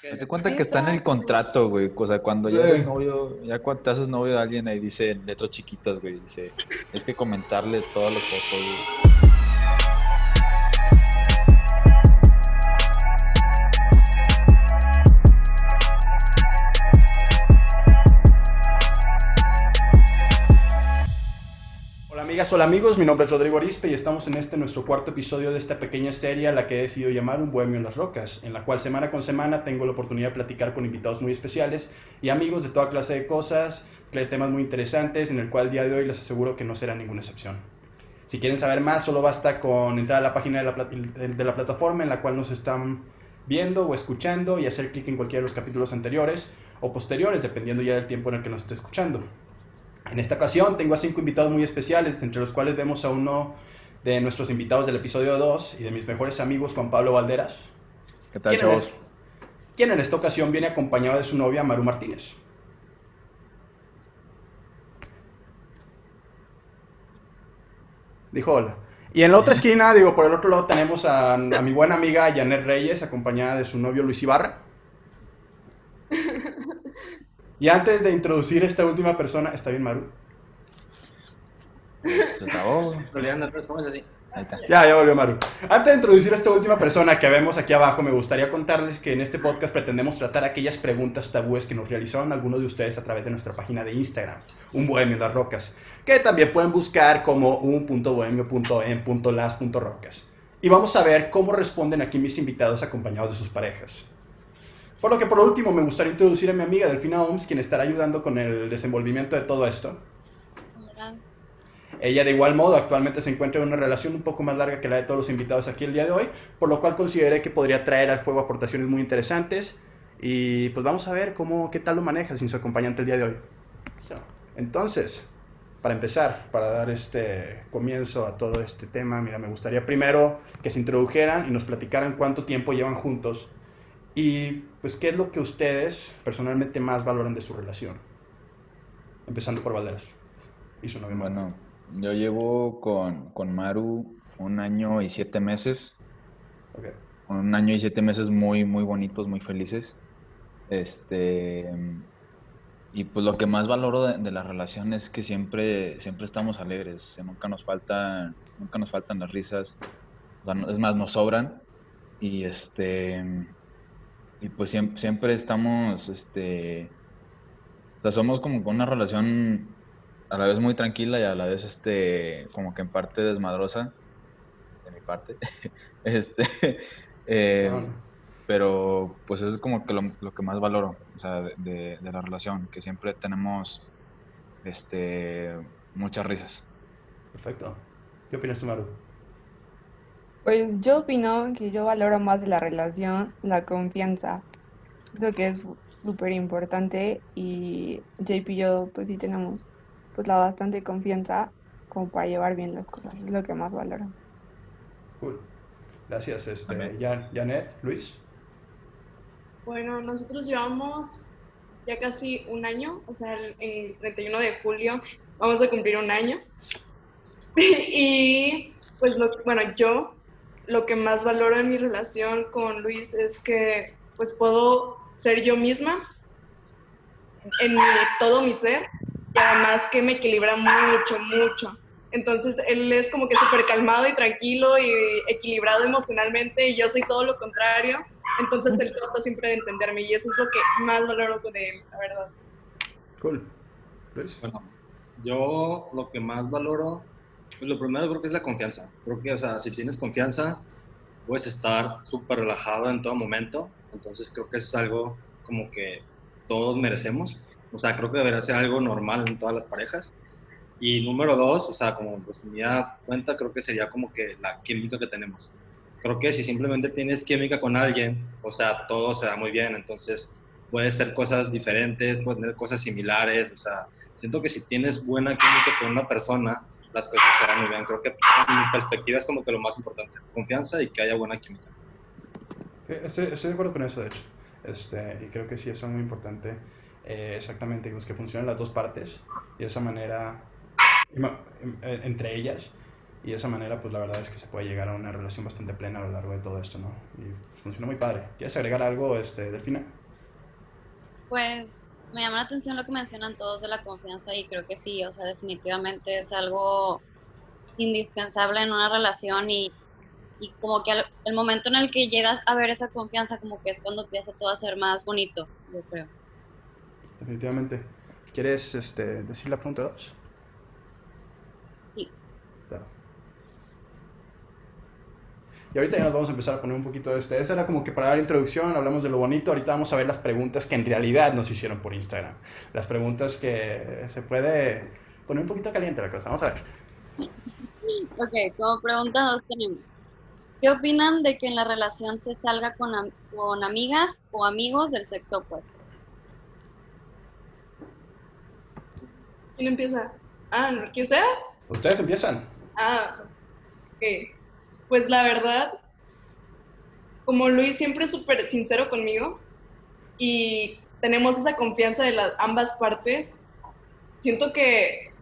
Se cuenta que está en el contrato, güey. O sea, cuando ya eres novio, ya cuando te haces novio de alguien, ahí dice en letras chiquitas, güey. Dice, es que comentarle todas las cosas, güey. Hola amigos, mi nombre es Rodrigo Arispe y estamos en este nuestro cuarto episodio de esta pequeña serie a la que he decidido llamar Un Bohemio en las Rocas, en la cual semana con semana tengo la oportunidad de platicar con invitados muy especiales y amigos de toda clase de cosas, temas muy interesantes, en el cual el día de hoy les aseguro que no será ninguna excepción. Si quieren saber más, solo basta con entrar a la página de la, de la plataforma en la cual nos están viendo o escuchando y hacer clic en cualquiera de los capítulos anteriores o posteriores, dependiendo ya del tiempo en el que nos esté escuchando. En esta ocasión tengo a cinco invitados muy especiales, entre los cuales vemos a uno de nuestros invitados del episodio 2 y de mis mejores amigos, Juan Pablo Valderas. ¿Qué tal, chavos? quien en esta ocasión viene acompañado de su novia, Maru Martínez. Dijo hola. Y en la otra esquina, digo, por el otro lado tenemos a, a mi buena amiga Janet Reyes, acompañada de su novio Luis Ibarra. Y antes de introducir a esta última persona, ¿está bien, Maru? Ya, ya volvió Maru. Antes de introducir a esta última persona que vemos aquí abajo, me gustaría contarles que en este podcast pretendemos tratar aquellas preguntas tabúes que nos realizaron algunos de ustedes a través de nuestra página de Instagram, un bohemio en las rocas, que también pueden buscar como un.bohemio.en.las.rocas. Y vamos a ver cómo responden aquí mis invitados acompañados de sus parejas. Por lo que por último me gustaría introducir a mi amiga Delfina Oms, quien estará ayudando con el desenvolvimiento de todo esto. Ella de igual modo actualmente se encuentra en una relación un poco más larga que la de todos los invitados aquí el día de hoy, por lo cual consideré que podría traer al juego aportaciones muy interesantes y pues vamos a ver cómo, qué tal lo maneja sin su acompañante el día de hoy. Entonces, para empezar, para dar este comienzo a todo este tema, mira, me gustaría primero que se introdujeran y nos platicaran cuánto tiempo llevan juntos y pues, ¿qué es lo que ustedes personalmente más valoran de su relación? Empezando por Valderas. Y su Bueno, yo llevo con, con, Maru un año y siete meses. Okay. Un año y siete meses muy, muy bonitos, muy felices. Este. Y pues lo que más valoro de, la relación es que siempre, siempre estamos alegres. Nunca nos faltan, nunca nos faltan las risas. es más, nos sobran. Y este y pues siempre, estamos, este, o sea, somos como con una relación a la vez muy tranquila y a la vez, este, como que en parte desmadrosa, de mi parte, este, eh, pero pues es como que lo, que más valoro, o sea, de, de, la relación, que siempre tenemos, este, muchas risas. Perfecto. ¿Qué opinas tú, Maru? Pues yo opino que yo valoro más de la relación la confianza. Creo que es súper importante y JP y yo pues sí tenemos pues la bastante confianza como para llevar bien las cosas, es lo que más valoro. Cool. Gracias, este, Janet, Luis. Bueno, nosotros llevamos ya casi un año, o sea, el, 31 de julio vamos a cumplir un año. y pues, lo, bueno, yo lo que más valoro en mi relación con Luis es que pues puedo ser yo misma en todo mi ser y además que me equilibra mucho, mucho. Entonces él es como que súper calmado y tranquilo y equilibrado emocionalmente y yo soy todo lo contrario. Entonces él trata siempre de entenderme y eso es lo que más valoro de él, la verdad. Cool. Bueno, yo lo que más valoro pues lo primero creo que es la confianza. Creo que, o sea, si tienes confianza, puedes estar súper relajado en todo momento. Entonces creo que eso es algo como que todos merecemos. O sea, creo que debería ser algo normal en todas las parejas. Y número dos, o sea, como pues me da cuenta, creo que sería como que la química que tenemos. Creo que si simplemente tienes química con alguien, o sea, todo se da muy bien. Entonces, puede ser cosas diferentes, puede tener cosas similares. O sea, siento que si tienes buena química con una persona, las cosas se muy bien. Creo que en mi perspectiva es como que lo más importante, confianza y que haya buena química. Estoy, estoy de acuerdo con eso, de hecho. Este, y creo que sí, eso es muy importante. Eh, exactamente, pues, que funcionen las dos partes y de esa manera, eh, entre ellas. Y de esa manera, pues la verdad es que se puede llegar a una relación bastante plena a lo largo de todo esto, ¿no? Y funciona muy padre. ¿Quieres agregar algo, este, Delfina? Pues me llama la atención lo que mencionan todos de la confianza y creo que sí, o sea, definitivamente es algo indispensable en una relación y, y como que el momento en el que llegas a ver esa confianza como que es cuando empieza todo a ser más bonito, yo creo. Definitivamente. ¿Quieres este, decir la pregunta 2? Sí. Claro. Y ahorita ya nos vamos a empezar a poner un poquito de este. Esa era como que para dar introducción, hablamos de lo bonito. Ahorita vamos a ver las preguntas que en realidad nos hicieron por Instagram. Las preguntas que se puede poner un poquito caliente la cosa. Vamos a ver. Ok, como pregunta dos tenemos. ¿Qué opinan de que en la relación se salga con, con amigas o amigos del sexo opuesto? ¿Quién empieza? Ah, ¿quién sea? Ustedes empiezan. Ah, ok. Pues la verdad, como Luis siempre es súper sincero conmigo y tenemos esa confianza de las ambas partes, siento que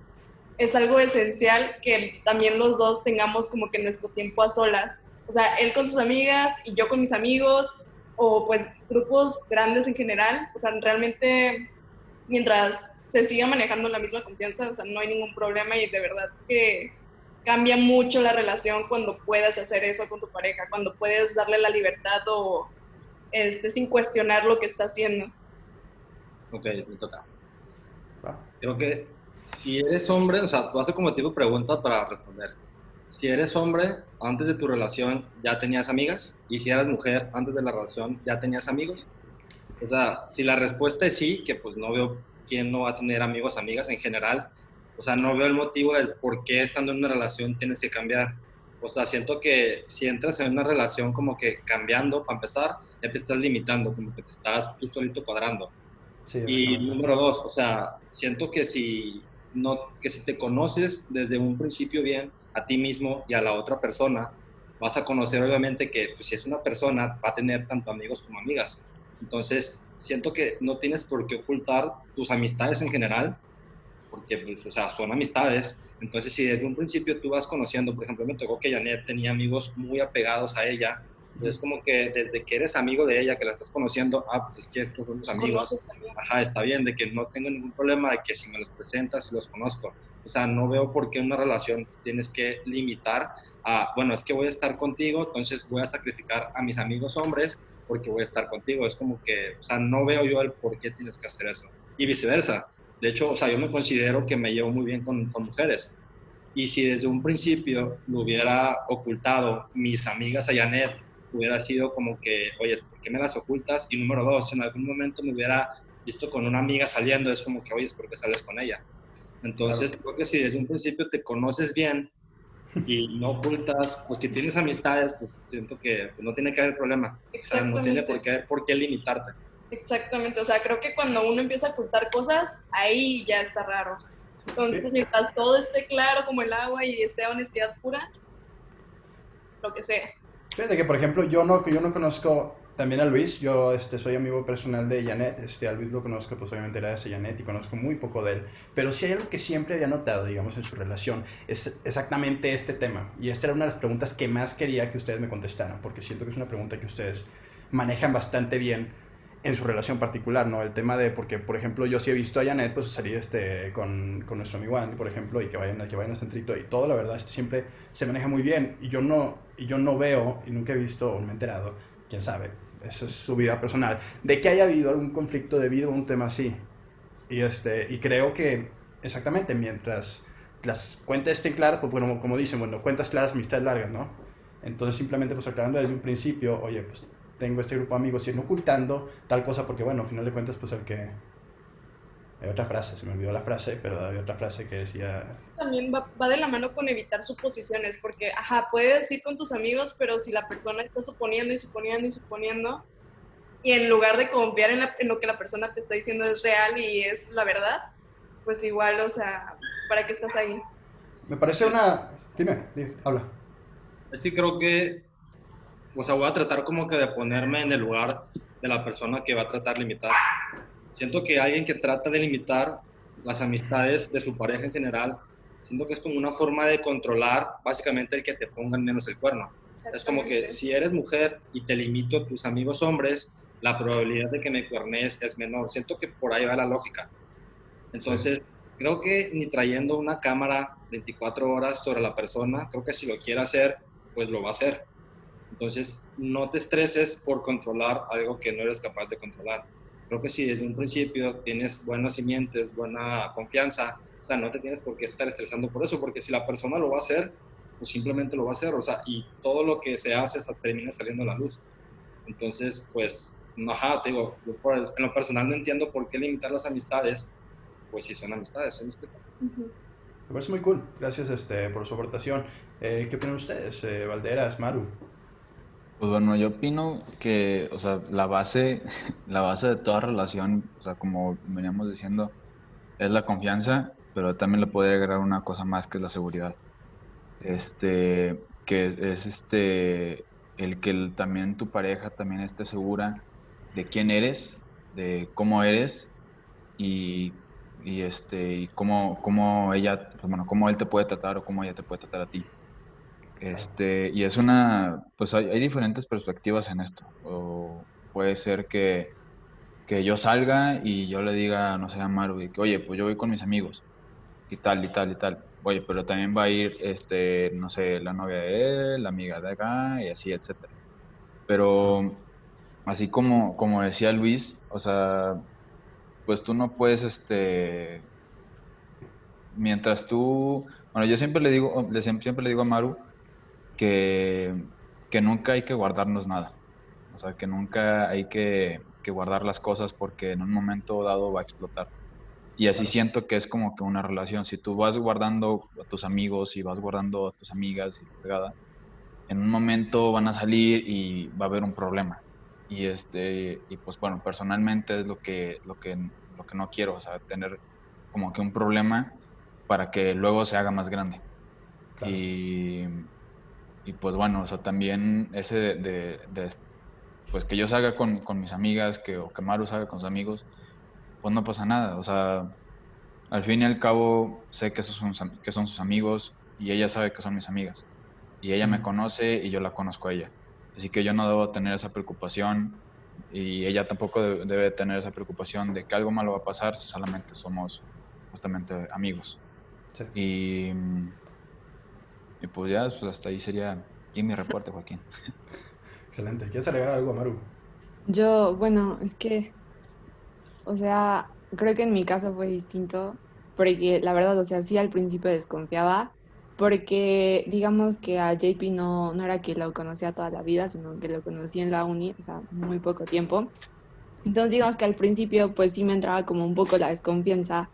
es algo esencial que también los dos tengamos como que nuestro tiempo a solas. O sea, él con sus amigas y yo con mis amigos, o pues grupos grandes en general. O sea, realmente mientras se siga manejando la misma confianza, o sea, no hay ningún problema y de verdad que cambia mucho la relación cuando puedes hacer eso con tu pareja, cuando puedes darle la libertad o este, sin cuestionar lo que está haciendo. Ok, me toca. Creo que si eres hombre, o sea, tú haces como tipo pregunta para responder. Si eres hombre, antes de tu relación ya tenías amigas, y si eras mujer, antes de la relación ya tenías amigos. O sea, si la respuesta es sí, que pues no veo quién no va a tener amigos, amigas en general, o sea, no veo el motivo del por qué estando en una relación tienes que cambiar. O sea, siento que si entras en una relación como que cambiando, para empezar, ya te estás limitando, como que te estás tú solito cuadrando. Sí, y número dos, o sea, siento que si, no, que si te conoces desde un principio bien a ti mismo y a la otra persona, vas a conocer obviamente que pues, si es una persona va a tener tanto amigos como amigas. Entonces, siento que no tienes por qué ocultar tus amistades en general porque, pues, o sea, son amistades. Entonces, si desde un principio tú vas conociendo, por ejemplo, me tocó que Janet tenía amigos muy apegados a ella, es como que desde que eres amigo de ella, que la estás conociendo, ah, pues es que estos son tus amigos. Ajá, está bien, de que no tengo ningún problema, de que si me los presentas y los conozco. O sea, no veo por qué una relación tienes que limitar a, bueno, es que voy a estar contigo, entonces voy a sacrificar a mis amigos hombres porque voy a estar contigo. Es como que, o sea, no veo yo el por qué tienes que hacer eso. Y viceversa. De hecho, o sea, yo me considero que me llevo muy bien con, con mujeres. Y si desde un principio lo hubiera ocultado mis amigas a Janet, hubiera sido como que, oye, ¿por qué me las ocultas? Y número dos, en algún momento me hubiera visto con una amiga saliendo, es como que, oye, ¿por qué sales con ella? Entonces, creo que si desde un principio te conoces bien y no ocultas, pues que tienes amistades, pues siento que no tiene que haber problema. O sea, no tiene por qué, por qué limitarte. Exactamente, o sea, creo que cuando uno empieza a ocultar cosas, ahí ya está raro. Entonces, mientras todo esté claro como el agua y sea honestidad pura, lo que sea. Fíjate que, por ejemplo, yo no, yo no conozco también a Luis, yo este, soy amigo personal de Janet, este, a Luis lo conozco, pues obviamente era ese Janet y conozco muy poco de él, pero sí hay algo que siempre había notado, digamos, en su relación, es exactamente este tema, y esta era una de las preguntas que más quería que ustedes me contestaran, porque siento que es una pregunta que ustedes manejan bastante bien, en su relación particular, ¿no? El tema de, porque, por ejemplo, yo sí he visto a Janet, pues, salir este, con, con nuestro amigo Andy, por ejemplo, y que vayan, que vayan al centrito, y todo, la verdad, siempre se maneja muy bien, y yo no, y yo no veo, y nunca he visto, o me he enterado, quién sabe, esa es su vida personal, de que haya habido algún conflicto debido a un tema así. Y, este, y creo que, exactamente, mientras las cuentas estén claras, pues bueno, como dicen, bueno, cuentas claras, amistades largas, ¿no? Entonces simplemente pues aclarando desde un principio, oye, pues tengo este grupo de amigos y no ocultando tal cosa porque, bueno, al final de cuentas, pues el que... Hay otra frase, se me olvidó la frase, pero había otra frase que decía... También va, va, de la mano con evitar suposiciones, porque, ajá, puedes ir con tus amigos, pero si la persona está suponiendo y suponiendo y suponiendo, y en lugar de confiar en, la, en lo que la persona te está diciendo es real y es la verdad, pues igual, o sea, ¿para qué estás ahí? Me parece una... Dime, dime habla. Sí, creo que o sea, voy a tratar como que de ponerme en el lugar de la persona que va a tratar de limitar. Siento que alguien que trata de limitar las amistades de su pareja en general, Siento que es como una forma de controlar básicamente el que te pongan menos el cuerno. Es como que si eres mujer y te limito a tus amigos hombres, la probabilidad de que me cuernes es menor. Siento que por ahí va la lógica. Entonces, creo que ni trayendo una cámara 24 horas sobre la persona, creo que si lo quiere hacer, pues lo va a hacer. Entonces, no te estreses por controlar algo que no eres capaz de controlar. Creo que si desde un principio tienes buenos simientes, buena confianza, o sea, no te tienes por qué estar estresando por eso, porque si la persona lo va a hacer, pues simplemente lo va a hacer, o sea, y todo lo que se hace hasta termina saliendo a la luz. Entonces, pues, no, ajá, te digo, yo en lo personal no entiendo por qué limitar las amistades, pues si son amistades, ¿se me explica? Me parece muy cool, gracias este, por su aportación. Eh, ¿Qué opinan ustedes, eh, Valderas, Maru? Pues bueno, yo opino que, o sea, la base, la base de toda relación, o sea, como veníamos diciendo, es la confianza, pero también le puede agregar una cosa más que es la seguridad este, que es, este, el que también tu pareja también esté segura de quién eres, de cómo eres y, y este, y cómo, cómo ella, pues bueno, cómo él te puede tratar o cómo ella te puede tratar a ti. Este, y es una, pues hay, hay diferentes perspectivas en esto. O puede ser que, que yo salga y yo le diga, no sé, a Maru, que, oye, pues yo voy con mis amigos y tal, y tal, y tal oye, pero también va a ir, este, no sé, la novia de él, la amiga de acá y así, etcétera. Pero así como, como decía Luis, o sea, pues tú no puedes, este, mientras tú, bueno, yo siempre le digo, siempre le digo a Maru que, que nunca hay que guardarnos nada. O sea, que nunca hay que, que guardar las cosas porque en un momento dado va a explotar. Y así siento que es como que una relación. Si tú vas guardando a tus amigos y vas guardando a tus amigas y pegada, en un momento van a salir y va a haber un problema. Y este y pues bueno, personalmente es lo que lo que lo que no quiero, o sea, tener como que un problema para que luego se haga más grande. Y, y pues bueno, o sea, también ese de, de, pues que yo salga con, con, mis amigas, que, o que Maru salga con sus amigos, pues no pasa nada. O sea, al fin y al cabo sé que, esos son, que son sus amigos y ella sabe que son mis amigas. Y ella me conoce y yo la conozco a ella. Así que yo no debo tener esa preocupación y ella tampoco debe tener esa preocupación de que algo malo va a pasar si solamente somos justamente amigos. Y, y, pues ya, pues hasta ahí sería y mi reporte, Joaquín. Excelente. ¿Quieres agregar algo, Maru? Yo, bueno, es que o sea, creo que en mi caso fue distinto, porque la verdad, o sea, sí al principio desconfiaba, porque digamos que a JP no, no era que lo conocía toda la vida, sino que lo conocí en la uni, o sea, muy poco tiempo. Entonces digamos que al principio pues sí me entraba como un poco la desconfianza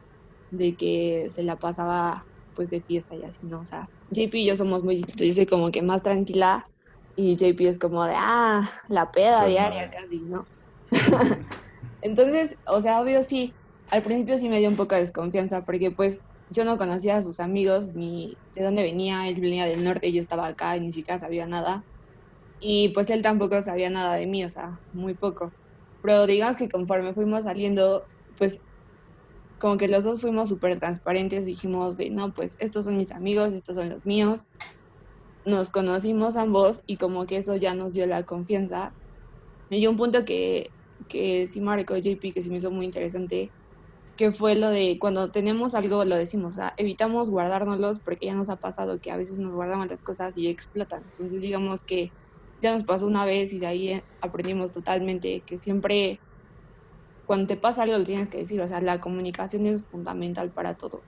de que se la pasaba pues de fiesta y así, ¿no? O sea, JP y yo somos muy distintos, yo soy como que más tranquila y JP es como de, ah, la peda pues diaria casi, ¿no? Entonces, o sea, obvio sí, al principio sí me dio un poco de desconfianza porque pues yo no conocía a sus amigos ni de dónde venía, él venía del norte, y yo estaba acá y ni siquiera sabía nada. Y pues él tampoco sabía nada de mí, o sea, muy poco. Pero digamos que conforme fuimos saliendo, pues como que los dos fuimos súper transparentes, dijimos de, no, pues estos son mis amigos, estos son los míos. Nos conocimos ambos y como que eso ya nos dio la confianza. Y un punto que que sí marcó JP, que sí me hizo muy interesante, que fue lo de cuando tenemos algo lo decimos, o sea, evitamos guardárnoslos porque ya nos ha pasado que a veces nos guardamos las cosas y explotan. Entonces digamos que ya nos pasó una vez y de ahí aprendimos totalmente que siempre cuando te pasa algo lo tienes que decir, o sea, la comunicación es fundamental para todo.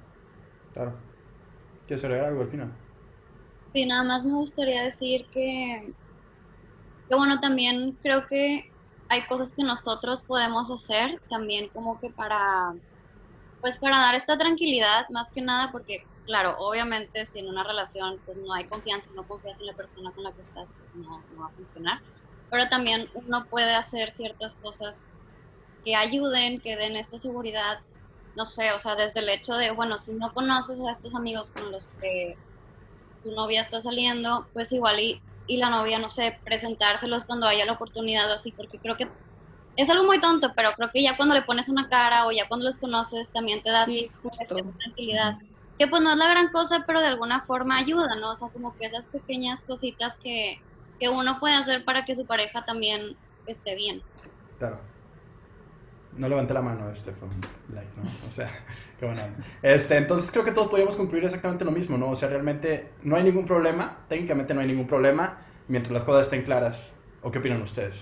Claro. ¿Quieres agregar algo al final? Sí, nada más me gustaría decir que, que bueno, también creo que hay cosas que nosotros podemos hacer también como que para, pues para dar esta tranquilidad, más que nada, porque claro, obviamente si en una relación pues no hay confianza, no confías en la persona con la que estás, pues no, no va a funcionar. Pero también uno puede hacer ciertas cosas que ayuden, que den esta seguridad, no sé, o sea, desde el hecho de, bueno, si no conoces a estos amigos con los que tu novia está saliendo, pues igual y y la novia, no sé, presentárselos cuando haya la oportunidad o así, porque creo que es algo muy tonto, pero creo que ya cuando le pones una cara o ya cuando los conoces también te da tranquilidad. que pues no es la gran cosa, pero de alguna forma ayuda, ¿no? O sea, como que esas pequeñas cositas que, que uno puede hacer para que su pareja también esté bien. Claro. No levanté la mano, este fue like, ¿no? O sea, qué bueno. Este, entonces creo que todos podríamos concluir exactamente lo mismo, ¿no? O sea, realmente no hay ningún problema, técnicamente no hay ningún problema, mientras las cosas estén claras. ¿O qué opinan ustedes?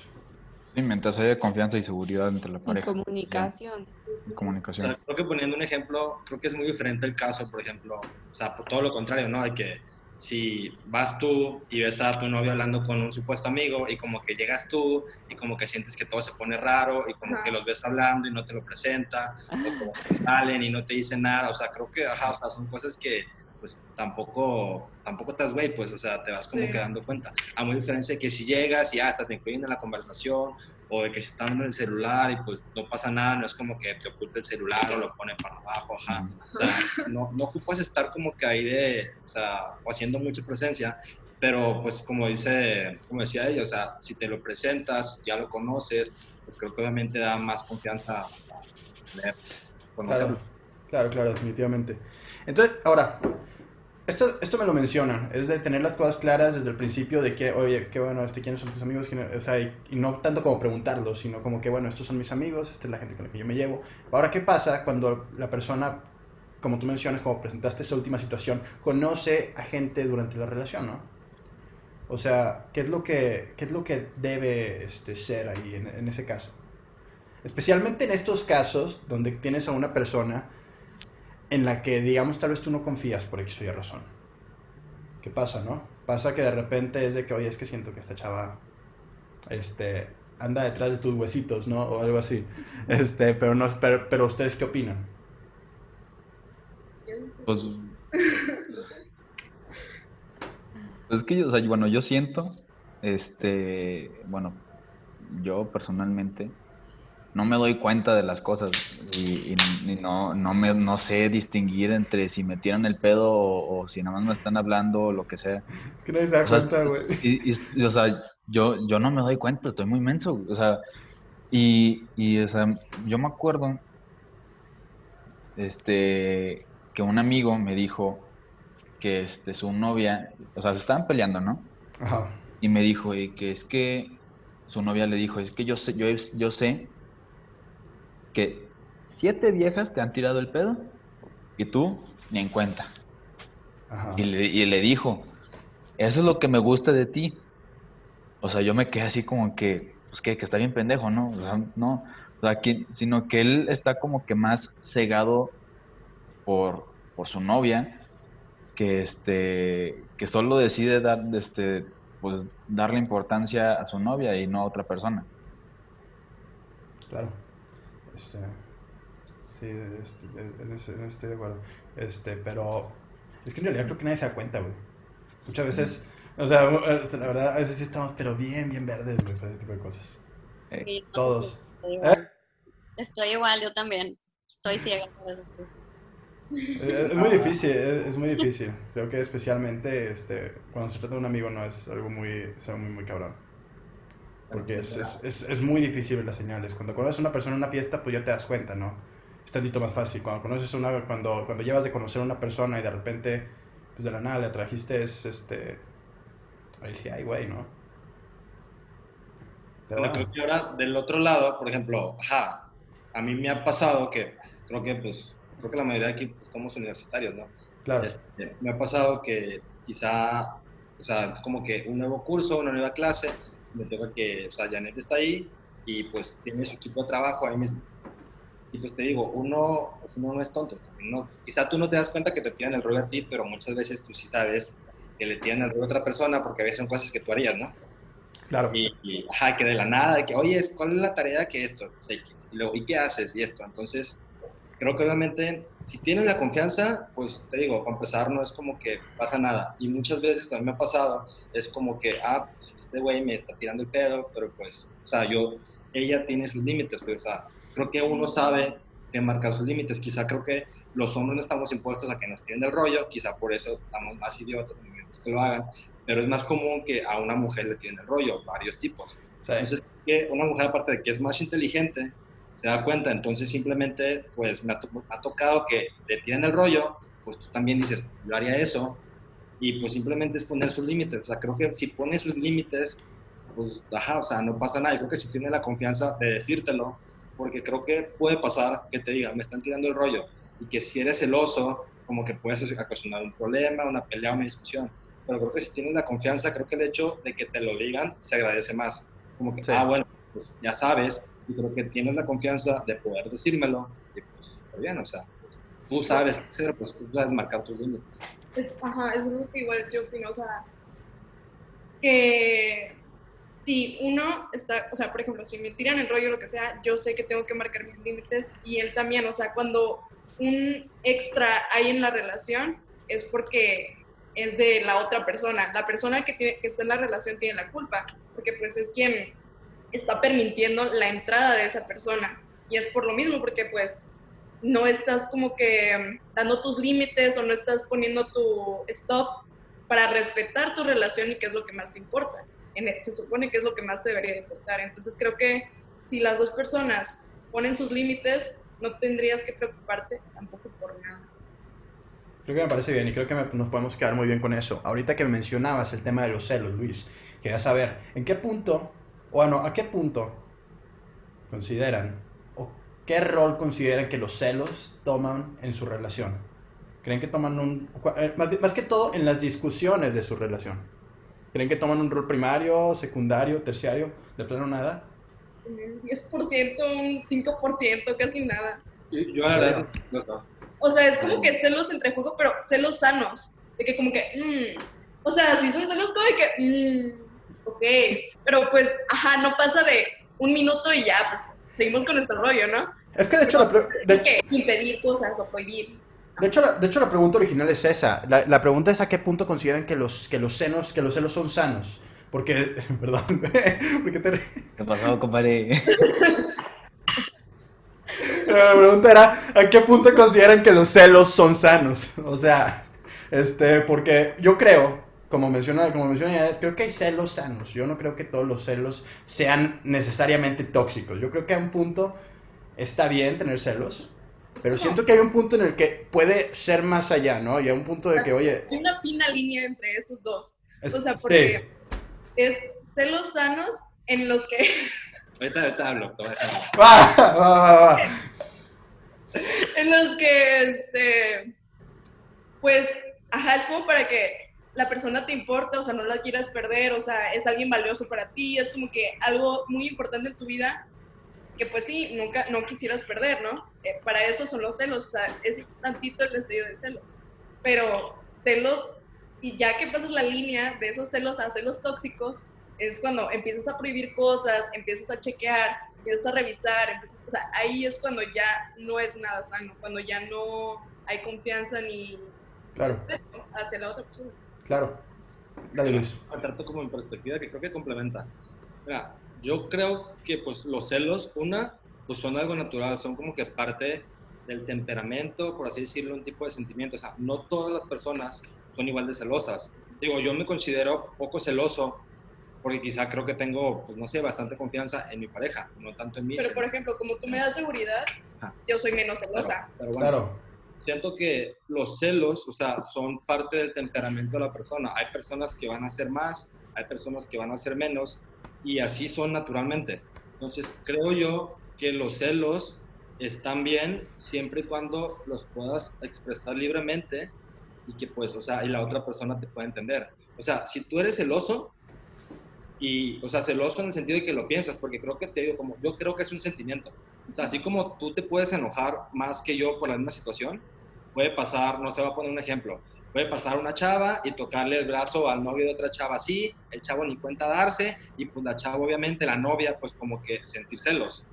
Sí, mientras haya confianza y seguridad entre la pareja. Y comunicación. Y comunicación. O sea, creo que poniendo un ejemplo, creo que es muy diferente el caso, por ejemplo, o sea, por todo lo contrario, ¿no? Hay que si vas tú y ves a tu novio hablando con un supuesto amigo y como que llegas tú y como que sientes que todo se pone raro y como que los ves hablando y no te lo presenta o como que salen y no te dicen nada, o sea, creo que, ajá, o sea, son cosas que pues tampoco, tampoco estás güey, pues, o sea, te vas como quedando cuenta. A muy diferencia de que si llegas y hasta te incluyen en la conversación o de que si están en el celular y pues no pasa nada, no es como que te oculte el celular o lo ponen para abajo, ajá. O sea, no, no ocupas estar como que ahí de, o sea, o haciendo mucha presencia, pero pues como dice, como decía ella, o sea, si te lo presentas, ya lo conoces, pues creo que obviamente da más confianza o sea, Claro, claro, claro, definitivamente. Entonces, ahora, esto, esto me lo mencionan, es de tener las cosas claras desde el principio de que, oye, qué bueno, este, quiénes son tus amigos, o sea, y, no tanto como preguntarlo, sino como que, bueno, estos son mis amigos, esta es la gente con la que yo me llevo. Ahora, ¿qué pasa cuando la persona, como tú mencionas, como presentaste esa última situación, conoce a gente durante la relación, ¿no? O sea, ¿qué es lo que, qué es lo que debe este, ser ahí en, en ese caso? Especialmente en estos casos donde tienes a una persona en la que, digamos, tal vez tú no confías por X o Y razón. ¿Qué pasa, no? Pasa que de repente es de que, oye, es que siento que esta chava, este, anda detrás de tus huesitos, ¿no? O algo así. Este, pero no, pero, pero ustedes qué opinan? Pues, pues es que yo, o sea, bueno, yo siento, este, bueno, yo personalmente, no me doy cuenta de las cosas y, no, no, me, no sé distinguir entre si me tiran el pedo o, si nada más me están hablando o lo que sea. Que nadie se da cuenta, güey. Y, o sea, yo, yo no me doy cuenta, estoy muy menso. O sea, y, y o sea, yo me acuerdo este, que un amigo me dijo que este, su novia, o sea, se estaban peleando, ¿no? Ajá. Y me dijo y que es que su novia le dijo, es que yo sé, yo, yo sé que siete viejas te han tirado el pedo y tú ni en cuenta. Y, le, dijo, eso es lo que me gusta de ti. O sea, yo me quedé así como que, pues que, que está bien pendejo, ¿no? O sea, no, o sea, sino que él está como que más cegado por, por su novia, que este, que solo decide dar, este, pues darle importancia a su novia y no a otra persona. Claro. Este, sí, este, en, ese, estoy de acuerdo. Este, pero es que en realidad creo que nadie se da cuenta, güey. Muchas veces, o sea, este, la verdad, a veces sí estamos, pero bien, bien verdes, güey, para ese tipo de cosas. Todos. ¿Eh? Estoy igual. yo también. Estoy ciega por esas cosas. Eh, es, muy difícil, es, muy difícil. Creo que especialmente este, cuando se trata de un amigo no es algo muy, es algo muy, muy cabrón. Porque es, es, es, muy difícil ver las señales. Cuando conoces a una persona en una fiesta, pues ya te das cuenta, ¿no? Es tantito más fácil. Cuando conoces a una, cuando, cuando llevas de conocer a una persona y de repente, pues de la nada le trajiste, es este. Ahí sí hay, güey, ¿no? Pero creo que ahora, del otro lado, por ejemplo, ajá, a mí me ha pasado que, creo que, pues, creo que la mayoría de aquí pues, estamos universitarios, ¿no? Claro. Este, me ha pasado que quizá, o sea, es como que un nuevo curso, una nueva clase, me toca que, o sea, Janet está ahí y pues tiene su equipo de trabajo ahí mismo. Y pues te digo, uno, uno no es tonto. No, quizá tú no te das cuenta que te tiran el rollo a ti, pero muchas veces tú sí sabes que le tiran el rollo a otra persona porque a veces son cosas que tú harías, ¿no? Claro. Y, ajá, que de la nada, de que, oye, ¿cuál es la tarea que esto? Pues, y luego, ¿y qué haces? Y esto. Entonces, creo que obviamente, si tienes la confianza, pues te digo, para empezar no es como que pasa nada. Y muchas veces también me ha pasado, es como que, ah, pues este güey me está tirando el pedo, pero pues, o sea, yo, ella tiene sus límites, pues, o sea, creo que uno sabe que marcar sus límites. Quizá creo que los hombres no estamos impuestos a que nos tiren el rollo, quizá por eso estamos más idiotas en momentos que lo hagan, pero es más común que a una mujer le tiren el rollo, varios tipos. Entonces, que una mujer aparte de que es más inteligente, se da cuenta. Entonces simplemente pues me ha, tocado que le tiran el rollo pues tú también dices, yo haría eso, y pues simplemente es poner sus límites. O sea, creo que si pones sus límites, pues, ajá, o sea, no pasa nada. Y creo que si tienes la confianza de decírtelo, porque creo que puede pasar que te digan, me están tirando el rollo, y que si eres celoso, como que puedes ocasionar un problema, una pelea, una discusión. Pero creo que si tienes la confianza, creo que el hecho de que te lo digan se agradece más. Como que, ah, bueno, pues ya sabes, y creo que tienes la confianza de poder decírmelo, y pues está bien, o sea, pues, tú sabes qué hacer, pues tú sabes marcar tus límites. ajá, eso es lo que igual yo opino, o sea, que si uno está, o sea, por ejemplo, si me tiran el rollo o lo que sea, yo sé que tengo que marcar mis límites y él también, o sea, cuando un extra hay en la relación es porque es de la otra persona. La persona que, que está en la relación tiene la culpa, porque pues es quien está permitiendo la entrada de esa persona. Y es por lo mismo, porque pues no estás como que dando tus límites o no estás poniendo tu stop para respetar tu relación y qué es lo que más te importa. En, se supone que es lo que más te debería importar. Entonces creo que si las dos personas ponen sus límites, no tendrías que preocuparte tampoco por nada. Creo que me parece bien y creo que nos podemos quedar muy bien con eso. Ahorita que mencionabas el tema de los celos, Luis, quería saber en qué punto, o bueno, a qué punto consideran o qué rol consideran que los celos toman en su relación. ¿Creen que toman un... Eh, más, que todo en las discusiones de su relación? ¿Creen que toman un rol primario, secundario, terciario? ¿De plano nada? Un 10%, un 5%, casi nada. Yo, la verdad, O sea, es como que celos entre juego, pero celos sanos. De que como que, mmm, o sea, si son celos como de que, mmm, ok, pero pues, ajá, no pasa de un minuto y ya, pues seguimos con nuestro rollo, ¿no? Es que de hecho la de... que impedir cosas o prohibir. De hecho, la, de hecho, la pregunta original es esa. La, la, pregunta es a qué punto consideran que los, que los senos, que los celos son sanos. Porque, perdón, porque te... ¿Qué pasó, compadre? La pregunta era, ¿a qué punto consideran que los celos son sanos? O sea, este, porque yo creo como menciona, como menciona, creo que hay celos sanos. Yo no creo que todos los celos sean necesariamente tóxicos. Yo creo que a un punto está bien tener celos, pero siento que hay un punto en el que puede ser más allá, ¿no? Y hay un punto de que, oye... Hay una fina línea entre esos dos. o sea, porque es celos sanos en los que... Ahorita, ahorita hablo, va, va, va. En los que, este, pues, ajá, es como para que la persona te importa, o sea, no la quieras perder, o sea, es alguien valioso para ti, es como que algo muy importante en tu vida que pues sí, nunca, no quisieras perder, ¿no? Eh, para eso son los celos, o sea, es tantito el destello de celos. Pero celos, y ya que pasas la línea de esos celos a celos tóxicos, es cuando empiezas a prohibir cosas, empiezas a chequear, empiezas a revisar, o sea, ahí es cuando ya no es nada sano, cuando ya no hay confianza ni respeto hacia la otra persona. Claro. Dale, Luis. Trato como en perspectiva que creo que complementa. Mira, yo creo que pues los celos, una, pues son algo natural, son como que parte del temperamento, por así decirlo, un tipo de sentimiento. O sea, no todas las personas son igual de celosas. Digo, yo me considero poco celoso porque quizá creo que tengo, pues no sé, bastante confianza en mi pareja, no tanto en mí. Pero, por ejemplo, como tú me das seguridad, yo soy menos celosa. Pero, bueno, claro siento que los celos, o sea, son parte del temperamento de la persona. Hay personas que van a hacer más, hay personas que van a hacer menos, y así son naturalmente. Entonces, creo yo que los celos están bien siempre y cuando los puedas expresar libremente y que pues, o sea, y la otra persona te pueda entender. O sea, si tú eres celoso, y, o sea, celoso en el sentido de que lo piensas, porque creo que te digo, como yo creo que es un sentimiento. O sea, así como tú te puedes enojar más que yo por la misma situación, puede pasar, no se va a poner un ejemplo, puede pasar una chava y tocarle el brazo al novio de otra chava así, el chavo ni cuenta darse, y pues la chava obviamente, la novia, pues como que sentir celos.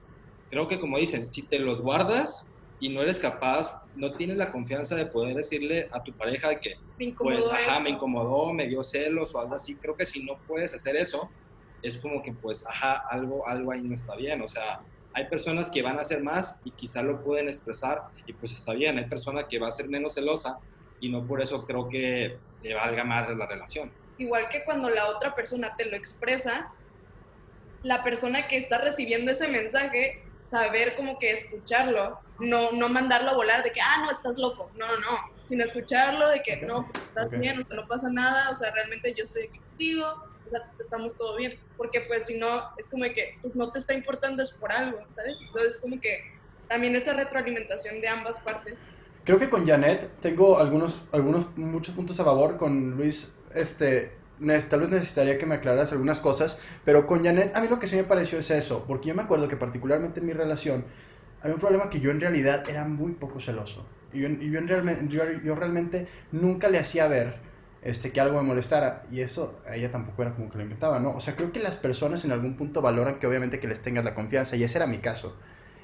Creo que como dicen, si te los guardas y no eres capaz, no tienes la confianza de poder decirle a tu pareja que, pues, ajá, me incomodó, me dio celos o algo así, creo que si no puedes hacer eso, es como que, pues, ajá, algo, algo ahí no está bien, o sea, hay personas que van a hacer más y quizá lo pueden expresar y pues está bien. Hay personas que va a ser menos celosa y no por eso creo que le valga más la relación. Igual que cuando la otra persona te lo expresa, la persona que está recibiendo ese mensaje saber como que escucharlo, no, no mandarlo a volar de que, ah, no, estás loco, no, no, no, sino escucharlo de que, no, pues, estás bien, o sea, no pasa nada, o sea, realmente yo estoy aquí contigo, estamos todo bien, porque pues si no, es como que pues, no te está importando, es por algo, ¿sabes? Entonces, como que también esa retroalimentación de ambas partes. Creo que con Janet tengo algunos, algunos, muchos puntos a favor, con Luis, este, tal vez necesitaría que me aclararas algunas cosas, pero con Janet a mí lo que sí me pareció es eso, porque yo me acuerdo que particularmente en mi relación había un problema que yo en realidad era muy poco celoso. Y yo, yo, en realmente, yo, realmente nunca le hacía ver este, que algo me molestara. Y eso a ella tampoco era como que lo inventaba, ¿no? O sea, creo que las personas en algún punto valoran que obviamente que les tengas la confianza. Y ese era mi caso.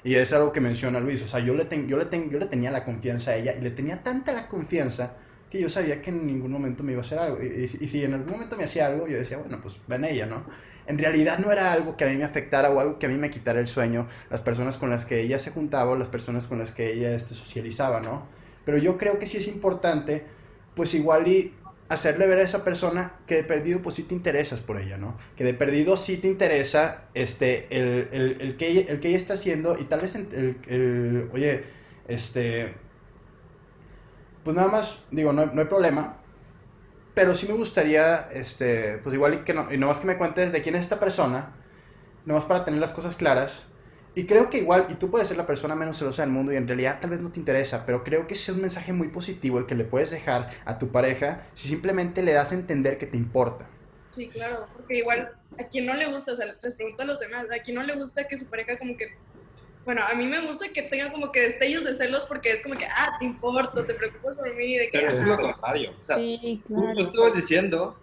Y es algo que menciona Luis. O sea, yo le, yo, le yo le tenía la confianza a ella. Y le tenía tanta la confianza que yo sabía que en ningún momento me iba a hacer algo. Y, si en algún momento me hacía algo, yo decía, bueno, pues ven ella, ¿no? En realidad no era algo que a mí me afectara o algo que a mí me quitara el sueño, las personas con las que ella se juntaba o las personas con las que ella este, socializaba, ¿no? Pero yo creo que sí es importante, pues igual y hacerle ver a esa persona que de perdido pues sí te interesas por ella, ¿no? Que de perdido sí te interesa este, el, el, el que, el que ella está haciendo y tal vez el, el oye, este pues nada más, digo, no, no hay problema. Pero sí me gustaría, este, pues igual y que no, y no más que me cuentes de quién es esta persona, más para tener las cosas claras. Y creo que igual, y tú puedes ser la persona menos celosa del mundo y en realidad tal vez no te interesa, pero creo que es un mensaje muy positivo el que le puedes dejar a tu pareja si simplemente le das a entender que te importa. Sí, claro, porque igual a quien no le gusta, o sea, les pregunto a los demás, a quien no le gusta que su pareja como que bueno, a mí me gusta que tenga como que destellos de celos porque es como que, ah, te importo, te preocupas por mí. De que, Pero es lo contrario. O sea, sí, claro. tú estabas diciendo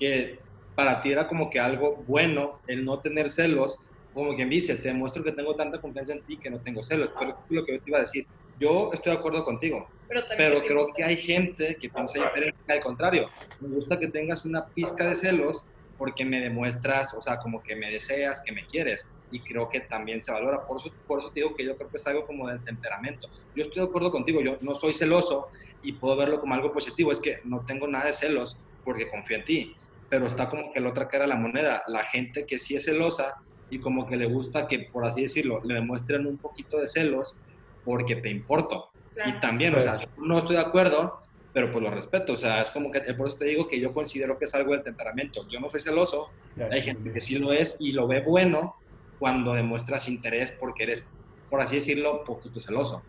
que para ti era como que algo bueno el no tener celos, como quien dice, te demuestro que tengo tanta confianza en ti que no tengo celos. Pero es lo que yo te iba a decir. Yo estoy de acuerdo contigo, pero, pero creo que hay gente que piensa diferente. Al contrario, me gusta que tengas una pizca de celos porque me demuestras, o sea, como que me deseas, que me quieres y creo que también se valora. Por eso, por eso te digo que yo creo que es algo como del temperamento. Yo estoy de acuerdo contigo, yo no soy celoso y puedo verlo como algo positivo, es que no tengo nada de celos porque confío en ti, pero está como que la otra cara de la moneda, la gente que sí es celosa y como que le gusta que, por así decirlo, le demuestren un poquito de celos porque te importo. Y también, o sea, no estoy de acuerdo, pero pues lo respeto, o sea, es como que, por eso te digo que yo considero que es algo del temperamento. Yo no soy celoso, hay gente que sí lo es y lo ve bueno, cuando demuestras interés porque eres, por así decirlo, poquito celoso.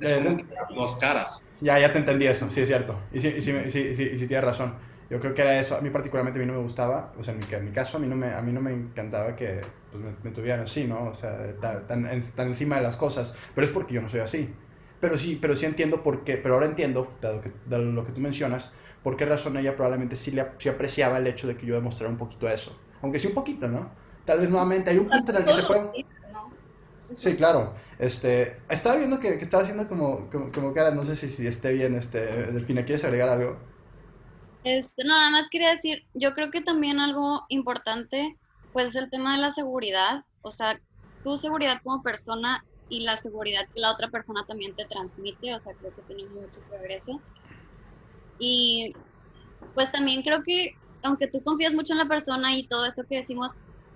Es eh, dos caras. Ya, ya te entendí eso, sí es cierto. Y sí, sí, sí, sí, sí, tienes razón. Yo creo que era eso. A mí particularmente a mí no me gustaba, o sea, en mi, en mi caso a mí no me, a mí no me encantaba que pues, me, tuvieran así, ¿no? O sea, tan, tan, encima de las cosas. Pero es porque yo no soy así. Pero sí, pero sí entiendo por qué, pero ahora entiendo, dado, que, dado lo que tú mencionas, por qué razón ella probablemente sí, le, sí apreciaba el hecho de que yo demostrara un poquito eso. Aunque sí un poquito, ¿no? Tal vez nuevamente hay un punto en el que se puede... Sí, claro. Este, estaba viendo que, que estaba haciendo como, como, como, no sé si, si esté bien, este, Delfina, ¿quieres agregar algo? Este, no, nada más quería decir, yo creo que también algo importante, pues es el tema de la seguridad, o sea, tu seguridad como persona y la seguridad que la otra persona también te transmite, o sea, creo que tiene mucho que ver eso. Y pues también creo que, aunque tú confías mucho en la persona y todo esto que decimos,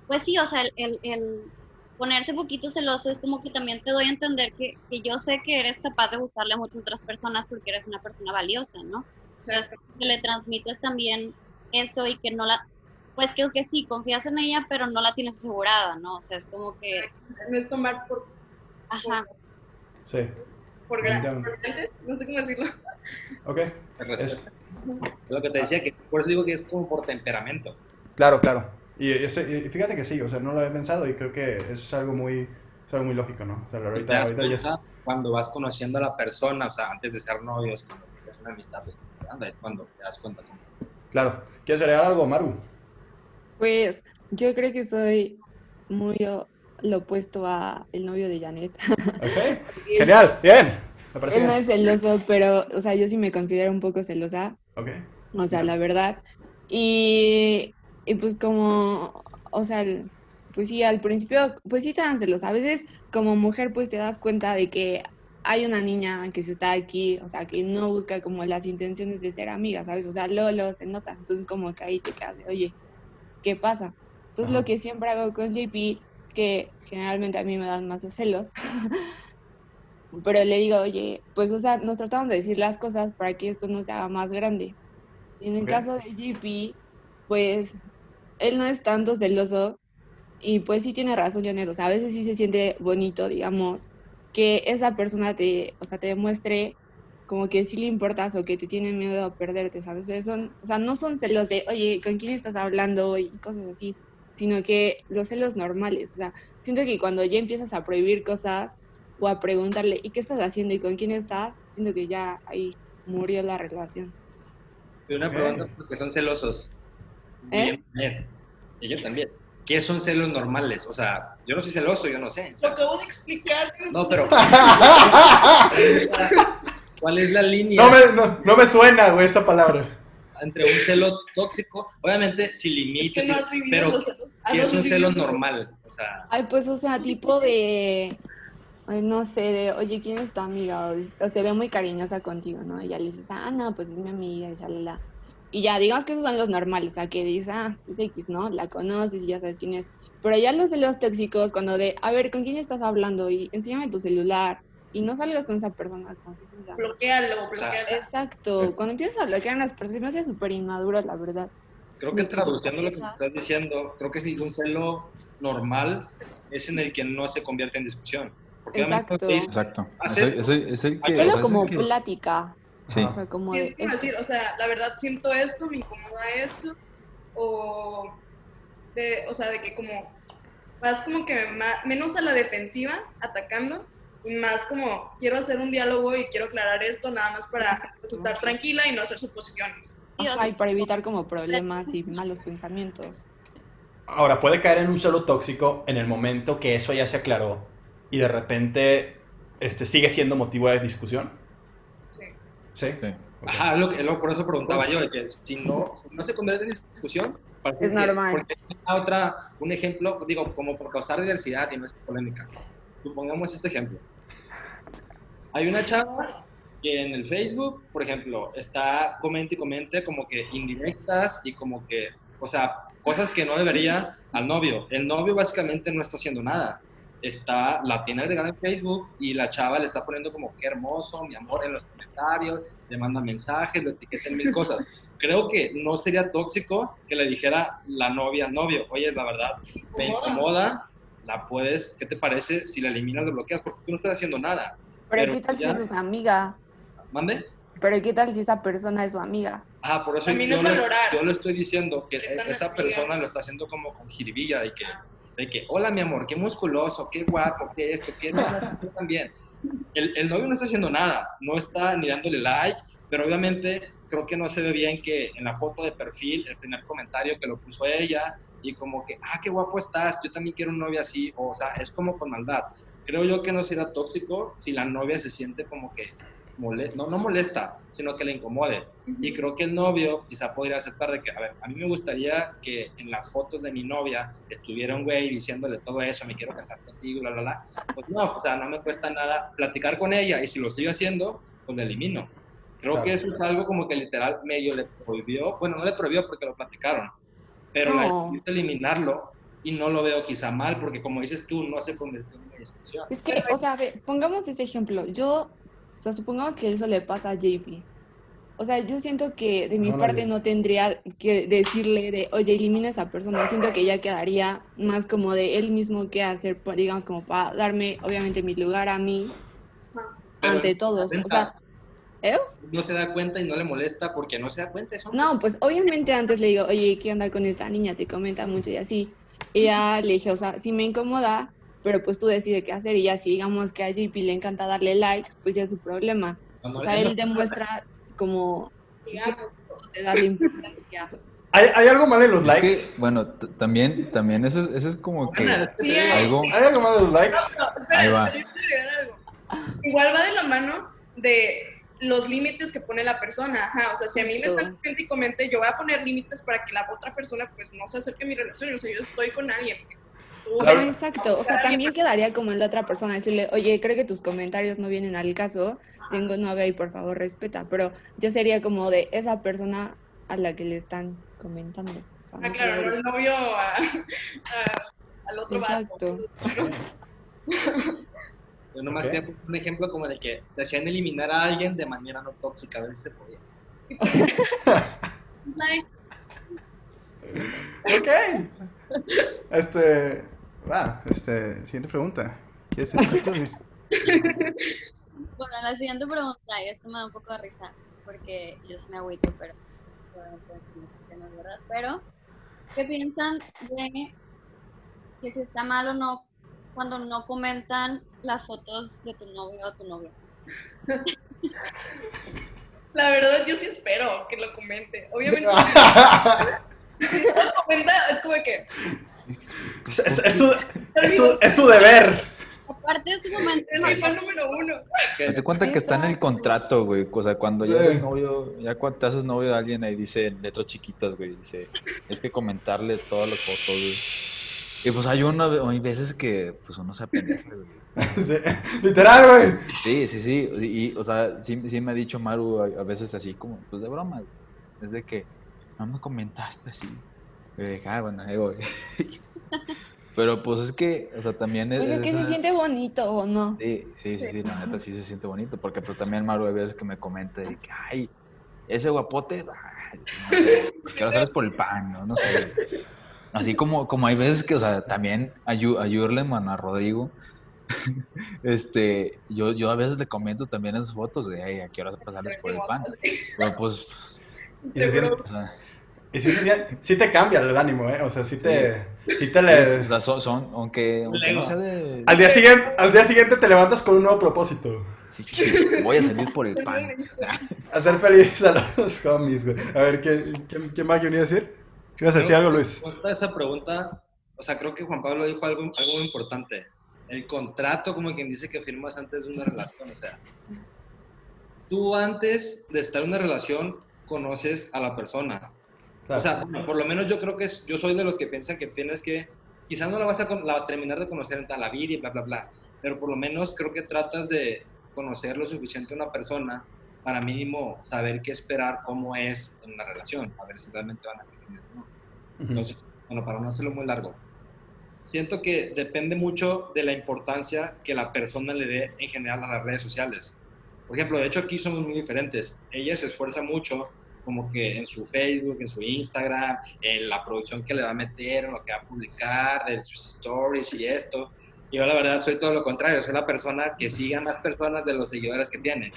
pues sí, o sea, el, el, ponerse poquito celoso es como que también te doy a entender que, que, yo sé que eres capaz de gustarle a muchas otras personas porque eres una persona valiosa, ¿no? O sea, que le transmites también eso y que no la, pues creo que sí, confías en ella, pero no la tienes asegurada, ¿no? O sea, es como que... No es tomar por... Ajá. sí. Por grandes, no sé cómo decirlo. Ok. Eso. Lo que te decía, que por eso digo que es como por temperamento. Claro, claro. Y, fíjate que sí, o sea, no lo había pensado y creo que es algo muy, algo muy lógico, ¿no? O sea, ahorita, ahorita ya es... Cuando vas conociendo a la persona, o sea, antes de ser novios, cuando tienes una amistad, es cuando te das cuenta. Claro. ¿Quieres agregar algo, Maru? Pues yo creo que soy muy lo opuesto a el novio de Janet. Ok, genial, bien. Él no es celoso, pero, o sea, yo sí me considero un poco celosa. Ok. O sea, la verdad. Y y pues como, o sea, pues sí, al principio, pues sí te dan celos. A veces como mujer pues te das cuenta de que hay una niña que se está aquí, o sea, que no busca como las intenciones de ser amiga, ¿sabes? O sea, luego, se nota. Entonces como que ahí te quedas de, oye, ¿qué pasa? Entonces lo que siempre hago con JP es que generalmente a mí me dan más los celos. Pero le digo, oye, pues, o sea, nos tratamos de decir las cosas para que esto no se haga más grande. Y en el caso de JP, pues, él no es tanto celoso y pues sí tiene razón, Janet. O sea, a veces sí se siente bonito, digamos, que esa persona te, o sea, te demuestre como que sí le importas o que te tiene miedo a perderte, ¿sabes? Son, o sea, no son celos de, oye, ¿con quién estás hablando? y cosas así, sino que los celos normales. O sea, siento que cuando ya empiezas a prohibir cosas, o a preguntarle, ¿y qué estás haciendo y con quién estás? Siento que ya ahí murió la relación. Y una pregunta, porque son celosos. ¿Eh? Ellos también. ¿Qué son celos normales? O sea, yo no soy celoso, yo no sé. Lo acabo de explicar. No, pero... ¿Cuál es la línea? No me, no, me suena, güey, esa palabra. Entre un celo tóxico, obviamente, si limitas, pero ¿qué es un celo normal? O sea... Ay, pues, o sea, tipo de no sé, de, oye, ¿quién es tu amiga? O, se ve muy cariñosa contigo, ¿no? Y ya le dices, ah, no, pues es mi amiga, ya la, Y ya, digamos que esos son los normales, o sea, que dices, ah, es X, ¿no? La conoces y ya sabes quién es. Pero ya los celos tóxicos, cuando de, a ver, ¿con quién estás hablando? Y enséñame tu celular. Y no salgas con esa persona. Bloquealo, bloquealo. Exacto. Cuando empiezas a bloquear a las personas, es súper inmaduras, la verdad. Creo que traduciendo lo que estás diciendo, creo que si un celo normal es en el que no se convierte en discusión. Exacto. Exacto. Es como plática. Sí. O sea, como decir, o sea, la verdad siento esto, me incomoda esto, o de, o sea, de que como vas como que menos a la defensiva, atacando, y más como quiero hacer un diálogo y quiero aclarar esto nada más para estar tranquila y no hacer suposiciones. y para evitar como problemas y malos pensamientos. Ahora, puede caer en un solo tóxico en el momento que eso ya se aclaró y de repente este, sigue siendo motivo de discusión. Sí. ¿Sí? Ajá, lo, lo, por eso preguntaba yo, que si no, no se convierte en discusión, es normal. Otra, un ejemplo, digo, como por causar diversidad y no es polémica. Supongamos este ejemplo. Hay una chava que en el Facebook, por ejemplo, está comente y comente como que indirectas y como que, o sea, cosas que no debería al novio. El novio básicamente no está haciendo nada está, la tiene agregada en Facebook y la chava le está poniendo como qué hermoso, mi amor, en los comentarios, le manda mensajes, le etiqueta en mil cosas. Creo que no sería tóxico que le dijera la novia novio, oye, la verdad, me incomoda, la puedes, ¿qué te parece si la eliminas, lo bloqueas? Porque tú no estás haciendo nada. Pero, ¿qué tal si es su amiga? ¿Mande? Pero ¿qué tal si esa persona es su amiga? Ah, por eso yo, yo, le estoy diciendo que esa persona lo está haciendo como con jiribilla y que de que, hola mi amor, qué musculoso, qué guapo, qué esto, qué esto, tú también. El, el, novio no está haciendo nada, no está ni dándole like, pero obviamente creo que no se ve bien que en la foto de perfil, el primer comentario que lo puso ella, y como que, ah, qué guapo estás, yo también quiero un novio así, o, o sea, es como con maldad. Creo yo que no será tóxico si la novia se siente como que no, no molesta, sino que le incomode. Y creo que el novio quizá podría aceptar de que, a ver, a mí me gustaría que en las fotos de mi novia estuviera un güey diciéndole todo eso, me quiero casar contigo, bla, bla, bla. Pues no, o sea, no me cuesta nada platicar con ella y si lo sigo haciendo, pues le elimino. Creo que eso es algo como que literal medio le prohibió, bueno, no le prohibió porque lo platicaron, pero no. la eliminarlo y no lo veo quizá mal porque como dices tú, no se convirtió en una discusión. Es que, o sea, pongamos ese ejemplo. Yo o sea, supongamos que eso le pasa a JP. O sea, yo siento que de mi parte no tendría que decirle de, oye, elimina a esa persona. Siento que ya quedaría más como de él mismo que hacer, digamos, como para darme, obviamente, mi lugar a mí ante todos. O sea, ¿eh? No se da cuenta y no le molesta porque no se da cuenta. Eso. No, pues obviamente antes le digo, oye, ¿qué onda con esta niña? Te comenta mucho y así. Y ya le dije, o sea, si me incomoda, pero pues tú decides qué hacer y ya si digamos que a JP le encanta darle likes, pues ya es su problema. o sea, él demuestra como de darle importancia. ¿Hay, ¿Hay, algo mal en los likes? bueno, también, también eso, es, eso es como que algo... ¿Hay algo mal en los likes? Ahí va. Igual va de la mano de los límites que pone la persona. Ajá, o sea, si a mí me está comente y comente, yo voy a poner límites para que la otra persona pues no se acerque a mi relación. O sea, yo estoy con alguien exacto, o sea, también quedaría como en la otra persona decirle, oye, creo que tus comentarios no vienen al caso, tengo novia y por favor respeta, pero ya sería como de esa persona a la que le están comentando. ah, claro, no el novio a, al otro Exacto. Yo nomás okay. un ejemplo como de que decían eliminar a alguien de manera no tóxica, a ver si se podía. nice. Ok. Este. Ah, este. Siguiente pregunta. ¿Quieres decir Bueno, la siguiente pregunta, y esto me da un poco de risa, porque yo sí me agüito, pero no es verdad. Pero, ¿qué piensan de que si está mal o no cuando no comentan las fotos de tu novio o tu novia? La verdad, yo sí espero que lo comente. Obviamente. si no lo comenta, es como que. Es, es, su, es, su, es su deber. Aparte es su momento. Es mi fan número uno. Se cuenta que está en el contrato, güey. O sea, cuando ya eres novio, ya cuando te haces novio de alguien, ahí dice letras chiquitas, güey. Dice, es que comentarle todas las fotos, güey. Y pues hay uno, hay veces que pues uno se apendeja, güey. literal, güey. Sí, sí, sí. Y, o sea, sí, sí, me ha dicho Maru a, veces así como, pues de broma. Es de que no me comentaste así. Y dije, ah, bueno, ahí voy. Pero pues es que, o sea, también es... Pues es que se siente bonito, ¿o no? Sí, sí, sí, sí, la neta sí se siente bonito. Porque pues también Maru a veces que me comenta de que, ay, ese guapote, ay, no sé, que lo sabes por el pan, ¿no? No sé. Así como, como hay veces que, o sea, también a, a Rodrigo, este, yo, yo a veces le comento también en sus fotos de, hey, ¿a qué horas pasarles por el pan? Pero pues... Y, y sí, te cambia el ánimo, ¿eh? O sea, sí te, sí. te le... O sea, son, aunque, aunque no sea de... Al día, siguiente, al día siguiente te levantas con un nuevo propósito. Sí, voy a salir por el pan. Hacer feliz a los homies, güey. A ver, ¿qué, qué, qué más quería decir? ¿Qué vas a decir algo, Luis? Esa pregunta, o sea, creo que Juan Pablo dijo algo, algo muy importante. El contrato, como quien dice que firmas antes de una relación, o sea, tú antes de estar en una relación conoces a la persona. O sea, por lo menos yo creo que es, yo soy de los que piensan que tienes que, quizás no la vas a, la, terminar de conocer en tal la vida y bla, bla, bla, pero por lo menos creo que tratas de conocer lo suficiente a una persona para mínimo saber qué esperar, cómo es en una relación, a ver si realmente van a entonces, bueno, para no hacerlo muy largo, siento que depende mucho de la importancia que la persona le dé en general a las redes sociales. Por ejemplo, de hecho aquí somos muy diferentes. Ella se esfuerza mucho como que en su Facebook, en su Instagram, en la producción que le va a meter, en lo que va a publicar, en sus stories y esto. Yo la verdad soy todo lo contrario, soy la persona que sigue a más personas de los seguidores que tiene.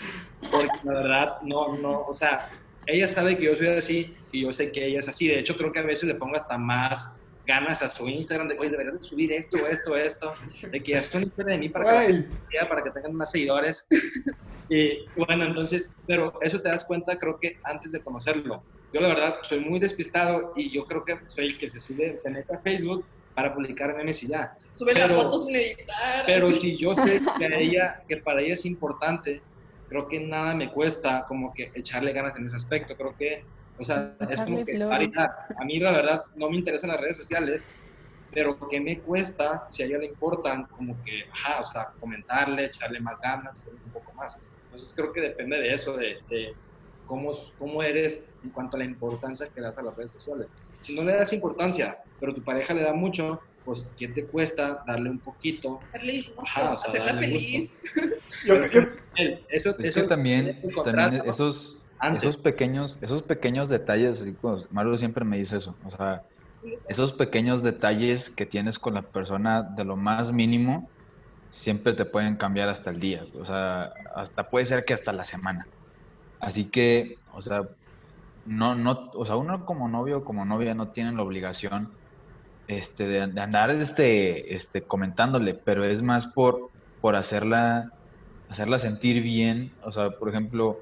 Porque la verdad no, no, o sea, ella sabe que yo soy así y yo sé que ella es así. De hecho, creo que a veces le pongo hasta más ganas a su Instagram de, oye, deberías de subir esto, esto, esto, de que esto no de mí para que, para que tengan más seguidores. Y bueno, entonces, pero eso te das cuenta, creo que antes de conocerlo. Yo la verdad soy muy despistado y yo creo que soy el que se sube, se mete a Facebook para publicar memes y ya. Sube las fotos sin editar. Pero si yo sé que, ella, que para ella es importante creo que nada me cuesta como que echarle ganas en ese aspecto. Creo que, o sea, es como que A mí la verdad no me interesan las redes sociales, pero que me cuesta, si a ella le importan, como que, ajá, o sea, comentarle, echarle más ganas, un poco más. Entonces creo que depende de eso, de, de cómo, cómo eres en cuanto a la importancia que le das a las redes sociales. Si no le das importancia, pero tu pareja le da mucho, pues, ¿qué te cuesta darle un poquito? Darle Ajá, o sea, hacerla feliz. eso, es que también, también esos, esos, pequeños, esos pequeños detalles, pues, Mario siempre me dice eso, o sea, esos pequeños detalles que tienes con la persona de lo más mínimo, siempre te pueden cambiar hasta el día, o sea, hasta puede ser que hasta la semana. Así que, o sea, no, no, o sea, uno como novio o como novia no tienen la obligación este, de, andar este, este, comentándole, pero es más por, por hacerla, hacerla sentir bien. O sea, por ejemplo,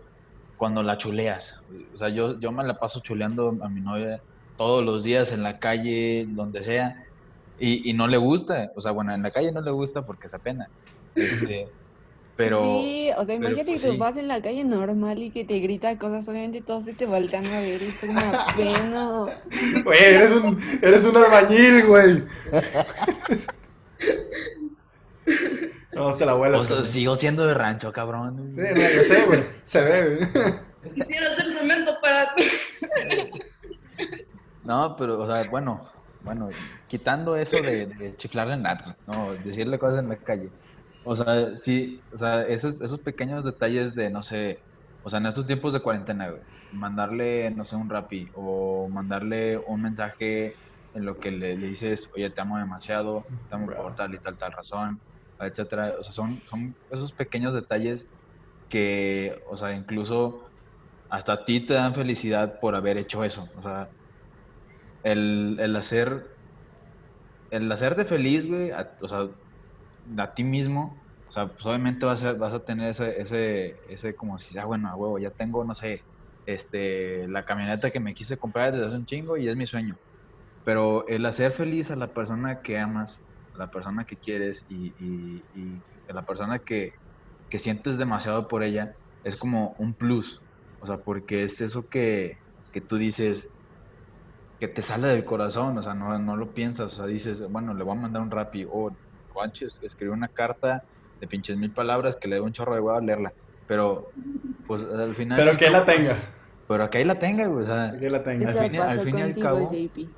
cuando la chuleas. O sea, yo, yo me la paso chuleando a mi novia todos los días en la calle, donde sea, y, y no le gusta. O sea, bueno, en la calle no le gusta porque es pena. Este, pero, sí, o sea, imagínate que pues tú vas en la calle normal y que te grita cosas, obviamente todos se te voltean a ver y es una pena. Güey, eres un, eres un albañil, güey. No, te la abuela. O sigo siendo de rancho, cabrón. Sí, no, yo sé, güey. Se ve, güey. Quisiera hacer momento para ti. No, pero, o sea, bueno, bueno, quitando eso de, chiflarle en nada, no, decirle cosas en la calle. O sea, sí, o sea, esos, esos pequeños detalles de, no sé, o sea, en estos tiempos de cuarentena, mandarle, no sé, un rapi o mandarle un mensaje en lo que le, dices, oye, te amo demasiado, te amo por tal y tal, tal razón, etcétera. O sea, son, son esos pequeños detalles que, o sea, incluso hasta a ti te dan felicidad por haber hecho eso. O sea, el, el hacer, el hacerte feliz, güey, o sea, a ti mismo, o sea, pues obviamente vas a, vas a tener ese, ese, ese como si, ah, bueno, a huevo, ya tengo, no sé, este, la camioneta que me quise comprar desde hace un chingo y es mi sueño. Pero el hacer feliz a la persona que amas, a la persona que quieres y a la persona que, que sientes demasiado por ella, es como un plus. O sea, porque es eso que, que tú dices, que te sale del corazón, o sea, no, no lo piensas, o sea, dices, bueno, le voy a mandar un rapi, o Juanches escribió una carta de pinches mil palabras que le doy un chorro de huevo a leerla, pero pues al final... Pero que la tenga. Pero que ahí la tenga, güey, o sea... Que la tenga. Al fin, al fin y al cabo... JP.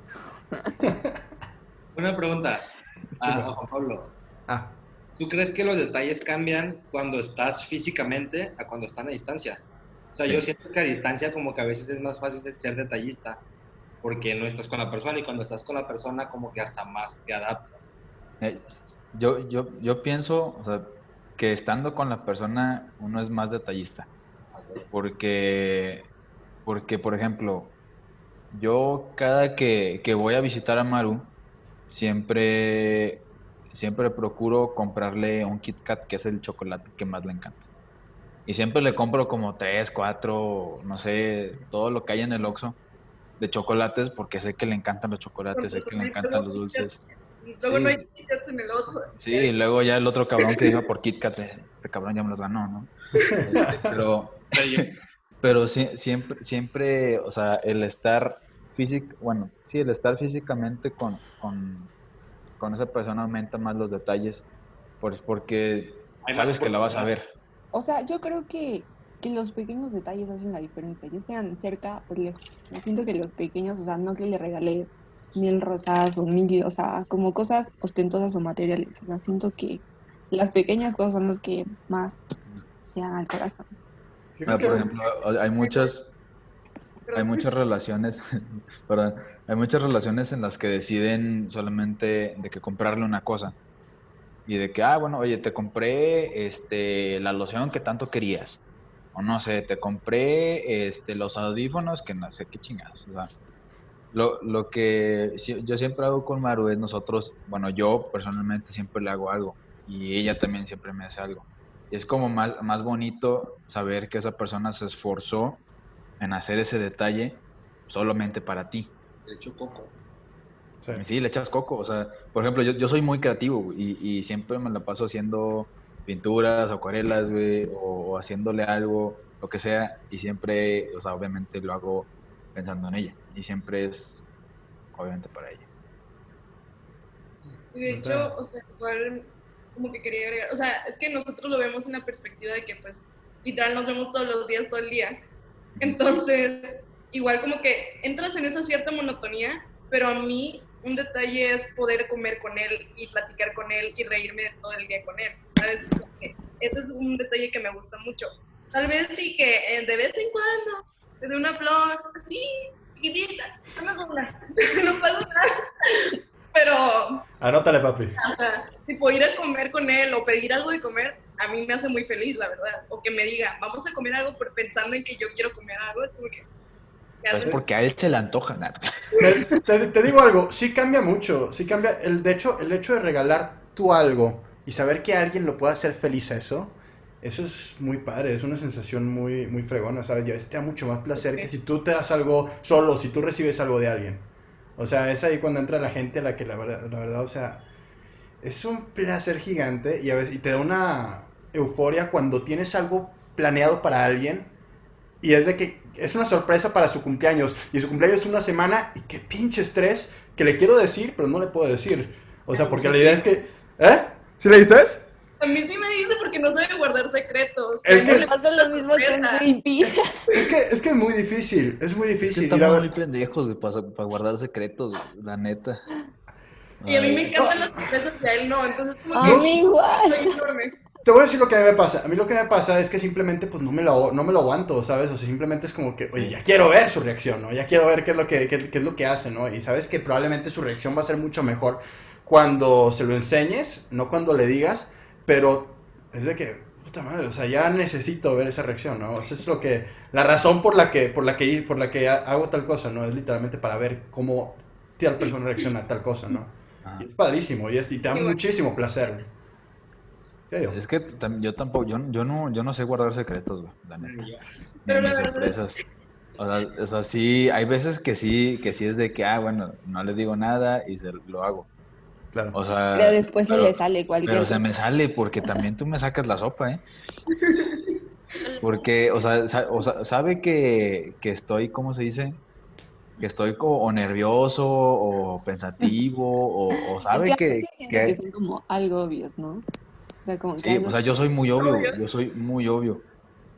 una pregunta a, Juan Pablo. Ah. ¿Tú crees que los detalles cambian cuando estás físicamente a cuando están a distancia? O sea, yo siento que a distancia como que a veces es más fácil ser detallista porque no estás con la persona y cuando estás con la persona como que hasta más te adaptas. Eh, yo, yo, yo pienso o sea, que estando con la persona uno es más detallista. Porque, porque por ejemplo, yo cada que, que voy a visitar a Maru, siempre, siempre procuro comprarle un Kit Kat, que es el chocolate que más le encanta. Y siempre le compro como tres, cuatro, no sé, todo lo que hay en el Oxxo de chocolates porque sé que le encantan los chocolates, sé que le encantan los dulces. Luego no hay Kit en el otro. Sí, y luego ya el otro cabrón que iba por Kit Kats, este cabrón ya me los ganó, ¿no? Este, pero, pero siempre, siempre, o sea, el estar físico, bueno, sí, el estar físicamente con, con, con esa persona aumenta más los detalles, pues porque sabes que la vas a ver. O sea, yo creo que que los pequeños detalles hacen la diferencia, ya estén cerca o lejos. Yo siento que los pequeños, o sea, no que le regales mil rosas o mil, o sea, como cosas ostentosas o materiales. O sea, siento que las pequeñas cosas son las que más llegan al corazón. Ah, por ejemplo, hay muchas, hay muchas relaciones, perdón, hay muchas relaciones en las que deciden solamente de que comprarle una cosa y de que, ah, bueno, oye, te compré este, la loción que tanto querías o no sé, te compré este, los audífonos que no sé qué chingados. O sea, lo, lo que yo siempre hago con Maru es nosotros, bueno, yo personalmente siempre le hago algo y ella también siempre me hace algo. Y es como más, más bonito saber que esa persona se esforzó en hacer ese detalle solamente para ti. Le echo coco. Sí. le echas coco. O sea, por ejemplo, yo, yo soy muy creativo y, y siempre me la paso haciendo pinturas, acuarelas, güey, o, haciéndole algo, lo que sea, y siempre, o sea, obviamente lo hago pensando en ella, y siempre es, obviamente, para ella. de hecho, o sea, igual, como que quería agregar, o sea, es que nosotros lo vemos en la perspectiva de que, pues, literal nos vemos todos los días, todo el día. Entonces, igual como que entras en esa cierta monotonía, pero a mí un detalle es poder comer con él y platicar con él y reírme todo el día con él. ¿sabes? Ese es un detalle que me gusta mucho. Tal vez sí que eh, de vez en cuando, de una flor, sí, chiquitita, no una, no pasa nada. Pero. Anótale, papi. O sea, tipo ir a comer con él o pedir algo de comer, a mí me hace muy feliz, la verdad. O que me diga, vamos a comer algo pensando en que yo quiero comer algo, es como que. Es porque a él se le antoja nada. Te, te, digo algo, sí cambia mucho, sí cambia. El, de hecho, el hecho de regalar tú algo y saber que alguien lo pueda hacer feliz eso, eso es muy padre, es una sensación muy, muy fregona, ¿sabes? Ya te da mucho más placer que si tú te das algo solo, si tú recibes algo de alguien. O sea, es ahí cuando entra la gente a la que la verdad, la verdad, o sea, es un placer gigante y a veces y te da una euforia cuando tienes algo planeado para alguien y es de que es una sorpresa para su cumpleaños y su cumpleaños es una semana y qué pinche estrés que le quiero decir, pero no le puedo decir. O sea, porque la idea es que, ¿eh? ¿Sí le dices? A mí sí me dice porque no sabe guardar secretos. Es que le pasa lo mismo que Es que, es que es muy difícil, es muy difícil. Es muy pendejos, para, para guardar secretos, la neta. Y a mí me encantan las sorpresas y a él no, entonces como a mí igual. Te voy a decir lo que a mí me pasa. A mí lo que me pasa es que simplemente pues no me lo, no me lo aguanto, ¿sabes? O sea, simplemente es como que, oye, ya quiero ver su reacción, ¿no? Ya quiero ver qué es lo que, qué, es lo que hace, ¿no? Y sabes que probablemente su reacción va a ser mucho mejor cuando se lo enseñes, no cuando le digas, pero es de que, puta madre, o sea, ya necesito ver esa reacción, ¿no? O sea, es lo que, la razón por la que, por la que, por la que hago tal cosa, ¿no? Es literalmente para ver cómo tal persona reacciona a tal cosa, ¿no? Y es padrísimo y, y te da muchísimo placer, es que yo tampoco, yo, yo, no, yo no sé guardar secretos, güey, la neta. Pero la verdad... O sea, o sea, sí, hay veces que sí, que sí es de que, ah, bueno, no les digo nada y se, lo hago. Claro. O sea, pero después se le sale cualquier Pero se me sale porque también tú me sacas la sopa, ¿eh? Porque, o sea, o sea sabe que, que estoy, ¿cómo se dice? que estoy como o nervioso o pensativo o, sabe que, que, que, son como algo obvios, ¿no? O sea, sí, o sea, yo soy muy obvio, yo soy muy obvio.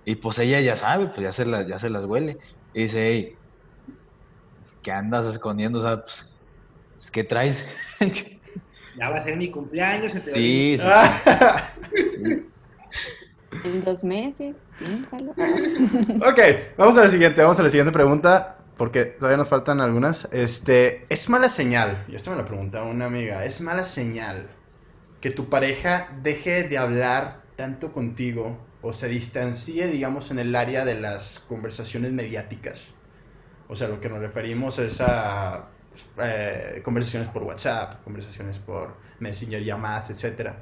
Y pues ella ya sabe, pues ya se, la, ya se las huele. Y dice, hey, ¿qué andas escondiendo? O sea, pues, pues ¿qué traes? ya va a ser mi cumpleaños. Sí, sí, En dos meses, ok, vamos a la siguiente, vamos a la siguiente pregunta, porque todavía nos faltan algunas. Este, ¿es mala señal? Y esto me lo pregunta una amiga, ¿es mala señal que tu pareja deje de hablar tanto contigo o se distancie, digamos, en el área de las conversaciones mediáticas. O sea, lo que nos referimos es a eh, conversaciones por WhatsApp, conversaciones por Messenger, llamadas, etcétera.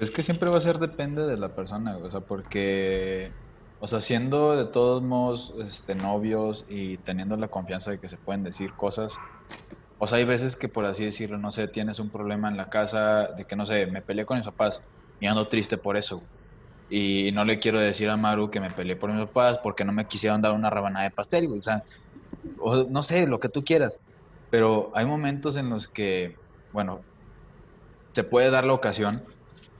Es que siempre va a ser depende de la persona, o sea, porque, o sea, siendo de todos modos este, novios y teniendo la confianza de que se pueden decir cosas, o sea, hay veces que por así decirlo, no sé, tienes un problema en la casa de que, no sé, me peleé con mis papás y ando triste por eso. Y no le quiero decir a Maru que me peleé por mis papás porque no me quisieron dar una rabanada de pastel, O sea, no sé, lo que tú quieras. Pero hay momentos en los que, bueno, te puede dar la ocasión,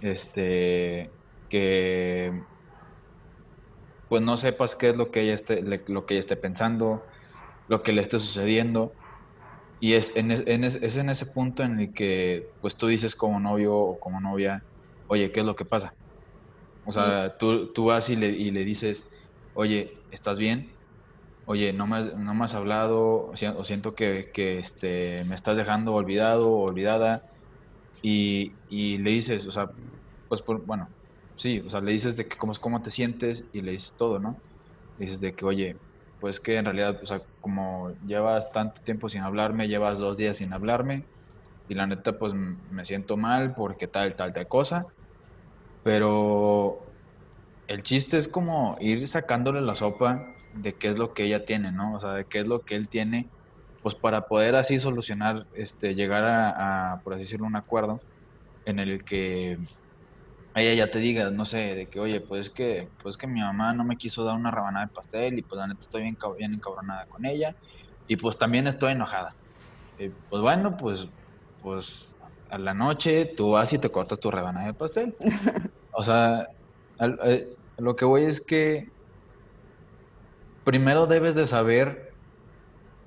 este, que pues no sepas qué es lo que ella esté, lo que ella esté pensando, lo que le esté sucediendo y es en, en, es en ese punto en el que pues tú dices como novio o como novia, oye, ¿qué es lo que pasa? O sea, tú, tú vas y le, y le dices, oye, ¿estás bien? Oye, no me, no me has hablado, o siento que, que este, me estás dejando olvidado o olvidada. Y, y, le dices, o sea, pues por, bueno, sí, o sea, le dices de que cómo, cómo te sientes y le dices todo, ¿no? Le dices de que, oye, pues que en realidad, o sea, como llevas tanto tiempo sin hablarme, llevas dos días sin hablarme, y la neta, pues me siento mal porque tal, tal, tal cosa, pero el chiste es como ir sacándole la sopa de qué es lo que ella tiene, ¿no? O sea, de qué es lo que él tiene, pues para poder así solucionar, este, llegar a, a por así decirlo, un acuerdo en el que ella ya te diga, no sé, de que, oye, pues que, pues que mi mamá no me quiso dar una rabanada de pastel y pues la neta estoy bien, bien encabronada con ella y pues también estoy enojada. pues bueno, pues, pues a la noche tú vas y te cortas tu rebanada de pastel. o sea, eh, lo que voy es que primero debes de saber,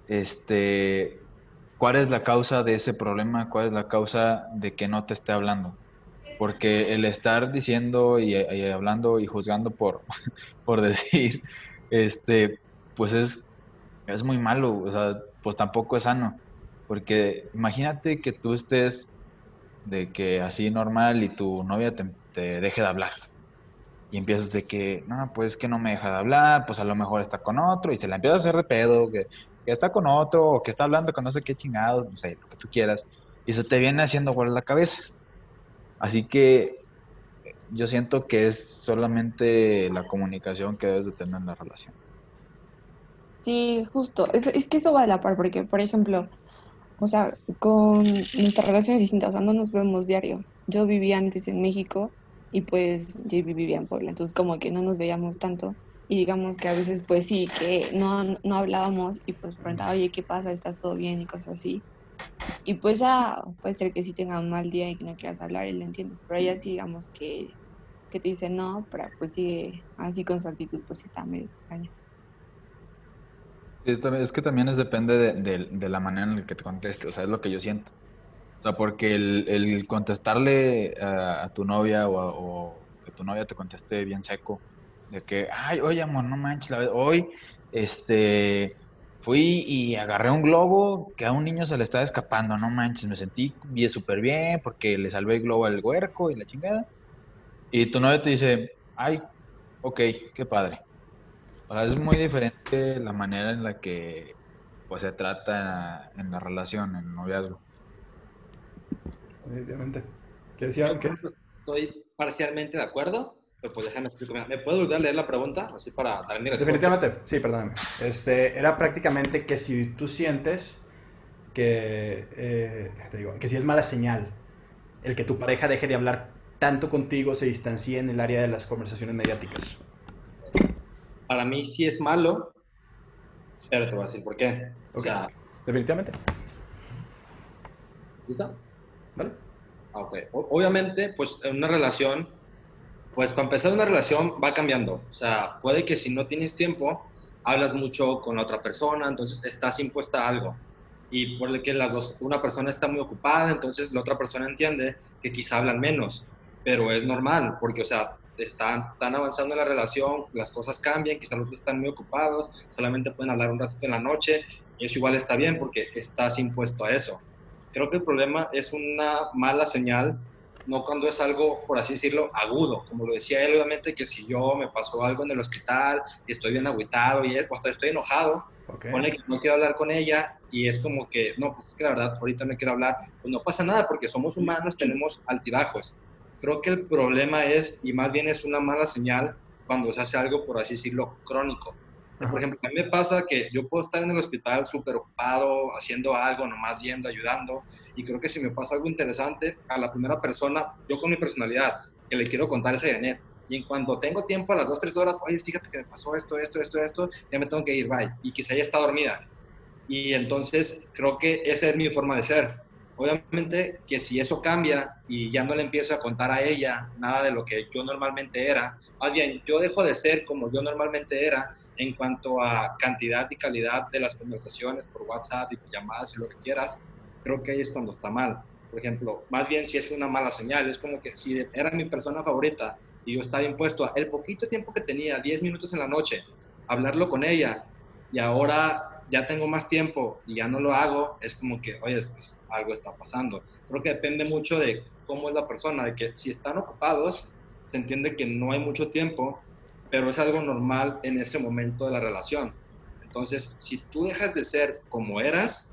este, cuál es la causa de ese problema, cuál es la causa de que no te esté hablando porque el estar diciendo y, hablando y juzgando por, por decir, este, pues es, es muy malo, o sea, pues tampoco es sano, porque imagínate que tú estés de que así normal y tu novia te, deje de hablar y empiezas de que, no, pues que no me deja de hablar, pues a lo mejor está con otro y se la empieza a hacer de pedo, que, está con otro o que está hablando con no sé qué chingados, no sé, lo que tú quieras, y se te viene haciendo igual la cabeza. Así que yo siento que es solamente la comunicación que debes de tener en la relación. Sí, justo. Es, es que eso va a la par, porque, por ejemplo, o sea, con nuestras relaciones distintas, o sea, no nos vemos diario. Yo vivía antes en México y pues JB vivía en Puebla, entonces como que no nos veíamos tanto y digamos que a veces pues sí, que no, no hablábamos y pues preguntaba, oye, ¿qué pasa? ¿Estás todo bien? y cosas así. Y pues ya puede ser que sí tenga un mal día y que no quieras hablar y lo entiendes, pero ya sí digamos que, que te dice no, pero pues sí, así con su actitud, pues sí está medio extraño. Es, que también es, depende de, la manera en la que te conteste, o sea, es lo que yo siento. O sea, porque el, contestarle a, tu novia o, que tu novia te conteste bien seco, de que, ay, oye, amor, no manches, la hoy, este, fui y agarré un globo que a un niño se le estaba escapando, no manches, me sentí bien súper bien porque le salvé el globo al huerco y la chingada. Y tu novia te dice, ay, ok, qué padre. O sea, es muy diferente la manera en la que pues se trata en la relación, en el noviazgo. Evidentemente. ¿Qué decía? ¿Qué? Estoy parcialmente de acuerdo, pues déjame explicar. ¿Me puedo volver a leer la pregunta? Así para dar mi Definitivamente, sí, perdóname. Este, era prácticamente que si tú sientes que, eh, te digo, que si es mala señal el que tu pareja deje de hablar tanto contigo, se distancie en el área de las conversaciones mediáticas para mí sí es malo, pero te voy a decir por qué. O sea, Definitivamente. ¿Listo? ¿Vale? Ah, ok. obviamente, pues en una relación, pues para empezar una relación va cambiando. O sea, puede que si no tienes tiempo, hablas mucho con la otra persona, entonces estás impuesta a algo. Y por el que las dos, una persona está muy ocupada, entonces la otra persona entiende que quizá hablan menos. Pero es normal, porque, o sea, están, están avanzando en la relación, las cosas cambian, quizás los dos están muy ocupados, solamente pueden hablar un ratito en la noche, y eso igual está bien porque estás impuesto a eso. Creo que el problema es una mala señal, no cuando es algo, por así decirlo, agudo. Como lo decía él, obviamente que si yo me pasó algo en el hospital y estoy bien agüitado y hasta estoy enojado, pone que no quiero hablar con ella y es como que, no, pues es que la verdad ahorita no quiero hablar, pues no pasa nada porque somos humanos, tenemos altibajos Creo que el problema es, y más bien es una mala señal, cuando se hace algo, por así decirlo, crónico. Por ejemplo, a mí me pasa que yo puedo estar en el hospital súper ocupado, haciendo algo, nomás viendo, ayudando, y creo que si me pasa algo interesante, a la primera persona, yo con mi personalidad, que le quiero contar esa Janet, y en cuanto tengo tiempo a las 2, 3 horas, oye, fíjate que me pasó esto, esto, esto, esto, ya me tengo que ir, bye, y quizá ella está dormida. Y entonces creo que esa es mi forma de ser. Obviamente que si eso cambia y ya no le empiezo a contar a ella nada de lo que yo normalmente era, más bien yo dejo de ser como yo normalmente era en cuanto a cantidad y calidad de las conversaciones por WhatsApp y llamadas y lo que quieras, creo que ahí es cuando está mal. Por ejemplo, más bien si es una mala señal, es como que si era mi persona favorita y yo estaba impuesto a el poquito tiempo que tenía, 10 minutos en la noche, hablarlo con ella y ahora ya tengo más tiempo y ya no lo hago, es como que, oye, pues algo está pasando. Creo que depende mucho de cómo es la persona, de que si están ocupados, se entiende que no hay mucho tiempo, pero es algo normal en ese momento de la relación. Entonces, si tú dejas de ser como eras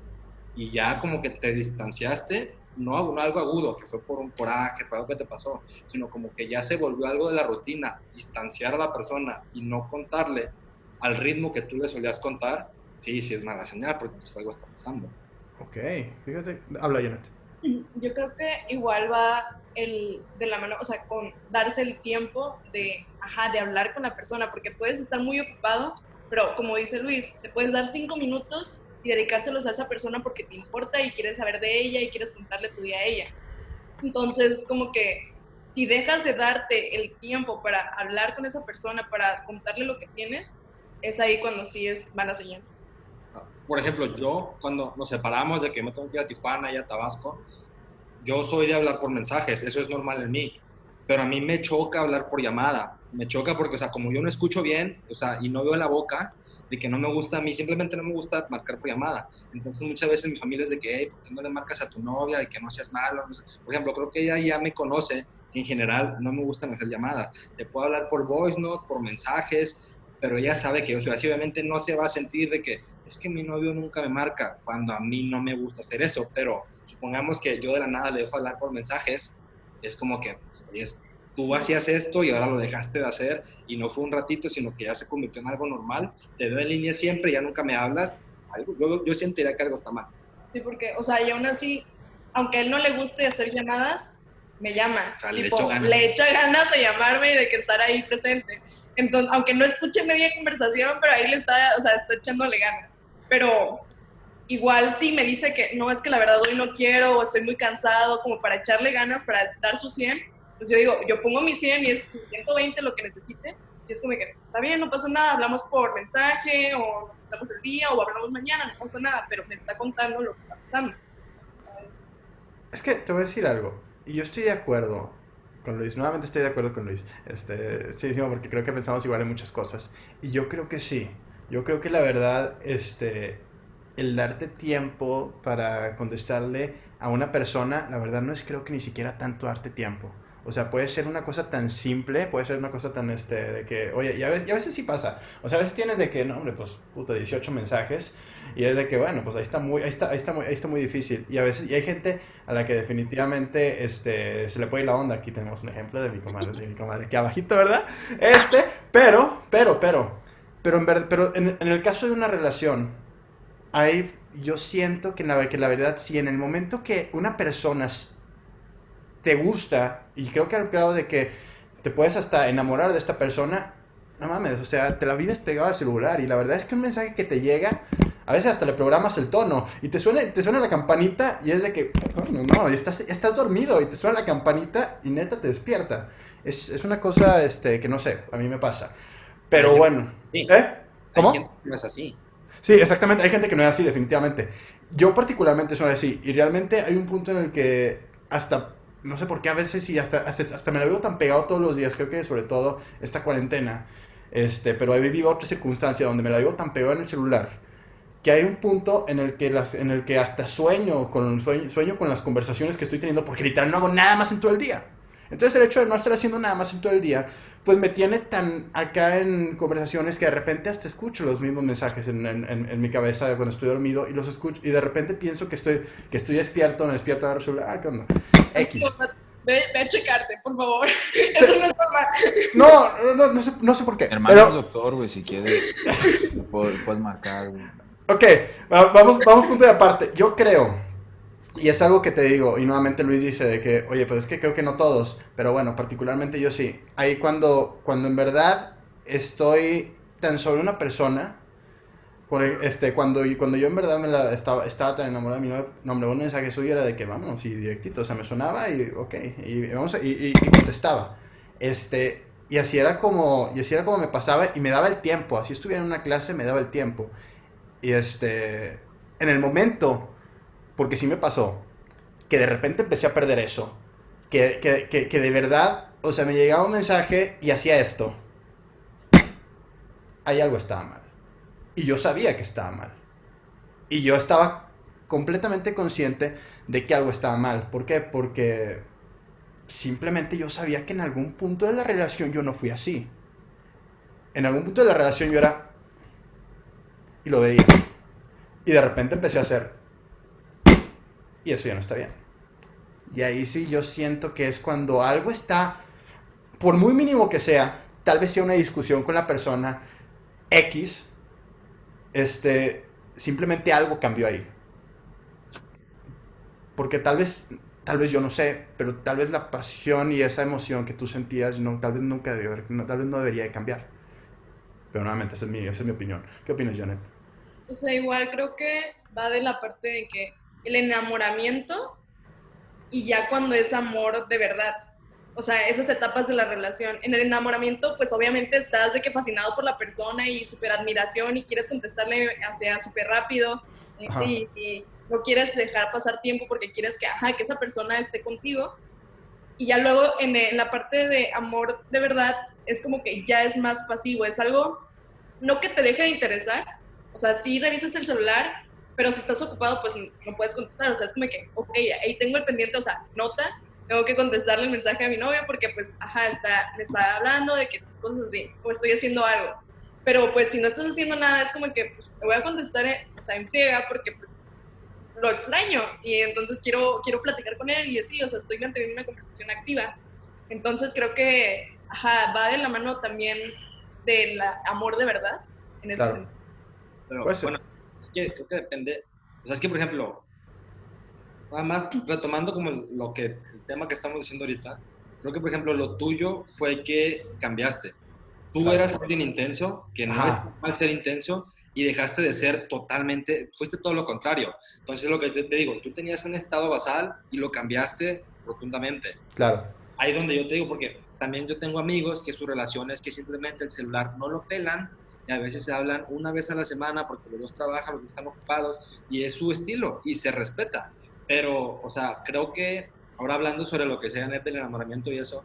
y ya como que te distanciaste, no, no algo agudo, que fue por un coraje, por algo que te pasó, sino como que ya se volvió algo de la rutina, distanciar a la persona y no contarle al ritmo que tú le solías contar, sí, sí es mala señal porque pues algo está pasando. Ok, fíjate, habla Janet. Yo creo que igual va el de la mano, o sea, con darse el tiempo de, ajá, de hablar con la persona, porque puedes estar muy ocupado, pero como dice Luis, te puedes dar cinco minutos y dedicárselos a esa persona porque te importa y quieres saber de ella y quieres contarle tu día a ella. Entonces, como que si dejas de darte el tiempo para hablar con esa persona, para contarle lo que tienes, es ahí cuando sí es mala señal por ejemplo, yo cuando nos separamos de que me tengo que ir a Tijuana y a Tabasco, yo soy de hablar por mensajes, eso es normal en mí, pero a mí me choca hablar por llamada, me choca porque, o sea, como yo no escucho bien, o sea, y no veo la boca, de que no me gusta a mí, simplemente no me gusta marcar por llamada. Entonces muchas veces mi familia es de que, hey, ¿por qué no le marcas a tu novia? Y que no seas malo. Por ejemplo, creo que ella ya me conoce, que en general no me gustan hacer llamadas. Te puedo hablar por voice note, por mensajes, pero ella sabe que yo soy así. Obviamente no se va a sentir de que, es que mi novio nunca me marca cuando a mí no me gusta hacer eso, pero supongamos que yo de la nada le dejo hablar por mensajes, es como que, pues, tú hacías esto y ahora lo dejaste de hacer y no fue un ratito, sino que ya se convirtió en algo normal, te veo en línea siempre, ya nunca me hablas, algo, yo, yo sentiría que algo está mal. Sí, porque, o sea, y aún así, aunque a él no le guste hacer llamadas, me llama. le, echa ganas de llamarme y de que estar ahí presente. Entonces, aunque no escuche media conversación, pero ahí le está, o sea, está echándole ganas. Pero igual sí me dice que no, es que la verdad hoy no quiero o estoy muy cansado, como para echarle ganas, para dar su 100, pues yo digo, yo pongo mi 100 y es 120 lo que necesite, y es como que está bien, no pasa nada, hablamos por mensaje o hablamos el día o hablamos mañana, no pasa nada, pero me está contando lo que está pasando. Es que te voy a decir algo, y yo estoy de acuerdo con Luis, nuevamente estoy de acuerdo con Luis, este, chidísimo porque creo que pensamos igual en muchas cosas, y yo creo que sí, yo creo que la verdad, este, el darte tiempo para contestarle a una persona, la verdad no es creo que ni siquiera tanto darte tiempo. O sea, puede ser una cosa tan simple, puede ser una cosa tan, este, de que, oye, y a veces, y a veces sí pasa. O sea, a veces tienes de que, no, hombre, pues, puta, 18 mensajes. Y es de que, bueno, pues ahí está muy, ahí está, ahí está muy, ahí está muy difícil. Y a veces, y hay gente a la que definitivamente, este, se le puede ir la onda. Aquí tenemos un ejemplo de mi comadre, de mi comadre, aquí abajito, ¿verdad? Este, pero, pero, pero, pero en, verdad, pero en, en el caso de una relación, hay, yo siento que la, que la verdad, si en el momento que una persona te gusta, y creo que al grado de que te puedes hasta enamorar de esta persona, no mames, o sea, te la vives pegado al celular y la verdad es que un mensaje que te llega, a veces hasta le programas el tono y te suena, te suena la campanita y es de que, no, no, estás, estás dormido y te suena la campanita y neta te despierta. Es, es una cosa este, que no sé, a mí me pasa. Pero bueno, ¿eh? ¿Cómo? no es así. Sí, exactamente, hay gente que no es así, definitivamente. Yo particularmente soy así y realmente hay un punto en el que hasta no sé por qué a veces sí, hasta, hasta, me lo veo tan pegado todos los días, creo que sobre todo esta cuarentena, este, pero he vivido otra circunstancia donde me la vivo tan pegado en el celular, que hay un punto en el que, las, en el que hasta sueño con, sueño, sueño con las conversaciones que estoy teniendo, porque literal no hago nada más en todo el día. Entonces el hecho de no estar haciendo nada más en todo el día, pues me tiene tan acá en conversaciones que de repente hasta escucho los mismos mensajes en, en, en, mi cabeza cuando estoy dormido y los escucho y de repente pienso que estoy, que estoy despierto, me despierto a resolver, ah, ¿qué onda? X. Ve, ve, a checarte, por favor. Eso no es normal. No, no, no, sé, no sé por qué. Hermano pero... doctor, güey, si quieres, puedes, puedes marcar, güey. Ok, vamos, vamos punto de aparte. Yo creo y es algo que te digo, y nuevamente Luis dice de que, oye, pues es que creo que no todos, pero bueno, particularmente yo sí. Ahí cuando, cuando en verdad estoy tan sobre una persona, este, cuando, cuando yo en verdad me la, estaba, estaba tan enamorado de mi nombre, un mensaje suyo era de que vamos, y directito, o sea, me sonaba y ok, y, vamos, y, y, contestaba. Este, y así era como, y así era como me pasaba y me daba el tiempo, así estuviera en una clase me daba el tiempo. Y este, en el momento porque sí me pasó, que de repente empecé a perder eso. Que, que, que, de verdad, o sea, me llegaba un mensaje y hacía esto. Ahí algo estaba mal. Y yo sabía que estaba mal. Y yo estaba completamente consciente de que algo estaba mal. ¿Por qué? Porque simplemente yo sabía que en algún punto de la relación yo no fui así. En algún punto de la relación yo era... Y lo veía. Y de repente empecé a hacer... Y eso ya no está bien. Y ahí sí yo siento que es cuando algo está, por muy mínimo que sea, tal vez sea una discusión con la persona X, este, simplemente algo cambió ahí. Porque tal vez, tal vez yo no sé, pero tal vez la pasión y esa emoción que tú sentías, no, tal vez nunca debió, no, tal vez no debería de cambiar. Pero nuevamente, esa es, mi, esa es mi opinión. ¿Qué opinas, Janet? O sea, igual creo que va de la parte de que el enamoramiento y ya cuando es amor de verdad. O sea, esas etapas de la relación. En el enamoramiento, pues obviamente estás de que fascinado por la persona y súper admiración y quieres contestarle hacia súper rápido y, y, no quieres dejar pasar tiempo porque quieres que, ajá, que esa persona esté contigo. Y ya luego en, en la parte de amor de verdad es como que ya es más pasivo, es algo no que te deje de interesar. O sea, sí revisas el celular, pero si estás ocupado, pues no puedes contestar, o sea, es como que, ok, ahí tengo el pendiente, o sea, nota, tengo que contestarle el mensaje a mi novia porque, pues, ajá, está, me está hablando de que cosas así, o estoy haciendo algo. Pero, pues, si no estás haciendo nada, es como que, pues, me voy a contestar, eh, o sea, en friega porque, pues, lo extraño y entonces quiero, quiero platicar con él y así, o sea, estoy manteniendo una conversación activa. Entonces, creo que, ajá, va de la mano también del amor de verdad, en ese sentido. Pero, bueno, que creo que depende. O sea, es que, por ejemplo, nada más retomando como lo que, el tema que estamos diciendo ahorita, creo que, por ejemplo, lo tuyo fue que cambiaste. Tú eras alguien intenso, que no es mal ser intenso, y dejaste de ser totalmente, fuiste todo lo contrario. Entonces, lo que te, te digo, tú tenías un estado basal y lo cambiaste rotundamente. Claro. ahí donde yo te digo, porque también yo tengo amigos que su relación es que simplemente el celular no lo pelan y a veces se hablan una vez a la semana porque los dos trabajan, los dos están ocupados y es su estilo y se respeta. Pero, o sea, creo que ahora hablando sobre lo que sea en el enamoramiento y eso,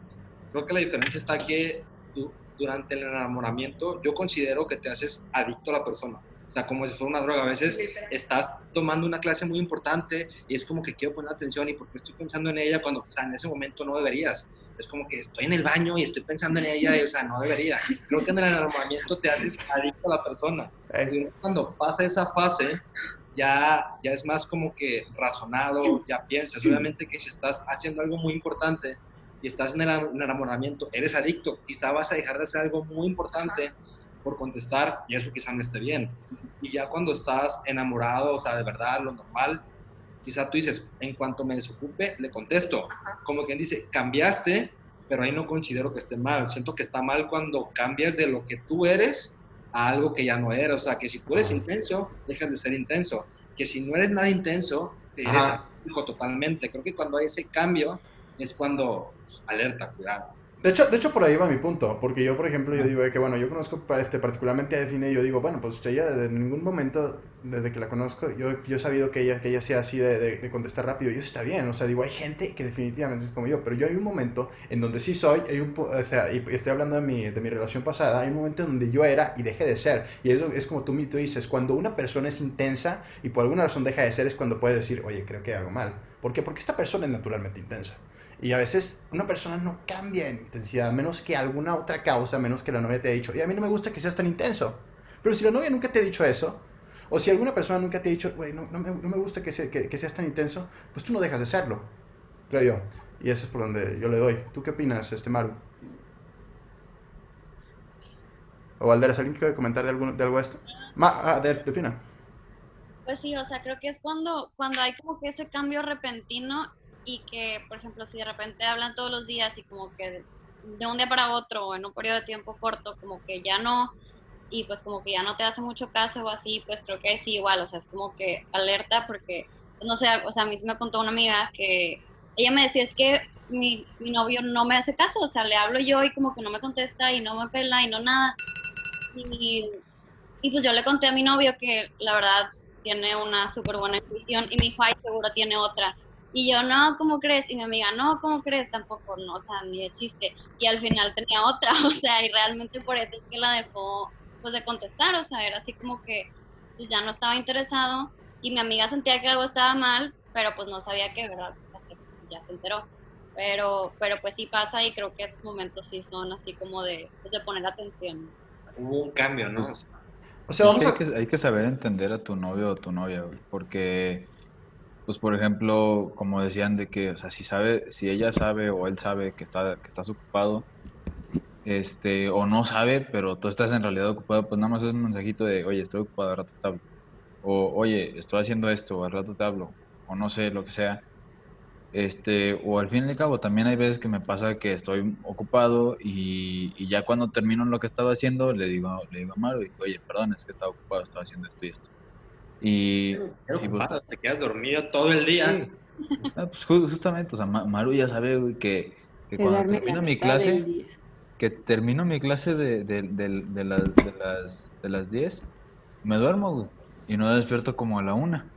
creo que la diferencia está que tú, durante el enamoramiento yo considero que te haces adicto a la persona. O sea, como si fuera una droga. A veces estás tomando una clase muy importante y es como que quiero poner atención y porque estoy pensando en ella cuando, o sea, en ese momento no deberías. Es como que estoy en el baño y estoy pensando en ella y, o sea, no debería. Creo que en el enamoramiento te haces adicto a la persona. Cuando pasa esa fase, ya, ya es más como que razonado, ya piensas. Obviamente que si estás haciendo algo muy importante y estás en el enamoramiento, eres adicto, quizá vas a dejar de hacer algo muy importante por contestar y eso quizá no esté bien. Y ya cuando estás enamorado, o sea, de verdad, lo normal, quizá tú dices, en cuanto me desocupe, le contesto. Como quien dice, cambiaste, pero ahí no considero que esté mal. Siento que está mal cuando cambias de lo que tú eres a algo que ya no eres. O sea, que si tú eres intenso, dejas de ser intenso. Que si no eres nada intenso, te eres totalmente. Creo que cuando hay ese cambio es cuando alerta, cuidado. De hecho, de hecho, por ahí va mi punto, porque yo, por ejemplo, yo digo que, bueno, yo conozco este, particularmente a Define y yo digo, bueno, pues ella desde ningún momento, desde que la conozco, yo, yo he sabido que ella, que ella sea así de, de, contestar rápido, y eso está bien, o sea, digo, hay gente que definitivamente es como yo, pero yo hay un momento en donde sí soy, hay un, o sea, y estoy hablando de mi, de mi relación pasada, hay un momento en donde yo era y dejé de ser, y eso es como tú, tú dices, cuando una persona es intensa y por alguna razón deja de ser, es cuando puedes decir, oye, creo que hay algo mal. ¿Por qué? Porque esta persona es naturalmente intensa. Y a veces una persona no cambia en intensidad, menos que alguna otra causa, menos que la novia te ha dicho, y a mí no me gusta que seas tan intenso. Pero si la novia nunca te ha dicho eso, o si alguna persona nunca te ha dicho, güey, no, no, me, no, me, gusta que, que, seas tan intenso, pues tú no dejas de serlo, creo yo. Y eso es por donde yo le doy. ¿Tú qué opinas, este Maru? ¿O Valderas, alguien quiere comentar de, algo de algo de esto? Ma, ah, de. Pues sí, o sea, creo que es cuando, cuando hay como que ese cambio repentino y que, por ejemplo, si de repente hablan todos los días y como que de, un día para otro o en un periodo de tiempo corto, como que ya no, y pues como que ya no te hace mucho caso o así, pues creo que sí igual, o sea, es como que alerta porque, pues, no sé, o sea, a mí se me contó una amiga que ella me decía, es que mi, mi, novio no me hace caso, o sea, le hablo yo y como que no me contesta y no me pela y no nada. Y, pues yo le conté a mi novio que la verdad tiene una súper buena intuición y mi hijo, ay, seguro tiene otra. Y yo, no, ¿cómo crees? Y mi amiga, no, ¿cómo crees? Tampoco, no, o sea, ni de chiste. Y al final tenía otra, o sea, y realmente por eso es que la dejó, pues, de contestar, o sea, era así como que, pues, ya no estaba interesado. Y mi amiga sentía que algo estaba mal, pero pues no sabía qué, ¿verdad? Pues, ya se enteró. Pero, pero pues sí pasa y creo que esos momentos sí son así como de, pues, de poner atención. Hubo un cambio, ¿no? O sea, hay, que, hay que saber entender a tu novio o tu novia, porque pues por ejemplo, como decían de que, o sea, si sabe, si ella sabe o él sabe que está, que estás ocupado, este, o no sabe, pero tú estás en realidad ocupado, pues nada más es un mensajito de, oye, estoy ocupado, al rato te hablo. O, oye, estoy haciendo esto, al rato te hablo. O no sé, lo que sea. Este, o al fin y al cabo, también hay veces que me pasa que estoy ocupado y, ya cuando termino lo que estaba haciendo, le digo, le digo a Maru, oye, perdón, es que estaba ocupado, estaba haciendo esto y esto. Y, pues te quedas dormido todo el día. Ah, pues justamente, o sea, Maru ya sabe que, que cuando termino mi clase, que termino mi clase de, de, de, de, las, de, las, de las 10, me duermo, y no despierto como a la una.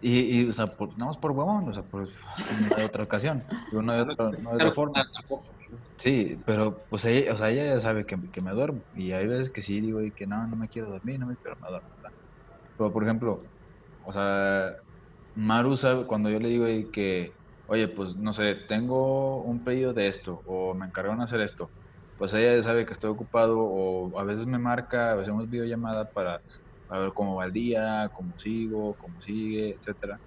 y, y, o sea, por, nada más por huevón, o sea, por una de otra ocasión, de una de otra, de otra forma. Sí, pero pues ella, o sea, ella ya sabe que, que me duermo, y hay veces que sí digo y que no, no me quiero dormir, no me quiero, me duermo. Pero, por ejemplo, o sea, Maru sabe, cuando yo le digo que, oye, pues no sé, tengo un pedido de esto, o me encargaron de hacer esto, pues ella sabe que estoy ocupado, o a veces me marca, a veces hacemos videollamada para, ver cómo va el día, cómo sigo, cómo sigue, etcétera.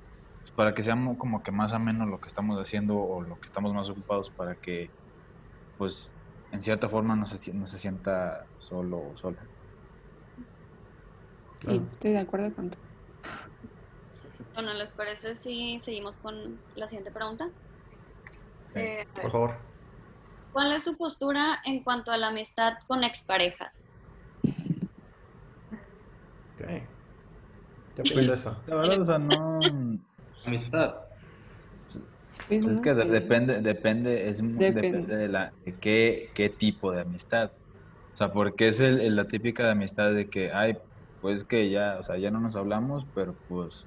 Pues para que sea como que más ameno lo que estamos haciendo o lo que estamos más ocupados, para que, pues, en cierta forma no se, no se sienta solo o sola. Sí, estoy de acuerdo con tú. Bueno, ¿les parece si seguimos con la siguiente pregunta? Eh, por favor. ¿Cuál es su postura en cuanto a la amistad con exparejas? Ok. ¿Qué opinas de eso? La verdad, o sea, no... Amistad. Pues es que depende, depende, es depende, de la de qué, qué tipo de amistad. O sea, porque es el, la típica de amistad de que, ay, pues que ya, o sea, ya no nos hablamos, pero pues.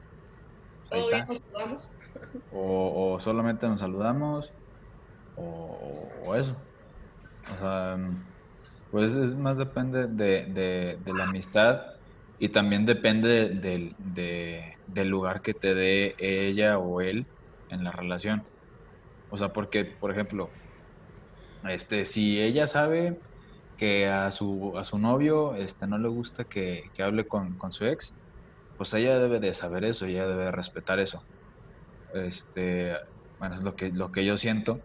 Ahí está. nos saludamos. O, o, solamente nos saludamos, o, o, eso. O sea, pues es más depende de, de, de la amistad y también depende del, del lugar que te dé ella o él en la relación. O sea, porque, por ejemplo, este, si ella sabe que a su, a su novio este, no le gusta que, hable con, su ex, pues ella debe de saber eso, ella debe de respetar eso. Este, bueno, es lo que, lo que yo siento.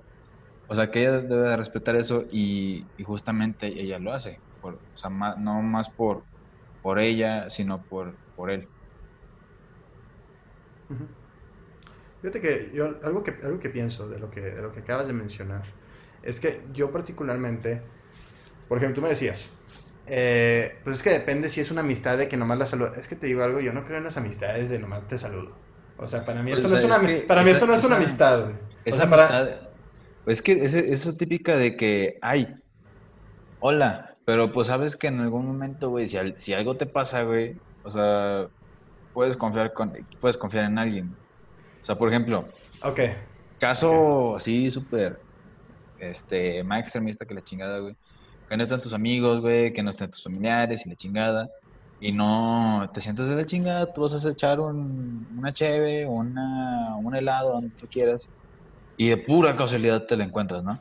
O sea, que ella debe de respetar eso y, justamente ella lo hace. o sea, no más por, por ella, sino por, por él. Fíjate que yo algo que, algo que pienso de lo que, de lo que acabas de mencionar es que yo particularmente, por ejemplo, tú me decías, eh, pues es que depende si es una amistad de que nomás la saludo. Es que te digo algo, yo no creo en las amistades de nomás te saludo. O sea, para mí pues, eso, no, es una, para mí eso no es una amistad. o sea, para... Pues es que es, es típica de que, ay, hola, pero pues sabes que en algún momento, güey, si, si algo te pasa, güey, o sea, puedes confiar, con, puedes confiar en alguien. O sea, por ejemplo, ok caso así súper, este, más extremista que la chingada, güey. Que no están tus amigos, güey, que no están tus familiares y la chingada. Y no te sientes de la chingada, tú vas a echar un, una cheve una, un helado donde tú quieras. Y de pura casualidad te la encuentras, ¿no?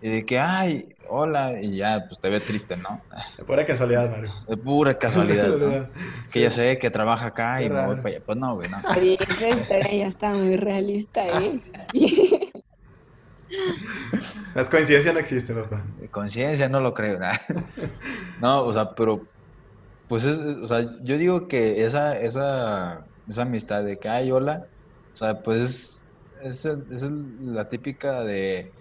Y de que, ay, hola, y ya, pues te ve triste, ¿no? De pura casualidad, Mario. De pura casualidad, ¿no? Que ya sé que trabaja acá y no voy para allá. Pues no, güey, no. Oye, esa historia ya está muy realista, ¿eh? Las coincidencias no existen, papá. Coincidencia no lo creo. No, o sea, pero, pues es, o sea, yo digo que esa, esa, esa amistad de que, ay, hola, o sea, pues es, es, es la típica de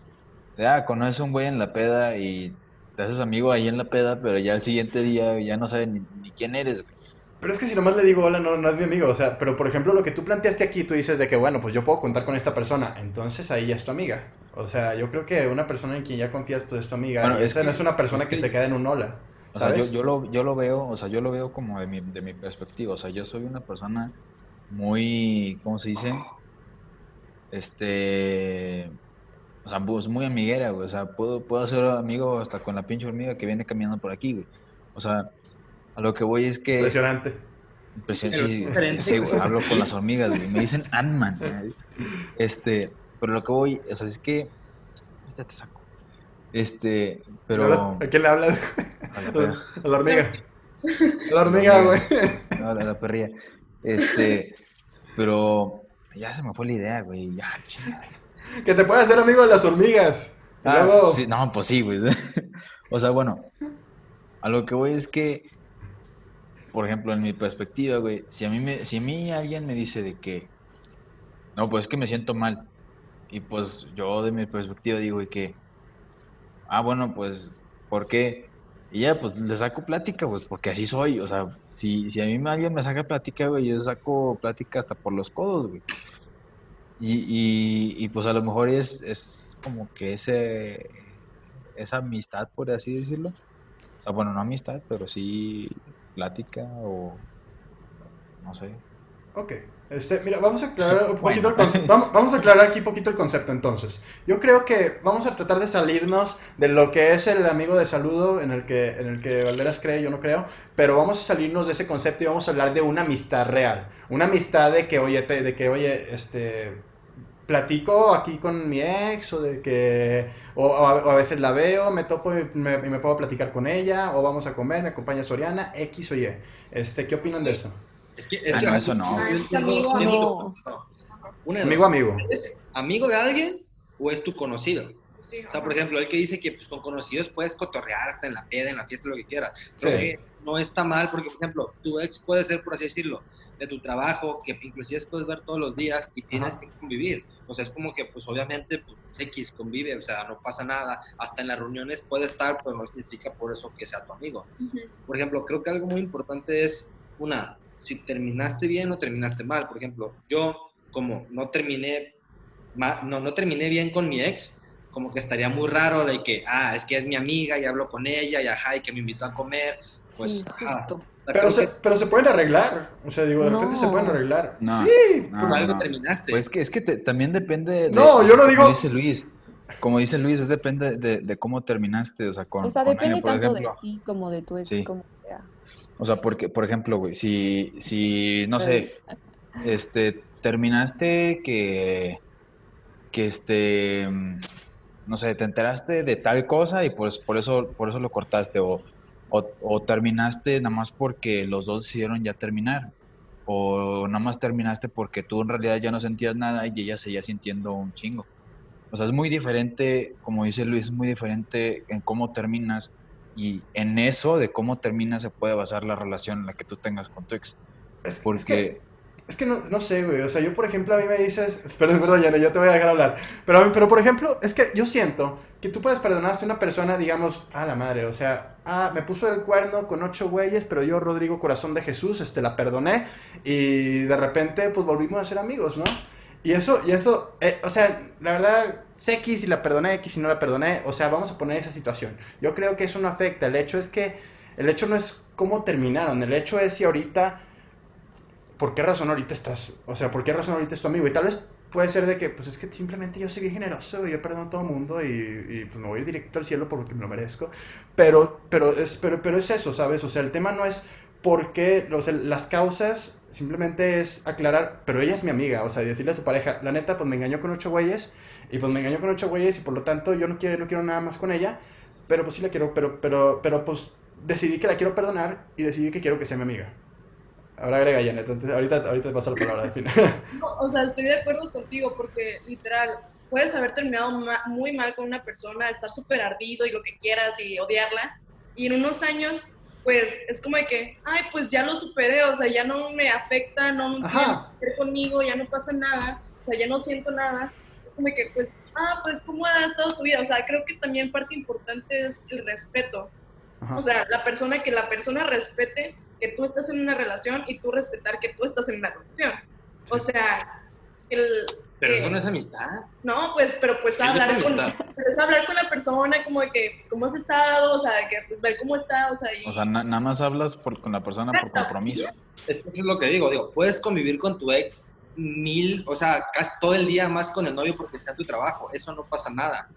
ah, conoces un güey en la peda y te haces amigo ahí en la peda, pero ya el siguiente día ya no sabes ni, quién eres, Pero es que si nomás le digo hola, no, no es mi amigo. O sea, pero por ejemplo, lo que tú planteaste aquí, tú dices de que, bueno, pues yo puedo contar con esta persona. Entonces ahí ya es tu amiga. O sea, yo creo que una persona en quien ya confías, pues es tu amiga. y esa no es una persona que, se queda en un hola. O sea, yo, yo, lo, yo lo veo, o sea, yo lo veo como de mi, de mi perspectiva. O sea, yo soy una persona muy, ¿cómo se dice? Este, o sea, pues muy amiguera, güey. O sea, puedo, puedo ser amigo hasta con la pinche hormiga que viene caminando por aquí, güey. O sea, a lo que voy es que... Impresionante. Impresionante, sí, sí hablo con las hormigas, güey. Me dicen Ant-Man. Este, pero lo que voy, o sea, es que... Ya te saco. Este, pero... ¿A quién le hablas? A la, a la hormiga. A la hormiga, güey. No, a la perrilla. Este, pero... Ya se me fue la idea, güey. Ya, chingada que te puede hacer amigo de las hormigas. Ah, no, pues sí, güey. o sea, bueno, a lo que voy es que, por ejemplo, en mi perspectiva, güey, si a mí, me, si a mí alguien me dice de que, no, pues es que me siento mal, y pues yo de mi perspectiva digo de que, ah, bueno, pues, ¿por qué? Y ya, pues le saco plática, pues porque así soy, o sea, si, si a mí alguien me saca plática, güey, yo saco plática hasta por los codos, güey. Y, y, pues a lo mejor es, es como que ese, esa amistad, por así decirlo. O sea, bueno, no amistad, pero sí plática o no sé. Ok, este, mira, vamos a aclarar un poquito el concepto. Vamos, vamos, a aclarar aquí un poquito el concepto entonces. Yo creo que vamos a tratar de salirnos de lo que es el amigo de saludo en el que, en el que Valderas cree, yo no creo, pero vamos a salirnos de ese concepto y vamos a hablar de una amistad real. Una amistad de que, oye, de que, oye, este, platico aquí con mi ex o de que o, a, veces la veo, me topo y me, puedo platicar con ella o vamos a comer, me acompaña Soriana, X o Y. Este, ¿qué opinan de eso? Es que ah, no, eso no. amigo, amigo. amigo, amigo. ¿Es amigo de alguien o es tu conocido? O sea, por ejemplo, el que dice que pues, con conocidos puedes cotorrear hasta en la peda, en la fiesta, lo que quieras. Sí. no está mal porque, por ejemplo, tu ex puede ser, por así decirlo, de tu trabajo, que inclusive puedes ver todos los días y tienes que convivir. O sea, es como que, pues obviamente, pues X convive, o sea, no pasa nada. Hasta en las reuniones puede estar, pero no significa por eso que sea tu amigo. Por ejemplo, creo que algo muy importante es, una, si terminaste bien o terminaste mal. Por ejemplo, yo, como no terminé no, no terminé bien con mi ex, como que estaría muy raro de que, ah, es que es mi amiga y hablo con ella y ajá, y que me invitó a comer, pues... pero, se, pero se pueden arreglar, o sea, digo, de repente se pueden arreglar. sí, por algo terminaste. Pues que es que también depende... De, no, yo no digo... Como dice Luis, como dice Luis, es depende de, cómo terminaste, o sea, con... O sea, depende tanto de ti como de tu ex, como sea. O sea, porque, por ejemplo, güey, si, si, no sé, este, terminaste que, que este, no sé, te enteraste de tal cosa y pues por eso, por eso lo cortaste o, o, terminaste nada más porque los dos decidieron ya terminar o nada más terminaste porque tú en realidad ya no sentías nada y ella seguía sintiendo un chingo. O sea, es muy diferente, como dice Luis, es muy diferente en cómo terminas y en eso de cómo terminas se puede basar la relación en la que tú tengas con tu ex. Porque... Es que no, no, sé, güey. O sea, yo, por ejemplo, a mí me dices. Perdón, perdón, ya ya te voy a dejar hablar. Pero, pero, por ejemplo, es que yo siento que tú puedes perdonaste a una persona, digamos, a la madre. O sea, ah, me puso el cuerno con ocho güeyes, pero yo, Rodrigo Corazón de Jesús, este, la perdoné. Y de repente, pues volvimos a ser amigos, ¿no? Y eso, y eso, eh, o sea, la verdad, sé X si la perdoné, X si no la perdoné. O sea, vamos a poner esa situación. Yo creo que eso no afecta. El hecho es que. El hecho no es cómo terminaron. El hecho es si ahorita ¿por qué razón ahorita estás? O sea, ¿por qué razón ahorita es tu amigo? Y tal vez puede ser de que, pues es que simplemente yo soy bien generoso, y yo perdono a todo el mundo y, pues me voy directo al cielo porque me lo merezco. Pero, pero, es, pero, pero es eso, ¿sabes? O sea, el tema no es por qué, o sea, las causas simplemente es aclarar, pero ella es mi amiga, o sea, decirle a tu pareja, la neta, pues me engañó con ocho güeyes, y pues me engañó con ocho güeyes, y por lo tanto yo no quiero, no quiero nada más con ella, pero pues sí la quiero, pero, pero, pero pues decidí que la quiero perdonar y decidí que quiero que sea mi amiga. Ahora agrega Janet, entonces ahorita, ahorita te paso la palabra al final. o sea, estoy de acuerdo contigo porque literal, puedes haber terminado muy mal con una persona, estar súper ardido y lo que quieras y odiarla, y en unos años, pues es como de que, ay, pues ya lo superé, o sea, ya no me afecta, no me conmigo, ya no pasa nada, o sea, ya no siento nada. Es como de que, pues, ah, pues, ¿cómo ha estado tu vida? O sea, creo que también parte importante es el respeto. O sea, la persona que la persona respete que tú estás en una relación y tú respetar que tú estás en una relación. O sea, el... Pero eso no es amistad. No, pues, pero pues hablar con, es hablar con la persona como de que, pues, ¿cómo has estado? O sea, de que, pues, ver cómo está, o sea, y... O sea, nada más hablas por, con la persona por compromiso. Es eso es lo que digo, digo, puedes convivir con tu ex mil, o sea, casi todo el día más con el novio porque está en tu trabajo, eso no pasa nada.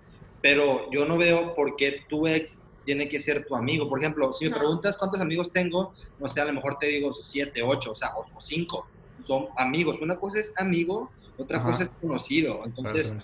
Pero yo no veo por qué tu ex tiene que ser tu amigo. Por ejemplo, si me preguntas cuántos amigos tengo, no sé, a lo mejor te digo siete, ocho, o sea, o, cinco. Son amigos. Una cosa es amigo, otra cosa es conocido. Entonces,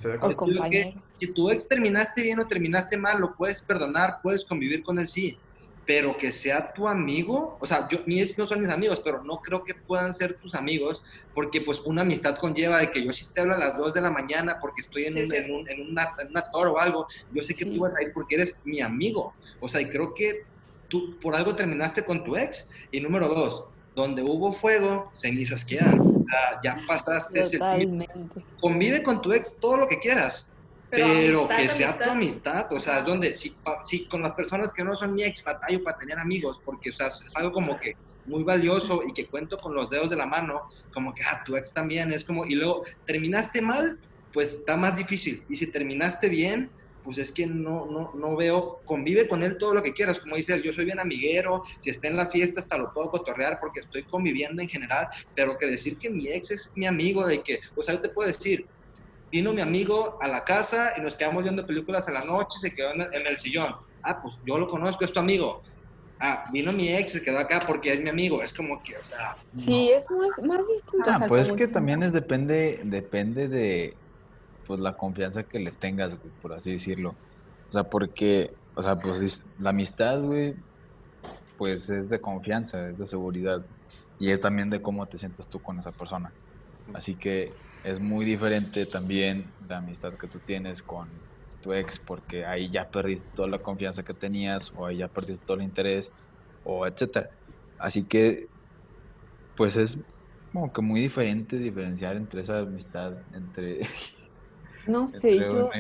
si tu ex terminaste bien o terminaste mal, lo puedes perdonar, puedes convivir con él, sí pero que sea tu amigo, o sea, yo, mis no son mis amigos, pero no creo que puedan ser tus amigos, porque pues una amistad conlleva de que yo si te hablo a las 2 de la mañana porque estoy en, un, En, un, en, una, en una o algo, yo sé que tú vas a ir porque eres mi amigo, o sea, y creo que tú por algo terminaste con tu ex, y número dos, donde hubo fuego, cenizas quedan, o sea, ya pasaste Totalmente. convive con tu ex todo lo que quieras, pero, que sea tu amistad, o sea, es donde, si, si, con las personas que no son mi ex batallo para tener amigos, porque, o sea, es algo como que muy valioso y que cuento con los dedos de la mano, como que, ah, tu ex también, es como, y luego, terminaste mal, pues está más difícil, y si terminaste bien, pues es que no, no, no veo, convive con él todo lo que quieras, como dice él, yo soy bien amiguero, si está en la fiesta hasta lo puedo cotorrear porque estoy conviviendo en general, pero que decir que mi ex es mi amigo, de que, o sea, yo te puedo decir, vino mi amigo a la casa y nos quedamos viendo películas a la noche, se quedó en el, sillón. Ah, pues yo lo conozco, es tu amigo. Ah, vino mi ex, se quedó acá porque es mi amigo. Es como que, o sea. Sí, es más, más distinto. Ah, pues es que también es depende, depende de pues la confianza que le tengas, por así decirlo. O sea, porque, o sea, pues la amistad, güey, pues es de confianza, es de seguridad. Y es también de cómo te sientas tú con esa persona. Así que es muy diferente también la amistad que tú tienes con tu ex porque ahí ya perdiste toda la confianza que tenías o ahí ya perdiste todo el interés o etcétera. Así que pues es como que muy diferente diferenciar entre esa amistad entre no sé, yo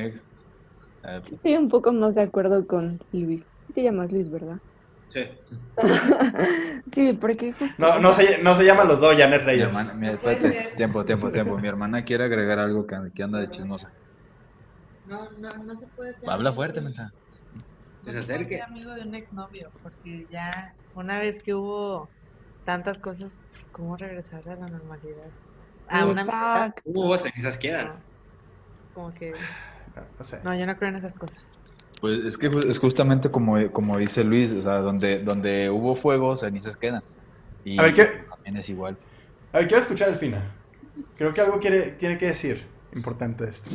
estoy un poco más de acuerdo con Luis. Te llamas Luis, ¿verdad? Sí. sí, porque justo... No, no, se, no se llaman los dos Janet Reyes. tiempo, tiempo, tiempo. Mi hermana quiere agregar algo que, que anda de chismosa. No, no, no se puede... Habla fuerte, mensaje. Que se acerque. amigo de un exnovio, porque ya una vez que hubo tantas cosas, pues, ¿cómo regresar a la normalidad? A una amistad. Hubo esas quedan. como que... No, yo no creo en esas cosas. Pues es que es justamente como, como dice Luis, o sea, donde, donde hubo fuego, cenizas quedan. Y a ver, ¿qué? también es igual. A ver, quiero escuchar al final. Creo que algo quiere, tiene que decir importante esto.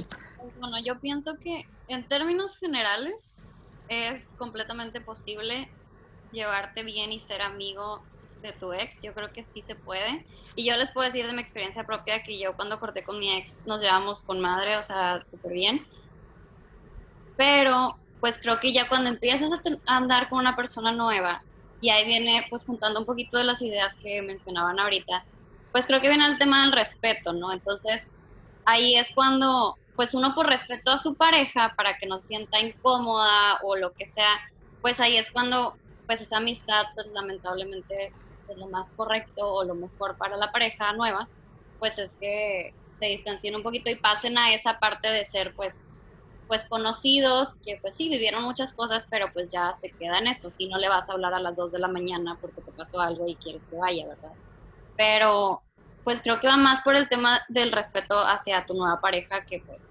Bueno, yo pienso que en términos generales es completamente posible llevarte bien y ser amigo de tu ex. Yo creo que sí se puede. Y yo les puedo decir de mi experiencia propia que yo cuando corté con mi ex nos llevamos con madre, o sea, súper bien. Pero pues creo que ya cuando empiezas a, andar con una persona nueva, y ahí viene pues juntando un poquito de las ideas que mencionaban ahorita, pues creo que viene el tema del respeto, ¿no? Entonces, ahí es cuando, pues uno por respeto a su pareja, para que no se sienta incómoda o lo que sea, pues ahí es cuando, pues esa amistad, pues lamentablemente, es lo más correcto o lo mejor para la pareja nueva, pues es que se distancien un poquito y pasen a esa parte de ser, pues, pues conocidos que pues sí vivieron muchas cosas, pero pues ya se queda en eso. Si no le vas a hablar a las 2 de la mañana porque te pasó algo y quieres que vaya, ¿verdad? Pero pues creo que va más por el tema del respeto hacia tu nueva pareja que pues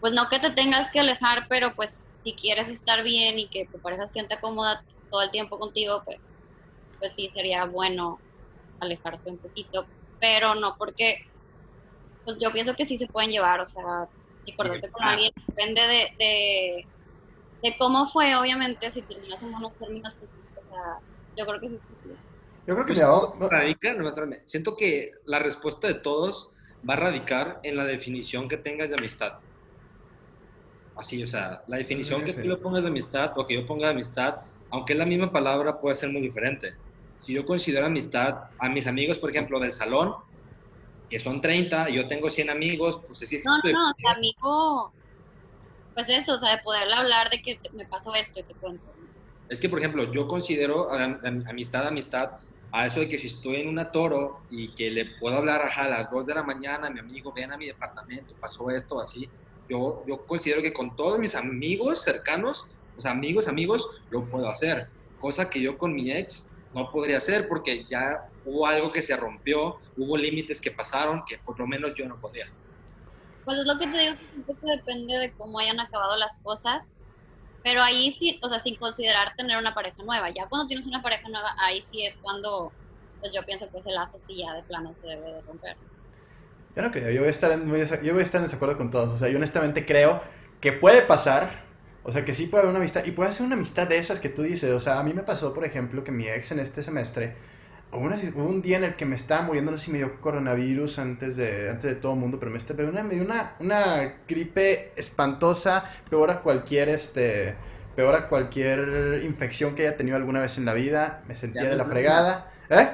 pues no que te tengas que alejar, pero pues si quieres estar bien y que tu pareja sienta cómoda todo el tiempo contigo, pues pues sí sería bueno alejarse un poquito, pero no porque pues yo pienso que sí se pueden llevar, o sea, y acordarse con alguien depende de, de, cómo fue, obviamente, si terminas en buenos términos, pues, o sea, yo creo que sí es posible. Yo creo que pues, siento que la respuesta de todos va a radicar en la definición que tengas de amistad. Así, o sea, la definición que tú le pongas de amistad o que yo ponga de amistad, aunque es la misma palabra, puede ser muy diferente. Si yo considero amistad a mis amigos, por ejemplo, del salón, que son 30, yo tengo 100 amigos, pues sí. No, no, amigo, pues eso, o sea, de poderle hablar de que me pasó esto y te cuento. Es que, por ejemplo, yo considero amistad, amistad, a eso de que si estoy en una toro y que le puedo hablar a las 2 de la mañana, mi amigo, ven a mi departamento, pasó esto, así, yo, yo considero que con todos mis amigos cercanos, o sea, amigos, amigos, lo puedo hacer. Cosa que yo con mi ex no podría hacer porque ya hubo algo que se rompió, hubo límites que pasaron que por lo menos yo no podía. Pues es lo que te digo, que un poco depende de cómo hayan acabado las cosas, pero ahí sí, o sea, sin considerar tener una pareja nueva. Ya cuando tienes una pareja nueva, ahí sí es cuando, pues yo pienso que ese lazo sí ya de plano se debe de romper. Yo no creo, yo voy a estar en, yo voy a estar en desacuerdo con todos. O sea, yo honestamente creo que puede pasar, o sea, que sí puede haber una amistad, y puede ser una amistad de esas que tú dices. O sea, a mí me pasó, por ejemplo, que mi ex en este semestre hubo, un día en el que me estaba muriendo, no sé si me dio coronavirus antes de, antes de todo el mundo, pero me, pero una, me dio una, una gripe espantosa, peor a cualquier, este, peor a cualquier infección que haya tenido alguna vez en la vida. Me sentía de la fregada. ¿Eh?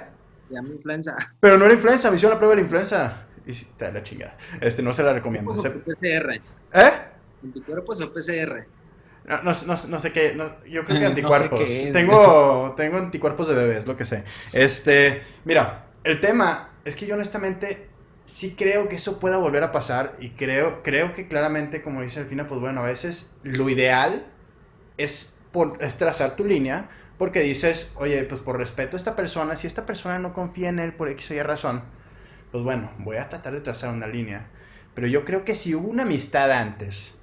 llama influenza. Pero no era influenza, me hicieron la prueba de la influenza. Y está la chingada. Este, no se la recomiendo. PCR. ¿Eh? En tu cuerpo es PCR. No, no, no, sé qué, yo creo que anticuerpos. tengo, tengo anticuerpos de bebés, lo que sé. Este, mira, el tema es que yo honestamente sí creo que eso pueda volver a pasar y creo, creo que claramente, como dice Alfina, pues bueno, a veces lo ideal es, es trazar tu línea porque dices, oye, pues por respeto a esta persona, si esta persona no confía en él por X o Y razón, pues bueno, voy a tratar de trazar una línea. Pero yo creo que si hubo una amistad antes,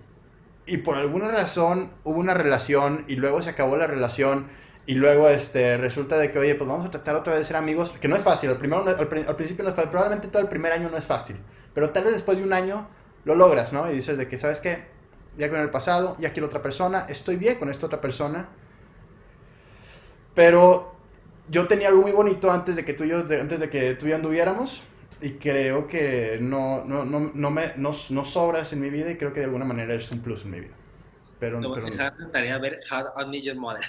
y por alguna razón hubo una relación y luego se acabó la relación y luego este, resulta de que, oye, pues vamos a tratar otra vez de ser amigos, que no es fácil, al, primero, al, principio no es fácil, probablemente todo el primer año no es fácil, pero tal vez después de un año lo logras, ¿no? Y dices de que, ¿sabes qué? Ya con el pasado, ya quiero otra persona, estoy bien con esta otra persona, pero yo tenía algo muy bonito antes de que tú y yo, antes de que tú y yo anduviéramos, y creo que no, no, no, no, me, no, no, sobras en mi vida y creo que de alguna manera eres un plus en mi vida. Pero, no pero encantaría ver How I Met Your Mother.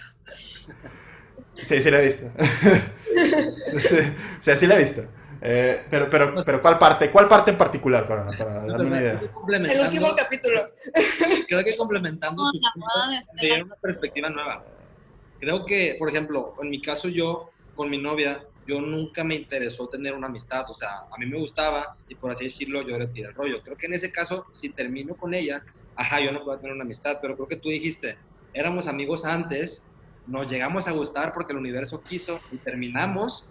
Sí, sí la he visto. sí, o sea, sí la he visto. Eh, pero, pero, pero ¿cuál parte? ¿Cuál parte en particular para, para darme una idea? El último capítulo. Creo que complementando su punto, de una perspectiva nueva. creo que, por ejemplo, en mi caso yo, con mi novia, yo nunca me interesó tener una amistad, o sea, a mí me gustaba y por así decirlo yo le tiré el rollo. Creo que en ese caso, si termino con ella, ajá, yo no puedo tener una amistad, pero creo que tú dijiste, éramos amigos antes, nos llegamos a gustar porque el universo quiso y terminamos,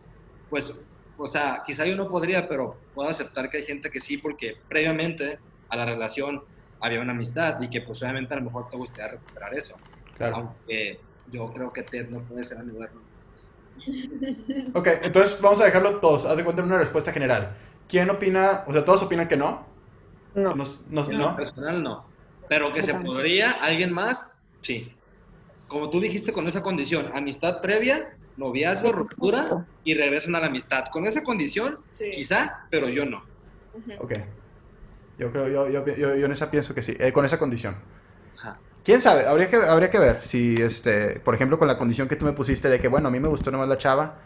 pues, o sea, quizá yo no podría, pero puedo aceptar que hay gente que sí, porque previamente a la relación había una amistad y que pues obviamente a lo mejor te gustaría recuperar eso. Claro. Aunque yo creo que Ted no puede ser amigo de Ok, entonces vamos a dejarlo todos. Haz de cuenta una respuesta general. ¿Quién opina? O sea, ¿todos opinan que no? No. no, no, Personal no. Pero que se podría, alguien más, sí. Como tú dijiste con esa condición, amistad previa, noviazgo, ruptura y regresan a la amistad. Con esa condición, quizá, pero yo no. Ok. Yo creo, yo, yo, yo, en esa pienso que sí, eh, con esa condición. ¿Quién sabe? Habría que, habría que ver si, este, por ejemplo, con la condición que tú me pusiste de que, bueno, a mí me gustó nomás la chava.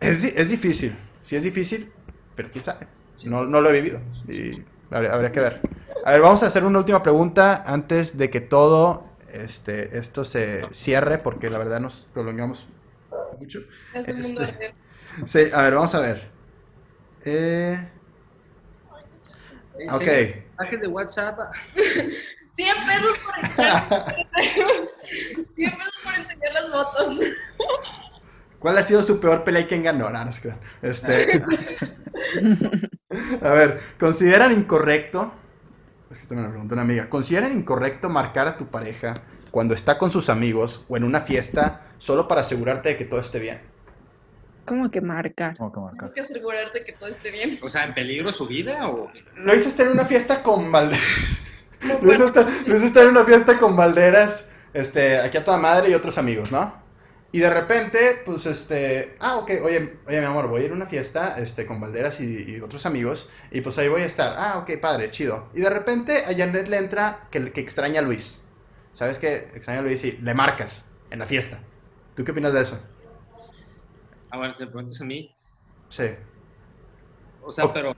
Es, es difícil, sí es difícil, pero quién sabe. No, no lo he vivido y habría, que ver. A ver, vamos a hacer una última pregunta antes de que todo este, esto se cierre, porque la verdad nos prolongamos mucho. Este, sí, a ver, vamos a ver. Eh... Ok. Mensajes de WhatsApp. 100 pesos por enseñar, 100 pesos por enseñar las fotos. ¿Cuál ha sido su peor pelea y quién ganó? No, no sé Este. a ver, ¿consideran incorrecto? Es que esto me lo preguntó una amiga. ¿Consideran incorrecto marcar a tu pareja cuando está con sus amigos o en una fiesta solo para asegurarte de que todo esté bien? ¿Cómo que marcar? ¿Cómo que marcar? que asegurarte que todo esté bien. O sea, ¿en peligro su vida o...? Lo hizo estar en una fiesta con Valderas. lo, hizo estar, en una fiesta con Valderas, este, aquí a toda madre y otros amigos, ¿no? Y de repente, pues, este, ah, ok, oye, oye, mi amor, voy a ir a una fiesta, este, con Valderas y, otros amigos, y pues ahí voy a estar. Ah, ok, padre, chido. Y de repente a Janet le entra que, que extraña a Luis. ¿Sabes qué? Extraña a Luis y le marcas en la fiesta. ¿Tú qué opinas de eso? Ah, bueno, te preguntas a mí. Sí. O sea, pero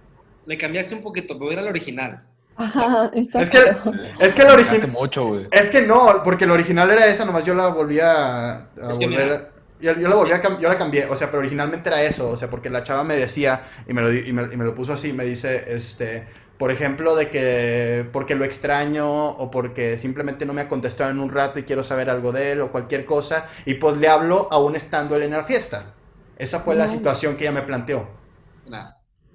le cambiaste un poquito, pero era el original. Ajá, exacto. Es que, es que el original. mucho, Es que no, porque el original era esa, nomás yo la volví a, volver. Yo, yo, la volví a yo la cambié, o sea, pero originalmente era eso, o sea, porque la chava me decía, y me lo, y me, y me lo puso así, me dice, este, por ejemplo, de que porque lo extraño o porque simplemente no me ha contestado en un rato y quiero saber algo de él o cualquier cosa, y pues le hablo aún estando él en la fiesta. Esa fue la situación que ella me planteó.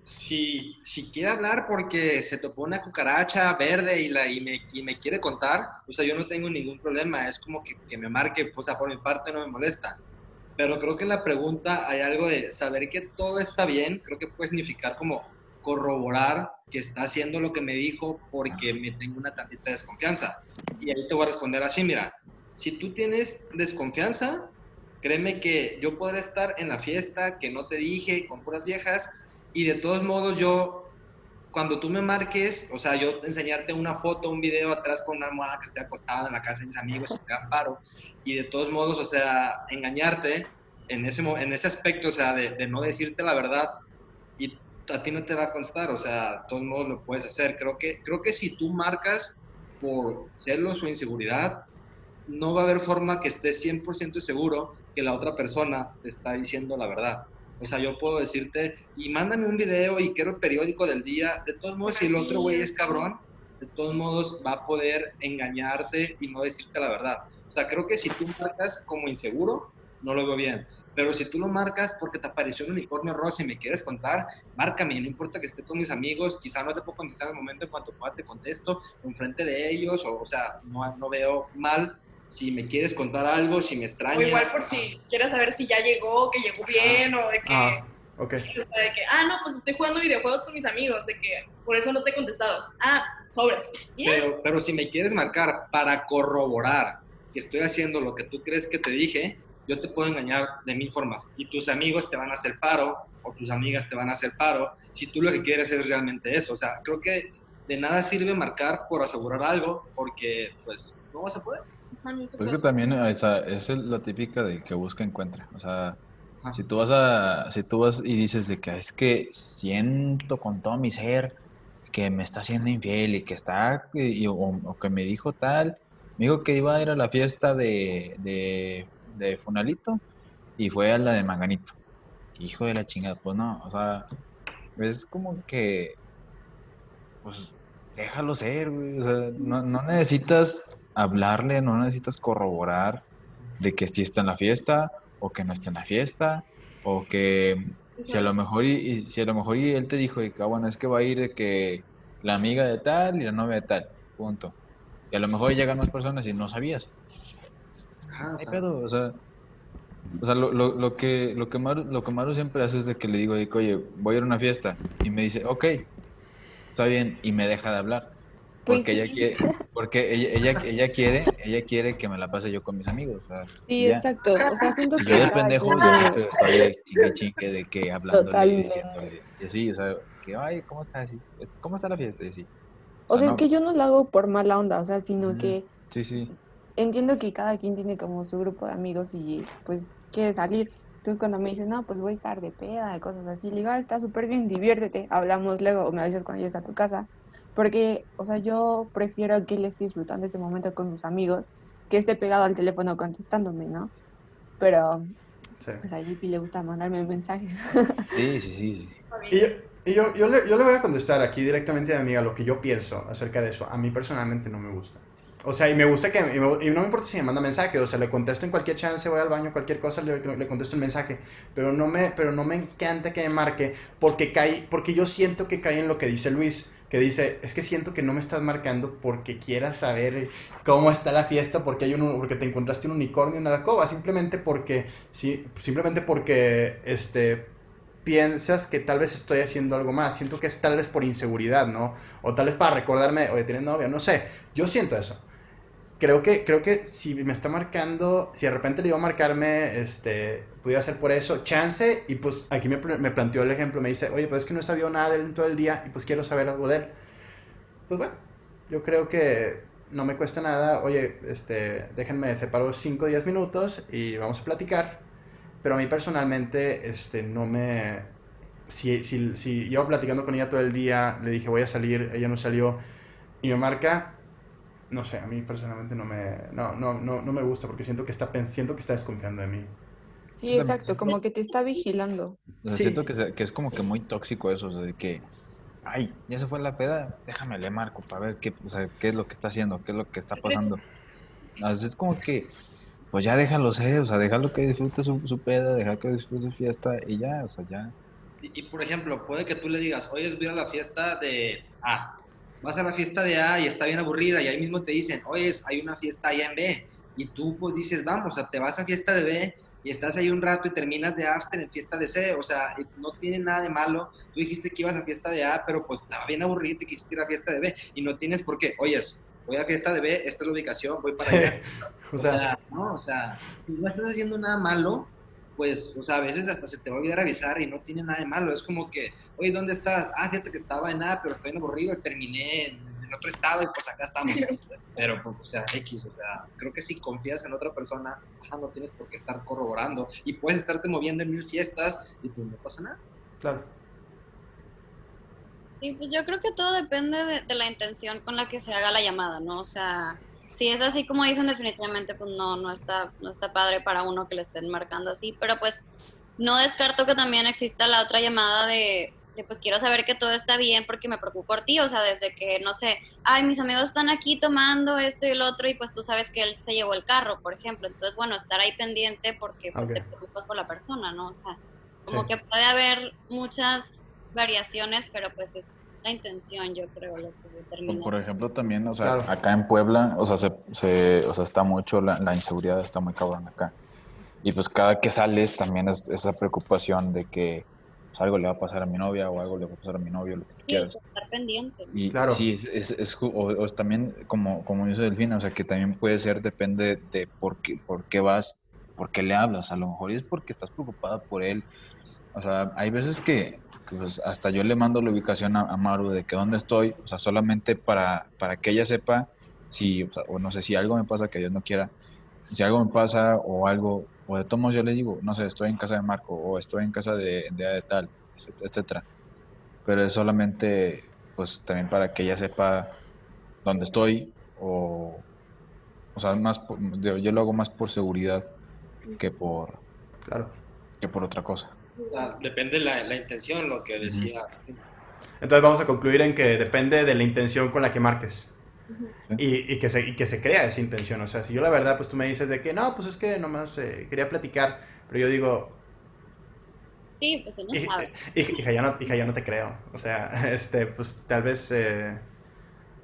Si, si quiere hablar porque se topó una cucaracha verde y, la, y, me, y me quiere contar, o sea, yo no tengo ningún problema. Es como que, que me marque, pues a por mi parte no me molesta. Pero creo que en la pregunta hay algo de saber que todo está bien, creo que puede significar como corroborar que está haciendo lo que me dijo porque me tengo una tantita desconfianza. Y ahí te voy a responder así, mira, si tú tienes desconfianza, Créeme que yo podré estar en la fiesta que no te dije con puras viejas y de todos modos yo, cuando tú me marques, o sea, yo enseñarte una foto, un video atrás con una almohada que estoy acostado en la casa de mis amigos y te amparo y de todos modos, o sea, engañarte en ese, en ese aspecto, o sea, de, no decirte la verdad y a ti no te va a constar, o sea, de todos modos lo puedes hacer. Creo que, creo que si tú marcas por celos o inseguridad, no va a haber forma que estés 100% seguro que la otra persona te está diciendo la verdad. O sea, yo puedo decirte, y mándame un video y quiero el periódico del día. De todos modos, si el otro güey es cabrón, de todos modos va a poder engañarte y no decirte la verdad. O sea, creo que si tú marcas como inseguro, no lo veo bien. Pero si tú lo marcas porque te apareció un unicornio rosa y me quieres contar, márcame, no importa que esté con mis amigos, quizá no te puedo contestar en el momento en cuanto pueda te contesto, enfrente de ellos, o, o sea, no, no veo mal si me quieres contar algo, si me extrañas. O igual por si quieres saber si ya llegó, que llegó bien, o de que... Ah, ok. de que, ah, no, pues estoy jugando videojuegos con mis amigos, de que por eso no te he contestado. Ah, sobres. Pero, pero si me quieres marcar para corroborar que estoy haciendo lo que tú crees que te dije, yo te puedo engañar de mil formas. Y tus amigos te van a hacer paro, o tus amigas te van a hacer paro, si tú lo que quieres es realmente eso. O sea, creo que de nada sirve marcar por asegurar algo, porque pues no vas a poder. Es que también esa, es la típica de que busca encuentra. O sea, si tú vas a, si tú vas y dices de que es que siento con todo mi ser que me está haciendo infiel y que está, o, que me dijo tal, Me dijo que iba a ir a la fiesta de, de, de Funalito y fue a la de Manganito. Hijo de la chingada, pues no, o sea, es como que, pues, déjalo ser, güey. O sea, no, no necesitas hablarle, no necesitas corroborar de que sí está en la fiesta o que no está en la fiesta o que si a lo mejor y, si a lo mejor y él te dijo que ah, bueno es que va a ir de que la amiga de tal y la novia de tal punto y a lo mejor llegan más personas y no sabías ah, o sea o sea, lo, lo, lo, que, lo, que Maru, lo que Maru siempre hace es de que le digo, oye, voy a ir a una fiesta. Y me dice, ok, está bien. Y me deja de hablar. Pues porque ella quiere, porque ella, ella, ella, quiere, ella quiere que me la pase yo con mis amigos. O sea, sí, exacto. O sea, siento que. Yo de pendejo, yo estoy chingue chingue de que hablando y así, o sea, que ay, ¿cómo está ¿Cómo está la fiesta? Y así. O, sea, es que yo no lo hago por mala onda, o sea, sino que sí, sí. entiendo que cada quien tiene como su grupo de amigos y pues quiere salir. Entonces cuando me dicen, no, pues voy a estar de peda, de cosas así, le digo, ah, está súper bien, diviértete, hablamos luego, o me avisas cuando llegues a tu casa. Porque, o sea, yo prefiero que él esté disfrutando ese momento con sus amigos que esté pegado al teléfono contestándome, ¿no? Pero, pues a JP le gusta mandarme mensajes. Sí, sí, sí. Y, yo, y yo, yo, le, yo, le, voy a contestar aquí directamente a mi amiga lo que yo pienso acerca de eso. A mí personalmente no me gusta. O sea, y me gusta que, y, no me importa si me manda mensaje, o sea, le contesto en cualquier chance, voy al baño, cualquier cosa, le, le, contesto el mensaje, pero no, me, pero no me encanta que me marque porque, cae, porque yo siento que cae en lo que dice Luis, que dice, es que siento que no me estás marcando porque quieras saber cómo está la fiesta, porque, hay un, porque te encontraste un unicornio en la alcoba, simplemente porque, sí, simplemente porque, este, piensas que tal vez estoy haciendo algo más. Siento que es tal vez por inseguridad, ¿no? O tal vez para recordarme, oye, tienes novia, no sé. Yo siento eso creo que, creo que si me está marcando, si de repente le iba a marcarme, este, pudiera ser por eso, chance, y pues aquí me, me, planteó el ejemplo, me dice, oye, pues es que no he nada de él en todo el día y pues quiero saber algo de él. Pues bueno, yo creo que no me cuesta nada, oye, este, déjenme separo 5 o 10 minutos y vamos a platicar, pero a mí personalmente, este, no me... Si, si, si llevo platicando con ella todo el día, le dije voy a salir, ella no salió y me marca, no sé, a mí personalmente no me, no, no, no, no me gusta porque siento que, está, siento que está desconfiando de mí. Sí, exacto, como que te está vigilando. Siento que, que, es como que muy tóxico eso, de que, ay, ya se fue la peda, déjame le marco para ver qué, o sea, qué es lo que está haciendo, qué es lo que está pasando. Es como que, pues ya déjalo ser, o sea, déjalo que disfrute su, su peda, deja que disfrute su fiesta y ya, o sea, ya. Y, por ejemplo, puede que tú le digas, oye, es a la fiesta de A, vas a la fiesta de A y está bien aburrida y ahí mismo te dicen, oye, hay una fiesta allá en B. Y tú pues dices, vamos, o sea, te vas a fiesta de B y estás ahí un rato y terminas de after en fiesta de C. O sea, no tiene nada de malo. Tú dijiste que ibas a fiesta de A, pero pues estaba bien aburrido y quisiste ir a fiesta de B. Y no tienes por qué. Oyes, voy a fiesta de B, esta es la ubicación, voy para allá. o, sea, no, o sea, si no estás haciendo nada malo, pues, o sea, a veces hasta se te va a olvidar avisar y no tiene nada de malo. Es como que, oye, ¿dónde estás? Ah, fíjate que estaba en nada, pero estoy en aburrido y terminé en, otro estado y pues acá estamos. Pero, pues, o sea, X, o sea, creo que si confías en otra persona, no tienes por qué estar corroborando y puedes estarte moviendo en mil fiestas y pues no pasa nada. Claro. Sí, pues yo creo que todo depende de, de la intención con la que se haga la llamada, ¿no? O sea, si es así como dicen, definitivamente pues no, no está, no está padre para uno que le estén marcando así, pero pues no descarto que también exista la otra llamada de, pues quiero saber que todo está bien porque me preocupo por ti, o sea, desde que, no sé, ay, mis amigos están aquí tomando esto y el otro y pues tú sabes que él se llevó el carro, por ejemplo, entonces, bueno, estar ahí pendiente porque pues te preocupas por la persona, ¿no? O sea, como que puede haber muchas variaciones, pero pues es la intención, yo creo, lo que determina. Por ejemplo, también, o sea, acá en Puebla, o sea, se, se, o sea está mucho, la, la, inseguridad está muy cabrón acá. Y pues cada que sales también es esa preocupación de que pues, algo le va a pasar a mi novia o algo le va a pasar a mi novio, lo que tú quieras. estar pendiente. Y claro. sí, es, es, o, también, como, como dice Delfina, o sea, que también puede ser, depende de por qué, por qué vas, por qué le hablas. A lo mejor es porque estás preocupada por él. O sea, hay veces que, pues hasta yo le mando la ubicación a, Maru de que dónde estoy, o sea, solamente para, para que ella sepa si, o, no sé, si algo me pasa que Dios no quiera, si algo me pasa o algo, o de todos yo le digo, no sé, estoy en casa de Marco o estoy en casa de, de, tal, etcétera. Pero es solamente, pues también para que ella sepa dónde estoy o, O sea, más yo, yo lo hago más por seguridad que por, claro. que por otra cosa. Depende la, la intención, lo que decía. Entonces vamos a concluir en que depende de la intención con la que marques. y, y, que se, y que se crea esa intención. O sea, si yo la verdad, pues tú me dices de que no, pues es que nomás eh, quería platicar, pero yo digo... Sí, pues no sabe. Hija, ya no, hija, ya no te creo. O sea, este, pues tal vez... Eh,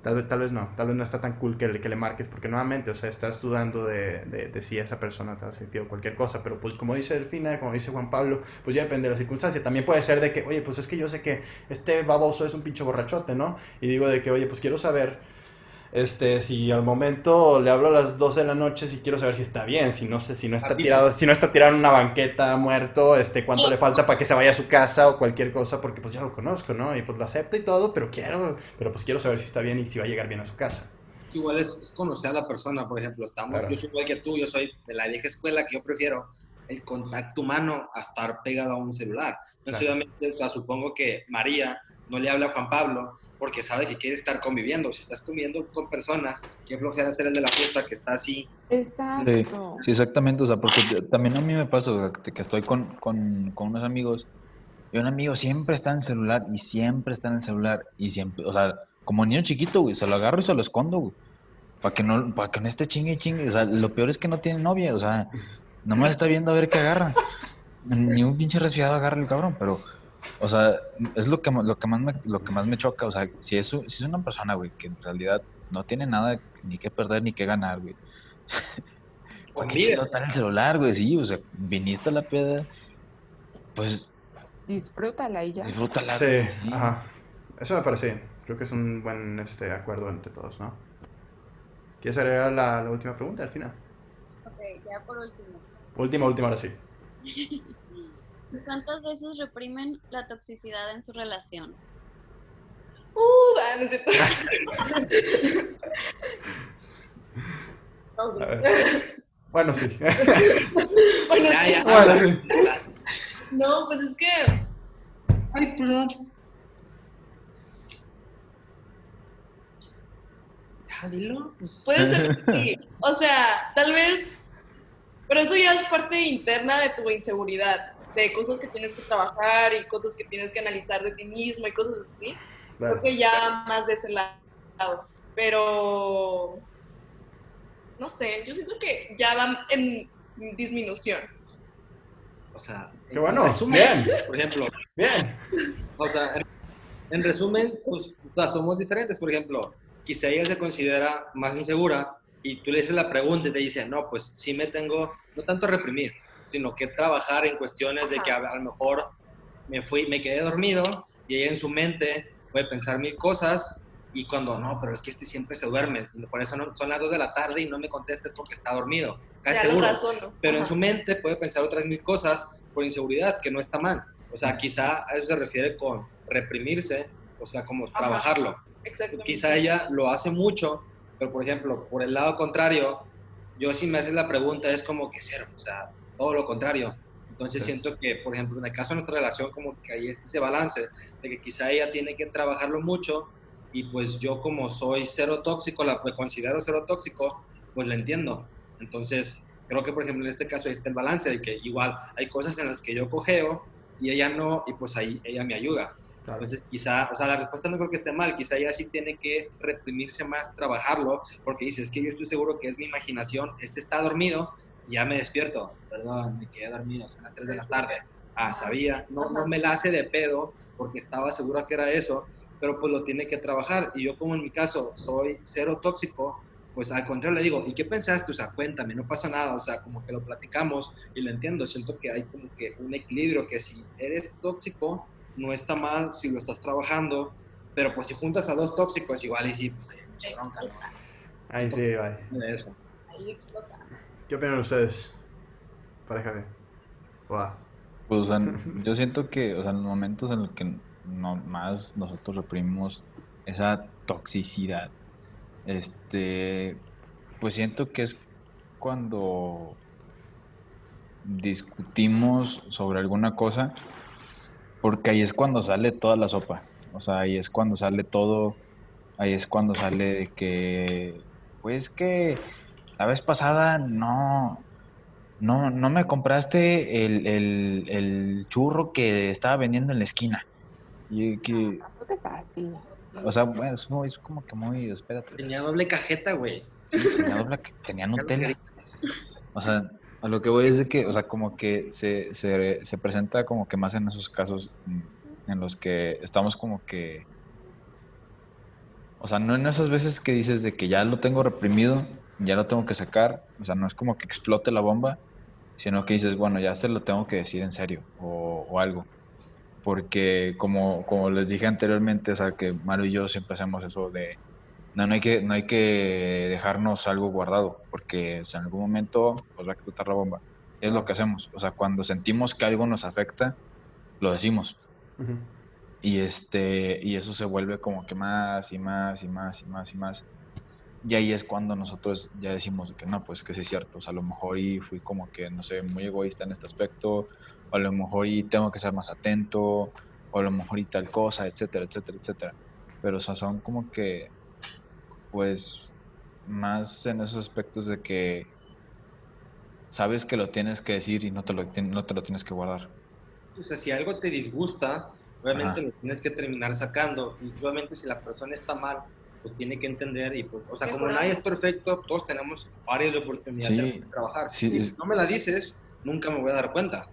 Tal vez, tal vez no, tal vez no está tan cool que le, que le marques, porque nuevamente, o sea, estás dudando de, de, si esa persona te hace fiel o cualquier cosa, pero pues como dice Delfina, como dice Juan Pablo, pues ya depende de la circunstancia. También puede ser de que, oye, pues es que yo sé que este baboso es un pinche borrachote, ¿no? Y digo de que, oye, pues quiero saber este, si al momento le hablo a las 12 de la noche, si quiero saber si está bien, si no sé, si no está tirado, si no está tirado en una banqueta muerto, este, cuánto le falta para que se vaya a su casa o cualquier cosa, porque pues ya lo conozco, ¿no? Y pues lo acepta y todo, pero quiero, pero pues quiero saber si está bien y si va a llegar bien a su casa. Es que igual es, conocer a la persona, por ejemplo, estamos, yo soy igual que tú, yo soy de la vieja escuela que yo prefiero el contacto humano a estar pegado a un celular. Entonces, obviamente, supongo que María no le habla a Juan Pablo porque sabe que quiere estar conviviendo. Si estás conviviendo con personas, qué flojera ser el de la fiesta que está así. Exacto. Sí, exactamente. O sea, porque también a mí me pasa que estoy con, con, con, unos amigos y un amigo siempre está en el celular y siempre está en el celular y siempre, o sea, como niño chiquito, güey, se lo agarro y se lo escondo, güey. Para que no, para que no esté chingue y chingue. O sea, lo peor es que no tiene novia, o sea, nomás está viendo a ver qué agarra. Ni un pinche resfriado agarra el cabrón, pero o sea, es lo que, lo que, más, me, lo que más me choca. O sea, si es, si es una persona, güey, que en realidad no tiene nada ni que perder ni que ganar, güey. ¿Por qué está en el celular, güey? Sí, o sea, viniste a la peda, pues... Disfrútala y ya. Disfrútala. Sí, ajá. Eso me parece bien. Creo que es un buen este, acuerdo entre todos, ¿no? ¿Quieres agregar la, la última pregunta al final? Ok, ya por último. Última, última, ahora sí. ¿Cuántas veces reprimen la toxicidad en su relación? Uh, ah, no sé. Bueno, sí. bueno, ya, ya, bueno, sí. No, pues es que. Ay, perdón. Ya, dilo. Pues. Puede ser que sí. O sea, tal vez. Pero eso ya es parte interna de tu inseguridad de cosas que tienes que trabajar y cosas que tienes que analizar de ti mismo y cosas así. Creo que ya más de ese lado. Pero, no sé, yo siento que ya van en disminución. O sea, Qué bueno, bien. Por ejemplo, bien. O sea, en, resumen, pues, somos diferentes. Por ejemplo, quizá ella se considera más insegura y tú le dices la pregunta y te dice, no, pues sí me tengo, no tanto reprimir, sino que trabajar en cuestiones de que a, lo mejor me fui, me quedé dormido y ella en su mente puede pensar mil cosas y cuando no, pero es que este siempre se duerme, por eso son las 2 de la tarde y no me contestes porque está dormido, casi seguro. Pero en su mente puede pensar otras mil cosas por inseguridad, que no está mal. O sea, quizá a eso se refiere con reprimirse, o sea, como trabajarlo. Quizá ella lo hace mucho, pero por ejemplo, por el lado contrario, yo si me haces la pregunta es como que cero, o sea, todo lo contrario. Entonces siento que, por ejemplo, en el caso de nuestra relación, como que hay este, ese balance de que quizá ella tiene que trabajarlo mucho y pues yo como soy cero tóxico, la pues, considero cero tóxico, pues la entiendo. Entonces creo que, por ejemplo, en este caso ahí está el balance de que igual hay cosas en las que yo cogeo y ella no, y pues ahí ella me ayuda. Entonces, quizá, o sea, la respuesta no creo que esté mal, quizá ella sí tiene que reprimirse más, trabajarlo, porque dice, es que yo estoy seguro que es mi imaginación, este está dormido, ya me despierto, perdón, me quedé dormido, son las 3 de la tarde. Ah, sabía, no, no me la hace de pedo porque estaba seguro que era eso, pero pues lo tiene que trabajar. Y yo como en mi caso soy cero tóxico, pues al contrario le digo, ¿y qué pensaste? O sea, cuéntame, no pasa nada, o sea, como que lo platicamos y lo entiendo, siento que hay como que un equilibrio, que si eres tóxico, no está mal si lo estás trabajando, pero pues si juntas a dos tóxicos, igual y sí, pues hay mucha bronca, ¿no? Ahí sí, vaya. Eso. Ahí explota. ¿Qué opinan ustedes? Pareja B. Pues, o sea, yo siento que, o sea, en los momentos en los que no, más nosotros reprimimos esa toxicidad, este, pues siento que es cuando discutimos sobre alguna cosa, porque ahí es cuando sale toda la sopa. O sea, ahí es cuando sale todo, ahí es cuando sale de que, pues que la vez pasada no, no, no me compraste el, el, el churro que estaba vendiendo en la esquina. Y que... No, es así. O sea, bueno, es, muy, es como que muy, espérate. Tenía doble cajeta, güey. Sí, tenía doble, tenía Nutella. O sea, a lo que voy es de que, o sea, como que se, se, se presenta como que más en esos casos en los que estamos como que... O sea, no en esas veces que dices de que ya lo tengo reprimido, ya lo tengo que sacar, o sea, no es como que explote la bomba, sino que dices, bueno, ya se lo tengo que decir en serio o, o algo. Porque como, como les dije anteriormente, o sea, que Mario y yo siempre hacemos eso de, no, no hay que, no hay que dejarnos algo guardado, porque o sea, en algún momento pues, va a explotar la bomba. Es lo que hacemos. O sea, cuando sentimos que algo nos afecta, lo decimos. Y este, y eso se vuelve como que más y más y más y más y más. Y ahí es cuando nosotros ya decimos que no, pues que sí es cierto. O sea, a lo mejor y fui como que, no sé, muy egoísta en este aspecto, o a lo mejor y tengo que ser más atento, o a lo mejor y tal cosa, etcétera, etcétera, etcétera. Pero o sea, son como que, pues, más en esos aspectos de que sabes que lo tienes que decir y no te lo, no te lo tienes que guardar. O sea, si algo te disgusta, obviamente lo tienes que terminar sacando. Y obviamente si la persona está mal, pues tiene que entender y pues, o sea, como nadie es perfecto, todos tenemos áreas de oportunidad de trabajar. y si no me la dices, nunca me voy a dar cuenta.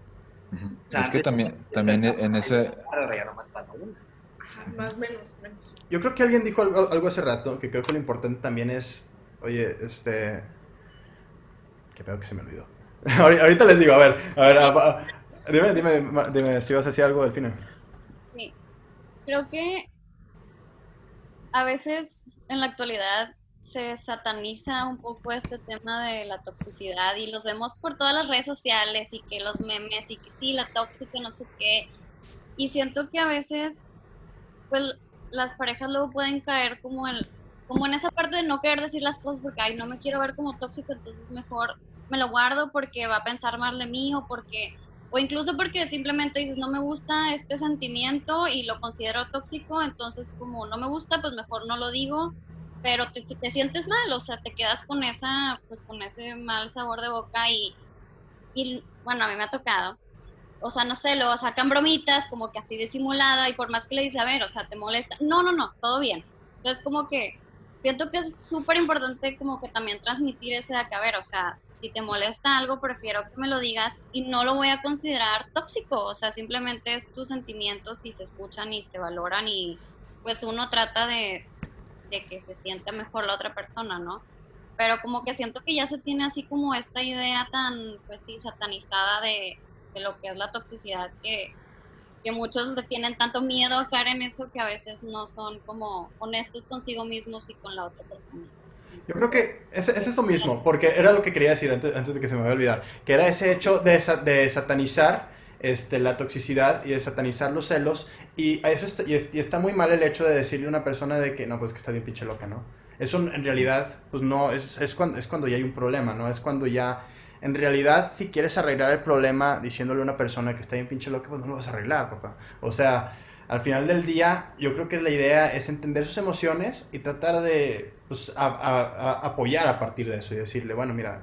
es que también, también en ese... más menos, Yo creo que alguien dijo algo, algo, hace rato, que creo que lo importante también es, oye, este... Qué pedo que se me olvidó. Ahorita les digo, a ver, a ver, dime, dime, dime si vas a decir algo del final. Sí, creo que a veces en la actualidad se sataniza un poco este tema de la toxicidad y los vemos por todas las redes sociales y que los memes y que sí, la tóxica, no sé qué. Y siento que a veces, pues las parejas luego pueden caer como en, como en esa parte de no querer decir las cosas porque, ay, no me quiero ver como tóxico, entonces mejor me lo guardo porque va a pensar mal de mí o porque o incluso porque simplemente dices, no me gusta este sentimiento y lo considero tóxico, entonces como no me gusta, pues mejor no lo digo, pero te, te sientes mal, o sea, te quedas con esa, pues con ese mal sabor de boca y, y bueno, a mí me ha tocado. O sea, no sé, luego sacan bromitas como que así disimulada y por más que le dice, a ver, o sea, te molesta. No, no, no, todo bien. Entonces como que siento que es súper importante como que también transmitir ese de acá, a ver, o sea, si te molesta algo, prefiero que me lo digas y no lo voy a considerar tóxico, o sea, simplemente es tus sentimientos y se escuchan y se valoran y pues uno trata de, de que se sienta mejor la otra persona, ¿no? Pero como que siento que ya se tiene así como esta idea tan, pues sí, satanizada de, de lo que es la toxicidad que, que muchos le tienen tanto miedo a caer en eso que a veces no son como honestos consigo mismos y con la otra persona. Yo creo que es, es eso mismo, porque era lo que quería decir antes, de que se me vaya a olvidar, que era ese hecho de, de satanizar este, la toxicidad y de satanizar los celos, y, eso está, y, está muy mal el hecho de decirle a una persona de que, no, pues que está bien pinche loca, ¿no? Eso en realidad, pues no, es, es, cuando, es cuando ya hay un problema, ¿no? Es cuando ya, en realidad, si quieres arreglar el problema diciéndole a una persona que está bien pinche loca, pues no lo vas a arreglar, papá. O sea, al final del día, yo creo que la idea es entender sus emociones y tratar de pues, apoyar a partir de eso y decirle, bueno, mira,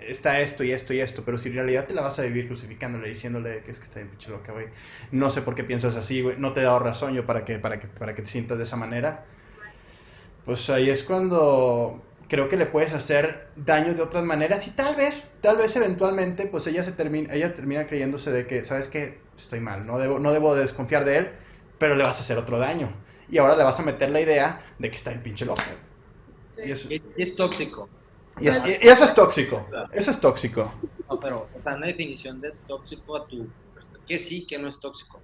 está esto y esto y esto, pero si en realidad te la vas a vivir crucificándole, diciéndole que es que está bien pinche loca, güey, no sé por qué piensas así, güey, no te he dado razón yo para que, para que, para que te sientas de esa manera, pues ahí es cuando creo que le puedes hacer daño de otras maneras y tal vez, tal vez eventualmente, pues ella se termina, ella termina creyéndose de que, ¿sabes qué? Estoy mal, no debo, no debo desconfiar de él, pero le vas a hacer otro daño. Y ahora le vas a meter la idea de que está el pinche loco. Y, eso, es tóxico. Y, eso es tóxico. Eso es tóxico. No, pero, o sea, una definición de tóxico a tu. Que sí, que no es tóxico.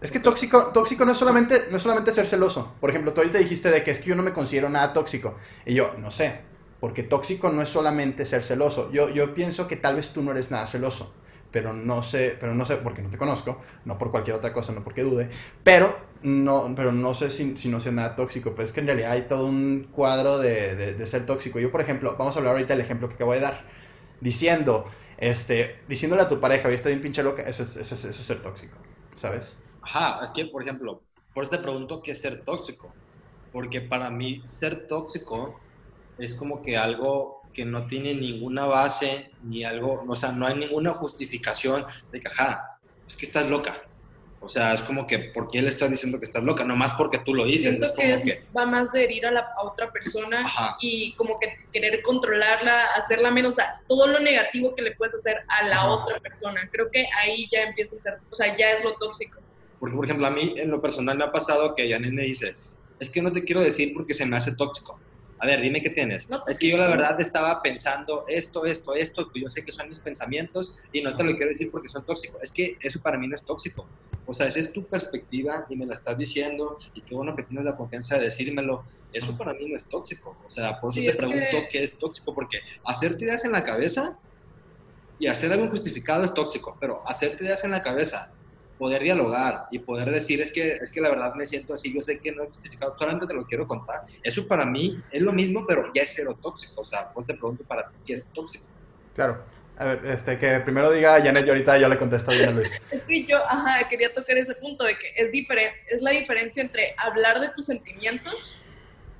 Es que tóxico, tóxico no es solamente, no es solamente ser celoso. Por ejemplo, tú ahorita dijiste de que es que yo no me considero nada tóxico. Y yo, no sé. Porque tóxico no es solamente ser celoso. Yo, yo pienso que tal vez tú no eres nada celoso pero no sé, pero no sé porque no te conozco, no por cualquier otra cosa, no porque dude, pero no, pero no sé si, si no sea nada tóxico, pero es que en realidad hay todo un cuadro de, de, ser tóxico. Yo, por ejemplo, vamos a hablar ahorita del ejemplo que acabo de dar, diciendo, este, diciéndole a tu pareja, está bien pinche loca, eso es, eso, es, eso es ser tóxico, ¿sabes? Ajá, es que, por ejemplo, por eso te pregunto qué es ser tóxico, porque para mí ser tóxico es como que algo que no tiene ninguna base ni algo, o sea, no hay ninguna justificación de que, ajá, es que estás loca. O sea, es como que, ¿por qué le estás diciendo que estás loca? Nomás porque tú lo dices. Siento que, va más de herir a, la, otra persona y como que querer controlarla, hacerla menos, o sea, todo lo negativo que le puedes hacer a la otra persona. Creo que ahí ya empieza a ser, o sea, ya es lo tóxico. Porque, por ejemplo, a mí en lo personal me ha pasado que Janet me dice, es que no te quiero decir porque se me hace tóxico a ver, dime qué tienes. es que yo la verdad estaba pensando esto, esto, esto, que yo sé que son mis pensamientos y no te lo quiero decir porque son tóxicos. Es que eso para mí no es tóxico. O sea, esa es tu perspectiva y me la estás diciendo y qué bueno que tienes la confianza de decírmelo. Eso para mí no es tóxico. O sea, por eso te pregunto qué es tóxico, porque hacerte ideas en la cabeza y hacer algo injustificado es tóxico, pero hacerte ideas en la cabeza poder dialogar y poder decir, es que, es que la verdad me siento así, yo sé que no es justificado, solamente te lo quiero contar. Eso para mí es lo mismo, pero ya es cero tóxico. O sea, pues te pregunto para ti, ¿qué es tóxico? Claro. A ver, este, que primero diga Janet y ahorita yo le contesto a Luis. es que yo, ajá, quería tocar ese punto de que es diferente, es la diferencia entre hablar de tus sentimientos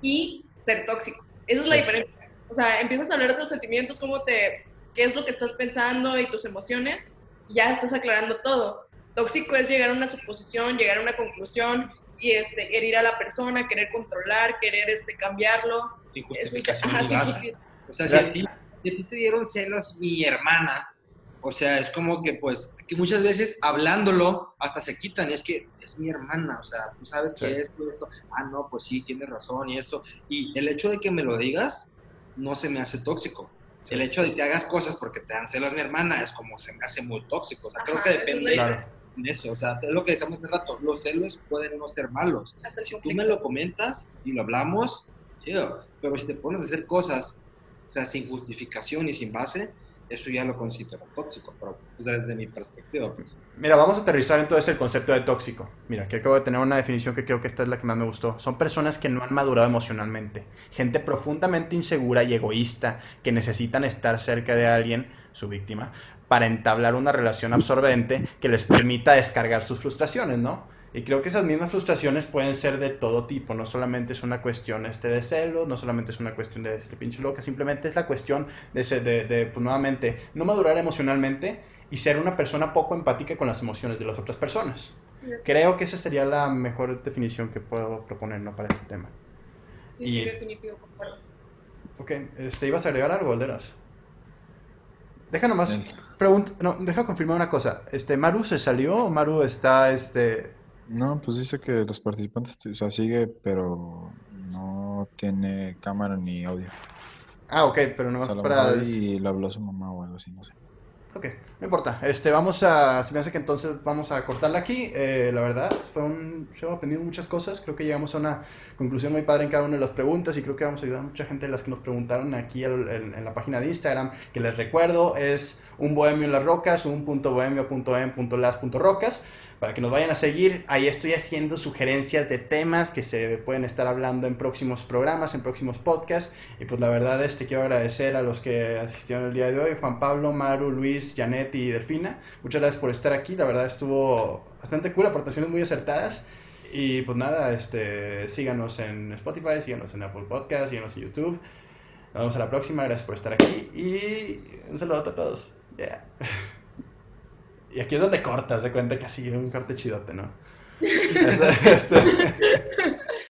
y ser tóxico. Esa es la diferencia. O sea, empiezas a hablar de tus sentimientos, cómo te, qué es lo que estás pensando y tus emociones, y ya estás aclarando todo Tóxico es llegar a una suposición, llegar a una conclusión y este, herir a la persona, querer controlar, querer este, cambiarlo. Sin justificación O sea, si a, ti, te dieron celos mi hermana, o sea, es como que pues, que muchas veces hablándolo hasta se quitan, y es que es mi hermana, o sea, tú sabes que esto, esto, ah, no, pues sí, tienes razón y esto. Y el hecho de que me lo digas no se me hace tóxico. El hecho de que hagas cosas porque te dan celos mi hermana es como se me hace muy tóxico. O sea, creo que depende eso, o sea, es lo que decíamos hace rato, los celos pueden no ser malos. Si tú me lo comentas y lo hablamos, pero si te pones a hacer cosas, o sea, sin justificación y sin base, eso ya lo considero tóxico, pero pues, desde mi perspectiva. Pues. Mira, vamos a aterrizar entonces el concepto de tóxico. Mira, que acabo de tener una definición que creo que esta es la que más me gustó. Son personas que no han madurado emocionalmente, gente profundamente insegura y egoísta, que necesitan estar cerca de alguien, su víctima, para entablar una relación absorbente que les permita descargar sus frustraciones, ¿no? Y creo que esas mismas frustraciones pueden ser de todo tipo, no solamente es una cuestión este de celos, no solamente es una cuestión de decir pinche loca, simplemente es la cuestión de, de, de pues, nuevamente, no madurar emocionalmente y ser una persona poco empática con las emociones de las otras personas. Creo que esa sería la mejor definición que puedo proponer ¿no? para este tema. Sí, y, definitivo, Ok, este, ¿ibas a agregar algo, Alderas? Deja nomás... Pregunta, no, deja confirmar una cosa. Este, ¿Maru se salió o Maru está, este... No, pues dice que los participantes, o sea, sigue, pero no tiene cámara ni audio. Ah, ok, pero no o para... Y le habló a su mamá o algo así, no sé. Ok, no importa. Este, vamos a, se me hace que entonces vamos a cortarla aquí. Eh, la verdad, fue un show aprendido muchas cosas. Creo que llegamos a una conclusión muy padre en cada una de las preguntas y creo que vamos a ayudar a mucha gente de las que nos preguntaron aquí en, la página de Instagram, que les recuerdo es un bohemio en las rocas, un punto bohemio para que nos vayan a seguir. Ahí estoy haciendo sugerencias de temas que se pueden estar hablando en próximos programas, en próximos podcasts. Y pues la verdad este quiero agradecer a los que asistieron el día de hoy, Juan Pablo, Maru, Luis, Janet y Delfina. Muchas gracias por estar aquí. La verdad estuvo bastante cool, aportaciones muy acertadas. Y pues nada, este, síganos en Spotify, síganos en Apple Podcasts, síganos en YouTube. Nos vemos a la próxima, gracias por estar aquí y un saludo a todos. Yeah. Y aquí es donde cortas, de cuenta que así, un corte chidote, ¿no? este, este